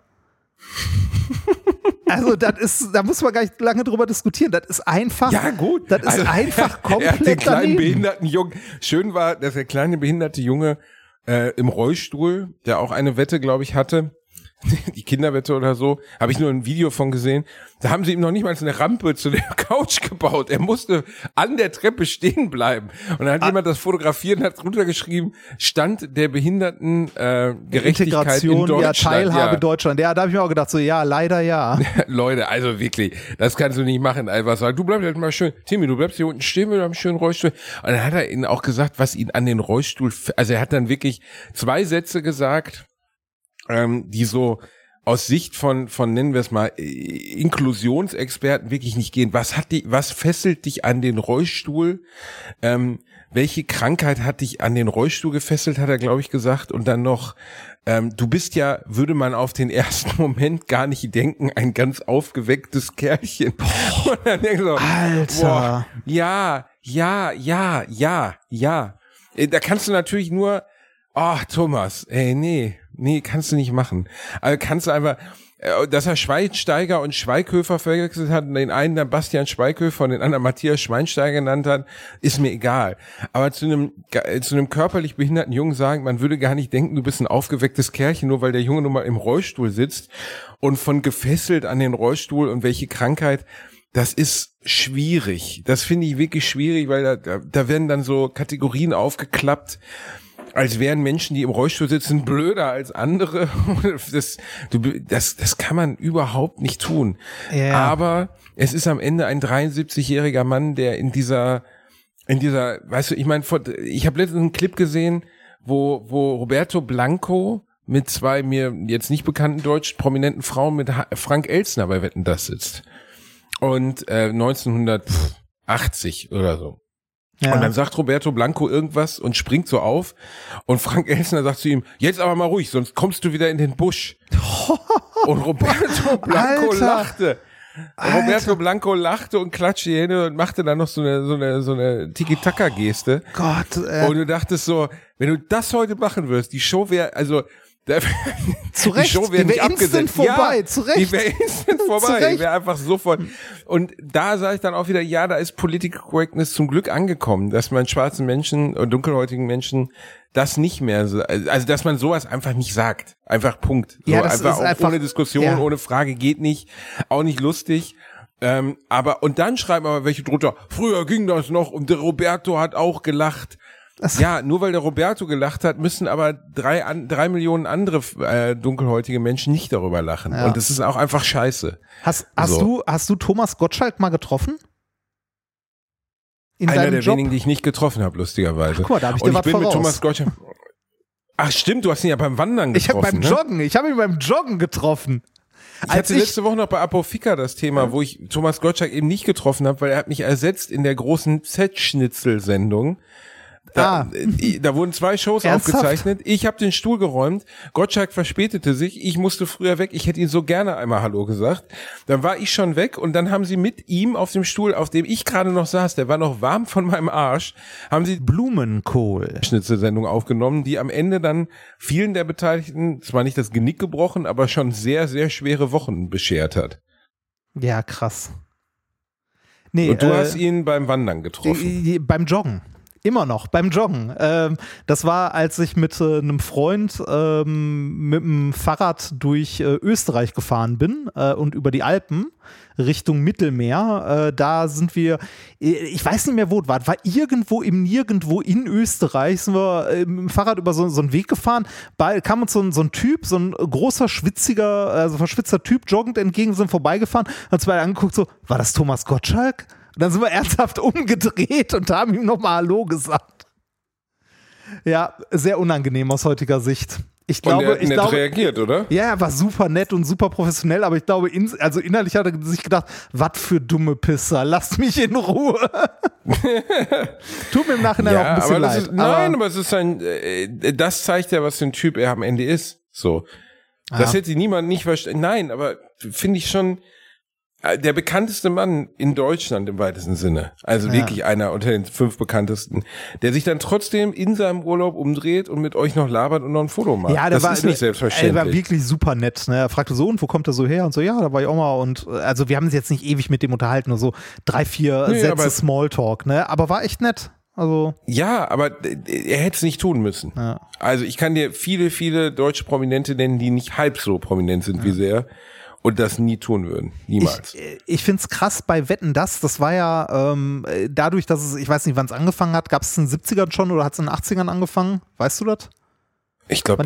[SPEAKER 2] (laughs) Also das ist, da muss man gar nicht lange drüber diskutieren. Das ist einfach,
[SPEAKER 1] Ja, gut.
[SPEAKER 2] das ist
[SPEAKER 1] Also,
[SPEAKER 2] einfach (laughs)
[SPEAKER 1] Er den
[SPEAKER 2] komplett
[SPEAKER 1] kleinen
[SPEAKER 2] daneben.
[SPEAKER 1] behinderten Jungen. Schön war, dass der kleine behinderte Junge äh, im Rollstuhl, der auch eine Wette, glaube ich, hatte, (laughs) die Kinderwette oder so, habe ich nur ein Video von gesehen. Da haben sie ihm noch nicht mal eine Rampe zu der (laughs) Couch gebaut. Er musste an der Treppe stehen bleiben. Und dann hat ah. jemand das fotografiert und hat drunter geschrieben, Stand der Behinderten äh, Gerechtigkeit Integration, in Deutschland.
[SPEAKER 2] Ja, Teilhabe ja. Deutschland. Ja, da habe ich mir auch gedacht, so ja, leider ja. (laughs)
[SPEAKER 1] Leute, also wirklich, das kannst du nicht machen. Einfach sagen, du bleibst halt mal schön, Timmy, du bleibst hier unten stehen mit einem schönen Rollstuhl. Und dann hat er ihnen auch gesagt, was ihn an den Rollstuhl, also er hat dann wirklich zwei Sätze gesagt, ähm, die so aus Sicht von, von nennen wir es mal, Inklusionsexperten wirklich nicht gehen. Was hat die, was fesselt dich an den Rollstuhl? Ähm, welche Krankheit hat dich an den Rollstuhl gefesselt, hat er, glaube ich, gesagt. Und dann noch, ähm, du bist ja, würde man auf den (laughs) ersten Moment gar nicht denken, ein ganz aufgewecktes Kerlchen.
[SPEAKER 2] Boah, (laughs) Und dann denkst du, Alter. Boah,
[SPEAKER 1] ja, ja, ja, ja, ja. Äh, da kannst du natürlich nur, ach, oh, Thomas, ey, nee, Nee, kannst du nicht machen. Also kannst du einfach, äh, dass er Schweinsteiger und Schweighöfer verwechselt hat und den einen dann Bastian Schweighöfer und den anderen Matthias Schweinsteiger genannt hat, ist mir egal. Aber zu einem, äh, zu einem körperlich behinderten Jungen sagen, man würde gar nicht denken, du bist ein aufgewecktes Kerlchen, nur weil der Junge nun mal im Rollstuhl sitzt und von gefesselt an den Rollstuhl und welche Krankheit, das ist schwierig. Das finde ich wirklich schwierig, weil da, da werden dann so Kategorien aufgeklappt als wären Menschen, die im Rollstuhl sitzen, blöder als andere. (laughs) Das, du, das, das kann man überhaupt nicht tun. Ja. Aber es ist am Ende ein 73-jähriger Mann, der in dieser, in dieser, weißt du, ich meine, ich habe letztens einen Clip gesehen, wo, wo Roberto Blanco mit zwei mir jetzt nicht bekannten deutsch prominenten Frauen mit Frank Elsner bei Wetten das sitzt. Und äh, 1980 oder so. Ja. Und dann sagt Roberto Blanco irgendwas und springt so auf. Und Frank Elsner sagt zu ihm, jetzt aber mal ruhig, sonst kommst du wieder in den Busch. (laughs) und Roberto Blanco Alter. lachte. Alter. Roberto Blanco lachte und klatschte die Hände und machte dann noch so eine, so eine, so eine Tiki-Taka-Geste.
[SPEAKER 2] Oh Gott, äh.
[SPEAKER 1] Und du dachtest so, wenn du das heute machen wirst, die Show wäre, also, (laughs)
[SPEAKER 2] zu Recht, die Show wäre wär instant vorbei, ja, zu Recht.
[SPEAKER 1] Die wäre instant (laughs) vorbei, die wäre einfach sofort. Und da sage ich dann auch wieder, ja, da ist Political Correctness zum Glück angekommen, dass man schwarzen Menschen und dunkelhäutigen Menschen das nicht mehr, so, also dass man sowas einfach nicht sagt. Einfach Punkt. So,
[SPEAKER 2] ja, das einfach, ist einfach
[SPEAKER 1] ohne Diskussion, ja. ohne Frage geht nicht, auch nicht lustig. Ähm, aber und dann schreiben aber welche drunter, früher ging das noch und der Roberto hat auch gelacht. Das ja, nur weil der Roberto gelacht hat, müssen aber drei, an, drei Millionen andere äh, dunkelhäutige Menschen nicht darüber lachen. Ja. Und das ist auch einfach scheiße.
[SPEAKER 2] Hast, hast, so. du, hast du Thomas Gottschalk mal getroffen?
[SPEAKER 1] In Einer der Job? wenigen, die ich nicht getroffen habe, lustigerweise. Ach, guck mal, da hab ich Und dir ich bin voraus. mit Thomas Gottschalk. Ach stimmt, du hast ihn ja beim Wandern getroffen.
[SPEAKER 2] Ich habe beim
[SPEAKER 1] ne?
[SPEAKER 2] Joggen, ich habe ihn beim Joggen getroffen.
[SPEAKER 1] Ich Als hatte ich letzte Woche noch bei Apofika das Thema, wo ich Thomas Gottschalk eben nicht getroffen habe, weil er hat mich ersetzt in der großen Z-Schnitzel-Sendung. Da, ah. Äh, da wurden zwei Shows Ernsthaft? aufgezeichnet. Ich habe den Stuhl geräumt. Gottschalk verspätete sich. Ich musste früher weg. Ich hätte ihn so gerne einmal Hallo gesagt. Dann war ich schon weg und dann haben sie mit ihm auf dem Stuhl, auf dem ich gerade noch saß, der war noch warm von meinem Arsch, haben sie
[SPEAKER 2] Blumenkohl
[SPEAKER 1] Schnitzelsendung aufgenommen, die am Ende dann vielen der Beteiligten zwar nicht das Genick gebrochen, aber schon sehr, sehr schwere Wochen beschert hat.
[SPEAKER 2] Ja, krass.
[SPEAKER 1] Nee, und du äh, hast ihn beim Wandern getroffen.
[SPEAKER 2] Beim Joggen. Immer noch beim Joggen. Ähm, das war, als ich mit äh, einem Freund ähm, mit dem Fahrrad durch äh, Österreich gefahren bin äh, und über die Alpen Richtung Mittelmeer. Äh, da sind wir, äh, ich weiß nicht mehr, wo es war. War irgendwo im Nirgendwo in Österreich, sind wir äh, dem Fahrrad über so, so einen Weg gefahren. Bei, kam uns so ein, so ein Typ, so ein großer, schwitziger, also verschwitzter Typ joggend entgegen, sind vorbeigefahren, hat uns beide angeguckt, so, war das Thomas Gottschalk? Und dann sind wir ernsthaft (laughs) umgedreht und haben ihm nochmal Hallo gesagt. Ja, sehr unangenehm aus heutiger Sicht. Ich glaube, und er
[SPEAKER 1] hat ich
[SPEAKER 2] nett glaube,
[SPEAKER 1] reagiert, oder?
[SPEAKER 2] Ja, er war super nett und super professionell, aber ich glaube, in, also innerlich hat er sich gedacht, was für dumme Pisser, lasst mich in Ruhe. (laughs) Tut mir im Nachhinein ja, auch ein bisschen leid.
[SPEAKER 1] Ist, nein, aber, aber es ist ein, äh, das zeigt ja, was für ein Typ er am Ende ist. So. Das ah. hätte niemand nicht verstanden. Nein, aber finde ich schon, der bekannteste Mann in Deutschland im weitesten Sinne. Also ja. wirklich einer unter den fünf bekanntesten, der sich dann trotzdem in seinem Urlaub umdreht und mit euch noch labert und noch ein Foto macht.
[SPEAKER 2] Ja, der das war, ist nicht selbstverständlich. Er war wirklich super nett. Ne? Er fragte so, und wo kommt er so her? Und so, ja, da war ich auch mal. Und äh, also wir haben uns jetzt nicht ewig mit dem unterhalten, nur so drei, vier nee, Sätze Smalltalk, ne? Aber war echt nett. Also,
[SPEAKER 1] Ja, aber äh, er hätte es nicht tun müssen.
[SPEAKER 2] ja.
[SPEAKER 1] Also ich kann dir viele, viele deutsche Prominente nennen, die nicht halb so prominent sind wie sehr und das nie tun würden. Niemals.
[SPEAKER 2] Ich, ich finde es krass bei Wetten das. Das war ja ähm, äh, dadurch, dass es, ich weiß nicht, wann es angefangen hat, gab es in den 70ern schon oder hat es in den 80ern angefangen? Weißt du das?
[SPEAKER 1] Ich glaube,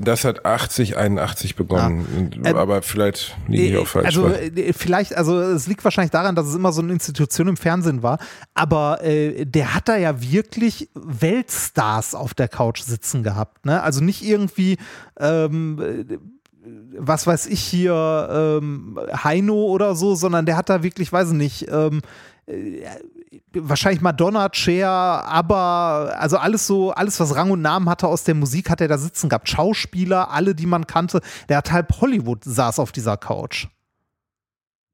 [SPEAKER 1] das hat 80, 81 begonnen. Und-
[SPEAKER 2] Ähm,
[SPEAKER 1] aber vielleicht liege ich auch falsch.
[SPEAKER 2] Also
[SPEAKER 1] bei.
[SPEAKER 2] äh, vielleicht, also es liegt wahrscheinlich daran, dass es immer so eine Institution im Fernsehen war, aber äh, der hat da ja wirklich Weltstars auf der Couch sitzen gehabt. Ne? Also nicht irgendwie, ähm, äh, was weiß ich hier, ähm, Heino oder so, sondern der hat da wirklich, weiß ich nicht, ähm, äh, wahrscheinlich Madonna, Cher, aber also alles so, alles was Rang und Namen hatte aus der Musik, hat er da sitzen gehabt. Schauspieler, alle, die man kannte. Der hat halb Hollywood saß auf dieser Couch.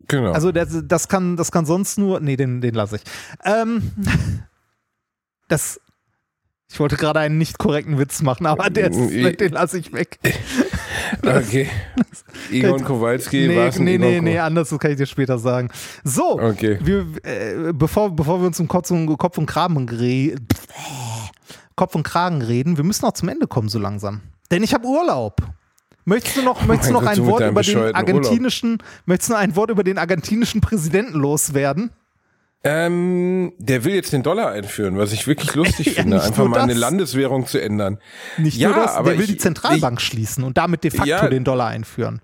[SPEAKER 1] genau.
[SPEAKER 2] Also das, das kann, das kann sonst nur. Nee, den, den lasse ich. Ähm, (laughs) das. Ich wollte gerade einen nicht korrekten Witz machen, aber der ist,
[SPEAKER 1] Ich-
[SPEAKER 2] den lasse ich weg. (laughs)
[SPEAKER 1] okay. Egon Kowalski war
[SPEAKER 2] Nee,
[SPEAKER 1] es ein
[SPEAKER 2] nee,
[SPEAKER 1] Egon
[SPEAKER 2] nee, nee, anders, das kann ich dir später sagen. So,
[SPEAKER 1] Okay.
[SPEAKER 2] wir, äh, bevor, bevor wir uns um Kopf und, Kopf und Kragen Kopf und Kragen reden, wir müssen auch zum Ende kommen so langsam. Denn ich habe Urlaub. Möchtest du noch, möchtest du noch
[SPEAKER 1] Gott,
[SPEAKER 2] ein Wort über den argentinischen, möchtest du noch ein Wort über den argentinischen Präsidenten loswerden?
[SPEAKER 1] Ähm, der will jetzt den Dollar einführen, was ich wirklich lustig (laughs)
[SPEAKER 2] Ja,
[SPEAKER 1] finde, einfach mal eine. Landeswährung zu ändern.
[SPEAKER 2] Nicht
[SPEAKER 1] Ja,
[SPEAKER 2] nur das,
[SPEAKER 1] aber
[SPEAKER 2] der will
[SPEAKER 1] ich-
[SPEAKER 2] die Zentralbank schließen und damit de facto
[SPEAKER 1] Ja.
[SPEAKER 2] den Dollar einführen.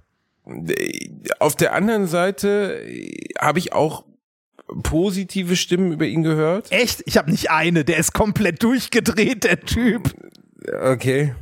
[SPEAKER 1] Auf der anderen Seite äh, habe ich auch positive Stimmen über ihn gehört.
[SPEAKER 2] Echt? Ich habe nicht eine, der ist komplett durchgedreht, der Typ.
[SPEAKER 1] Okay.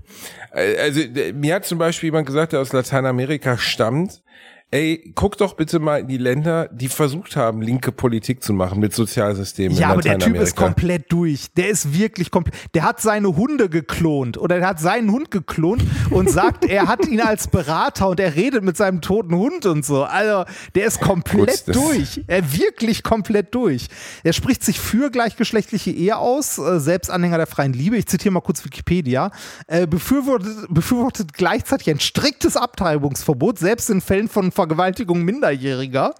[SPEAKER 1] Äh, Also mir hat zum Beispiel jemand gesagt, der aus Lateinamerika stammt, ey, guck doch bitte mal in die Länder, die versucht haben, linke Politik zu machen mit Sozialsystemen
[SPEAKER 2] Ja, aber der Typ ist komplett durch. Der ist wirklich komplett. Der hat seine Hunde geklont oder der hat seinen Hund geklont und sagt, er hat ihn als Berater und er redet mit seinem toten Hund und so. Also, der ist komplett
[SPEAKER 1] Gut,
[SPEAKER 2] durch. Er wirklich komplett durch. Er spricht sich für gleichgeschlechtliche Ehe aus, äh, selbst Anhänger der freien Liebe. Ich zitiere mal kurz Wikipedia. Äh, befürwortet, befürwortet gleichzeitig ein striktes Abtreibungsverbot, selbst in Fällen von Vergewaltigung Minderjähriger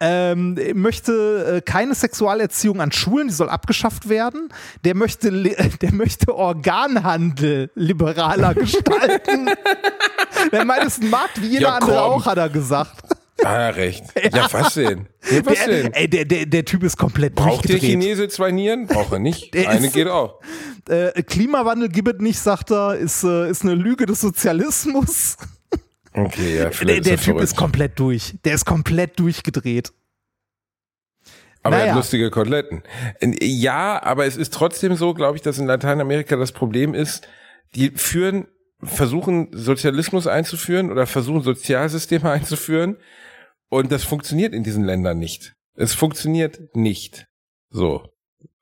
[SPEAKER 2] ähm, möchte äh, keine Sexualerziehung an Schulen, die soll abgeschafft werden. Der möchte, (laughs) der möchte Organhandel liberaler (laughs) gestalten. der meint, es ist ein Markt wie jeder
[SPEAKER 1] Ja,
[SPEAKER 2] andere auch, hat er gesagt.
[SPEAKER 1] Ah, recht. (laughs) Ja, was denn? Ja, was
[SPEAKER 2] Der,
[SPEAKER 1] denn?
[SPEAKER 2] ey, der, der, der Typ ist komplett
[SPEAKER 1] Braucht der. Chinese zwei Nieren? Braucht er nicht.
[SPEAKER 2] Der
[SPEAKER 1] Eine
[SPEAKER 2] ist-
[SPEAKER 1] geht auch.
[SPEAKER 2] Äh, Klimawandel gibt es nicht, sagt er, ist, äh, ist eine Lüge des Sozialismus.
[SPEAKER 1] Okay, ja,
[SPEAKER 2] Der,
[SPEAKER 1] vielleicht
[SPEAKER 2] der
[SPEAKER 1] ist er
[SPEAKER 2] Typ ist
[SPEAKER 1] verrückt.
[SPEAKER 2] komplett durch. Der ist komplett durchgedreht.
[SPEAKER 1] Aber er
[SPEAKER 2] Naja.
[SPEAKER 1] hat lustige Koteletten. Ja, aber es ist trotzdem so, glaube ich, dass in Lateinamerika das Problem ist, die führen, versuchen Sozialismus einzuführen oder versuchen Sozialsysteme (laughs) einzuführen und das funktioniert in diesen Ländern nicht. Es funktioniert nicht. So.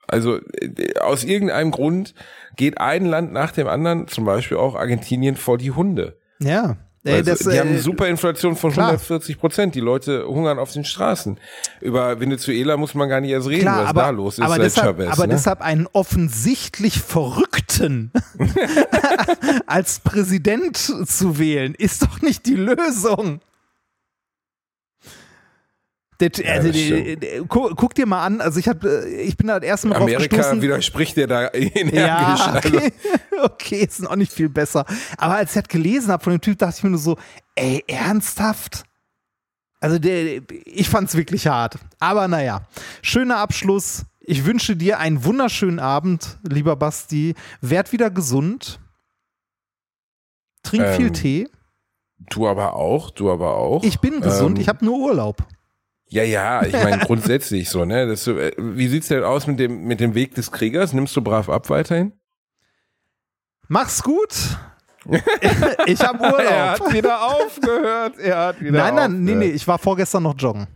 [SPEAKER 1] Also äh, aus irgendeinem Grund geht ein Land nach dem anderen, zum Beispiel auch Argentinien, vor die Hunde.
[SPEAKER 2] Ja.
[SPEAKER 1] Also,
[SPEAKER 2] das,
[SPEAKER 1] die haben
[SPEAKER 2] äh,
[SPEAKER 1] eine super Inflation von
[SPEAKER 2] klar.
[SPEAKER 1] 140 Prozent. Die Leute hungern auf den Straßen. Über Venezuela muss man gar nicht erst reden,
[SPEAKER 2] Klar,
[SPEAKER 1] was
[SPEAKER 2] aber,
[SPEAKER 1] da los ist
[SPEAKER 2] aber, deshalb,
[SPEAKER 1] Chavez.
[SPEAKER 2] aber
[SPEAKER 1] ne?
[SPEAKER 2] deshalb einen offensichtlich Verrückten (laughs) (laughs) als Präsident zu wählen, ist doch nicht die Lösung. Also,
[SPEAKER 1] das
[SPEAKER 2] der,
[SPEAKER 1] stimmt.
[SPEAKER 2] der, guck, guck dir mal an, also ich hab, äh, ich bin da das erste Mal drauf
[SPEAKER 1] Amerika
[SPEAKER 2] gestoßen.
[SPEAKER 1] widerspricht dir da (laughs) energisch.
[SPEAKER 2] Ja,
[SPEAKER 1] Also,
[SPEAKER 2] okay. (laughs) okay, ist noch nicht viel besser. Aber als ich das gelesen habe von dem Typ, dachte ich mir nur so, ey, ernsthaft? Also der, ich fand's wirklich hart. Aber naja, schöner Abschluss. Ich wünsche dir einen wunderschönen Abend, lieber Basti. Werd wieder gesund. Trink viel
[SPEAKER 1] Ähm,
[SPEAKER 2] Tee.
[SPEAKER 1] du aber auch, du aber auch.
[SPEAKER 2] Ich bin gesund,
[SPEAKER 1] ähm,
[SPEAKER 2] ich habe nur Urlaub.
[SPEAKER 1] Ja, ja, ich meine (laughs) grundsätzlich so, ne? Das, äh, wie sieht's denn aus mit dem, mit dem Weg des Kriegers? Nimmst du brav ab weiterhin?
[SPEAKER 2] Mach's gut. (laughs) ich habe Urlaub.
[SPEAKER 1] wieder aufgehört. Er hat wieder
[SPEAKER 2] Nein, nein, nee, nee, ich war vorgestern noch joggen.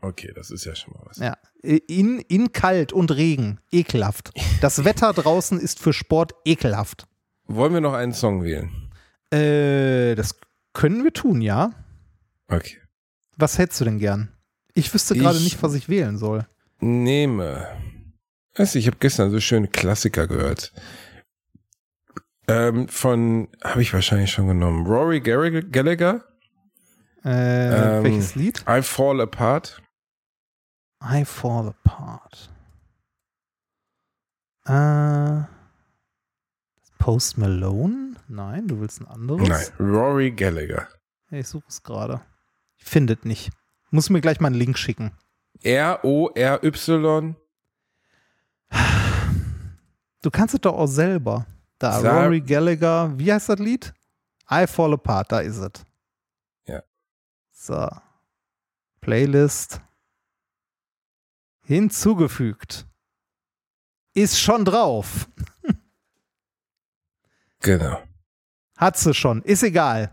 [SPEAKER 1] Okay, das ist ja schon mal was.
[SPEAKER 2] Ja. In, in kalt und Regen. Ekelhaft. Das (laughs) Wetter draußen ist für Sport ekelhaft.
[SPEAKER 1] Wollen wir noch einen Song wählen?
[SPEAKER 2] Äh, das können wir tun, ja.
[SPEAKER 1] Okay.
[SPEAKER 2] Was hättest du denn gern? Ich wüsste gerade
[SPEAKER 1] Ich-
[SPEAKER 2] nicht, was ich wählen soll.
[SPEAKER 1] Nehme. Weißt du, ich habe gestern so schöne Klassiker gehört. Ähm, von, habe ich wahrscheinlich schon genommen. Rory Gallagher,
[SPEAKER 2] Äh,
[SPEAKER 1] Ähm,
[SPEAKER 2] welches Lied?
[SPEAKER 1] I Fall Apart.
[SPEAKER 2] I Fall Apart. Äh, Post Malone? Nein, du willst ein anderes?
[SPEAKER 1] Nein, Rory Gallagher.
[SPEAKER 2] Ich suche es gerade. Ich finde es nicht. Muss mir gleich mal einen Link schicken.
[SPEAKER 1] R-O-R-Y.
[SPEAKER 2] Du kannst es doch auch selber. Da,
[SPEAKER 1] Sag-
[SPEAKER 2] Rory Gallagher. Wie heißt das Lied? I Fall Apart, da ist es.
[SPEAKER 1] Ja.
[SPEAKER 2] So. Playlist. Hinzugefügt. Ist schon drauf. (laughs)
[SPEAKER 1] Genau.
[SPEAKER 2] Hat sie schon. Ist egal.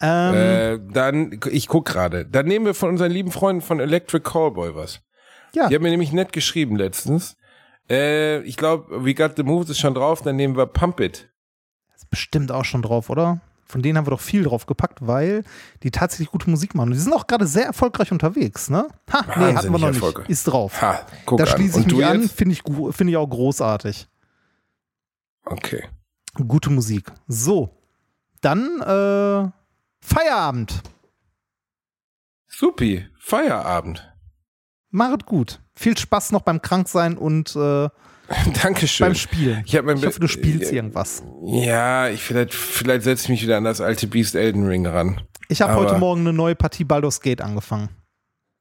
[SPEAKER 2] Ähm,
[SPEAKER 1] Äh, dann, ich guck gerade. Dann nehmen wir von unseren lieben Freunden von Electric Callboy was.
[SPEAKER 2] ja.
[SPEAKER 1] Die haben mir nämlich nett geschrieben letztens. Äh, ich glaube, We Got the Moves ist schon drauf, dann nehmen wir Pump It.
[SPEAKER 2] Ist bestimmt auch schon drauf, oder? Von denen haben wir doch viel drauf gepackt, weil die tatsächlich gute Musik machen. Und die sind auch gerade sehr erfolgreich unterwegs, ne? Ha, nee, hatten wir
[SPEAKER 1] Wahnsinnig
[SPEAKER 2] noch nicht.
[SPEAKER 1] erfolgreich.
[SPEAKER 2] Ist drauf.
[SPEAKER 1] Ha, guck
[SPEAKER 2] da schließe ich mich an, finde ich, finde ich auch großartig.
[SPEAKER 1] Okay.
[SPEAKER 2] Gute Musik. So, dann äh, Feierabend.
[SPEAKER 1] Supi, Feierabend.
[SPEAKER 2] Machet gut. Viel Spaß noch beim Kranksein und äh, (laughs)
[SPEAKER 1] Dankeschön.
[SPEAKER 2] beim Spielen.
[SPEAKER 1] Ich, hab mein
[SPEAKER 2] Ich hoffe, du spielst
[SPEAKER 1] äh,
[SPEAKER 2] irgendwas.
[SPEAKER 1] Ja, ich vielleicht, vielleicht setze ich mich wieder an das alte Beast Elden Ring ran.
[SPEAKER 2] Ich habe heute Morgen eine neue Partie Baldur's Gate angefangen.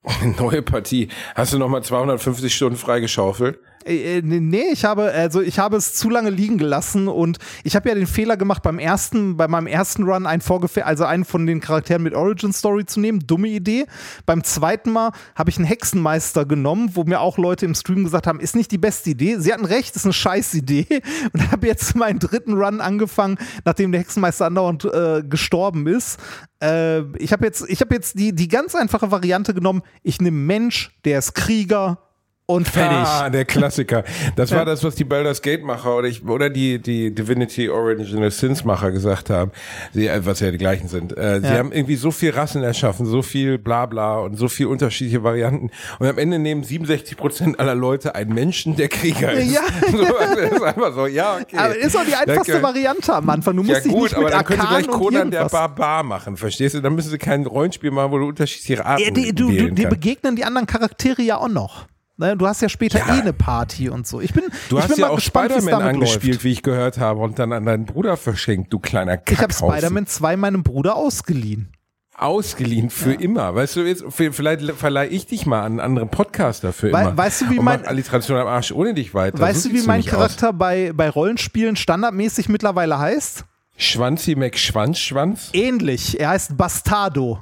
[SPEAKER 2] (laughs)
[SPEAKER 1] Neue Partie. Hast du nochmal 250 Stunden freigeschaufelt?
[SPEAKER 2] Äh, äh, nee, ich habe, also ich habe es zu lange liegen gelassen und ich habe ja den Fehler gemacht, beim ersten, bei meinem ersten Run einen Vorgefe also einen von den Charakteren mit Origin Story zu nehmen. Dumme Idee. Beim zweiten Mal habe ich einen Hexenmeister genommen, wo mir auch Leute im Stream gesagt haben, ist nicht die beste Idee. Sie hatten recht, ist eine scheiß Idee. (laughs) Und habe jetzt meinen dritten Run angefangen, nachdem der Hexenmeister andauernd äh, gestorben ist. Äh, ich habe jetzt, ich habe jetzt die, die ganz einfache Variante genommen. Ich nehme Mensch, der ist Krieger und fertig.
[SPEAKER 1] Ah, der Klassiker. Das war das, was die Baldur's Gate Macher oder ich, oder die, die Divinity Original Sins Macher gesagt haben. Sie, äh, was ja die gleichen sind. Äh, Sie
[SPEAKER 2] Ja.
[SPEAKER 1] haben irgendwie so viel Rassen erschaffen, so viel Blabla und so viel unterschiedliche Varianten. Und am Ende nehmen 67 Prozent aller Leute einen Menschen, der Krieger ist.
[SPEAKER 2] Ja. (laughs)
[SPEAKER 1] So, das ist einfach so, ja, okay.
[SPEAKER 2] Aber ist auch die einfachste
[SPEAKER 1] Danke.
[SPEAKER 2] Variante am Anfang. Du musst
[SPEAKER 1] Ja
[SPEAKER 2] dich
[SPEAKER 1] gut,
[SPEAKER 2] nicht
[SPEAKER 1] aber
[SPEAKER 2] mit
[SPEAKER 1] dann können sie gleich Conan der Barbar machen, verstehst du? Dann müssen sie kein Rollenspiel machen, wo du unterschiedliche Arten
[SPEAKER 2] Ja, die, du, du,
[SPEAKER 1] kannst.
[SPEAKER 2] begegnen die anderen Charaktere ja auch noch. Ne, Du hast ja später
[SPEAKER 1] Ja.
[SPEAKER 2] eh eine Party und so. Ich bin,
[SPEAKER 1] Du
[SPEAKER 2] ich
[SPEAKER 1] hast
[SPEAKER 2] bin
[SPEAKER 1] ja
[SPEAKER 2] mal
[SPEAKER 1] auch Spider-Man angespielt,
[SPEAKER 2] läuft.
[SPEAKER 1] wie ich gehört habe, und dann an deinen Bruder verschenkt, du kleiner
[SPEAKER 2] Ich habe. Spider-Man 2 meinem Bruder ausgeliehen.
[SPEAKER 1] Ausgeliehen für immer. Weißt du, jetzt, vielleicht verleihe ich dich mal an einen anderen Podcaster für
[SPEAKER 2] Wei-
[SPEAKER 1] immer.
[SPEAKER 2] weißt du, wie mein-
[SPEAKER 1] Alliteration am Arsch ohne dich weiter.
[SPEAKER 2] weißt
[SPEAKER 1] so
[SPEAKER 2] du, wie mein Charakter bei, bei Rollenspielen standardmäßig mittlerweile heißt?
[SPEAKER 1] Schwanzi McSchwanzschwanz?
[SPEAKER 2] Ähnlich. Er heißt Bastardo.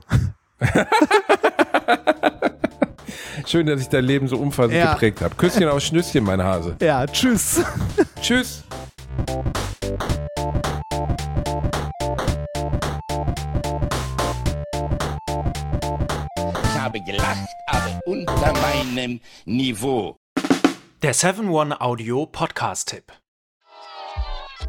[SPEAKER 2] (laughs)
[SPEAKER 1] Schön, dass ich dein Leben so umfassend
[SPEAKER 2] Ja.
[SPEAKER 1] geprägt habe. Küsschen auf Schnüsschen, mein Hase.
[SPEAKER 2] Ja, tschüss. (laughs)
[SPEAKER 1] Tschüss.
[SPEAKER 3] Ich habe gelacht, aber unter meinem Niveau.
[SPEAKER 4] Der 7-One-Audio Podcast-Tipp.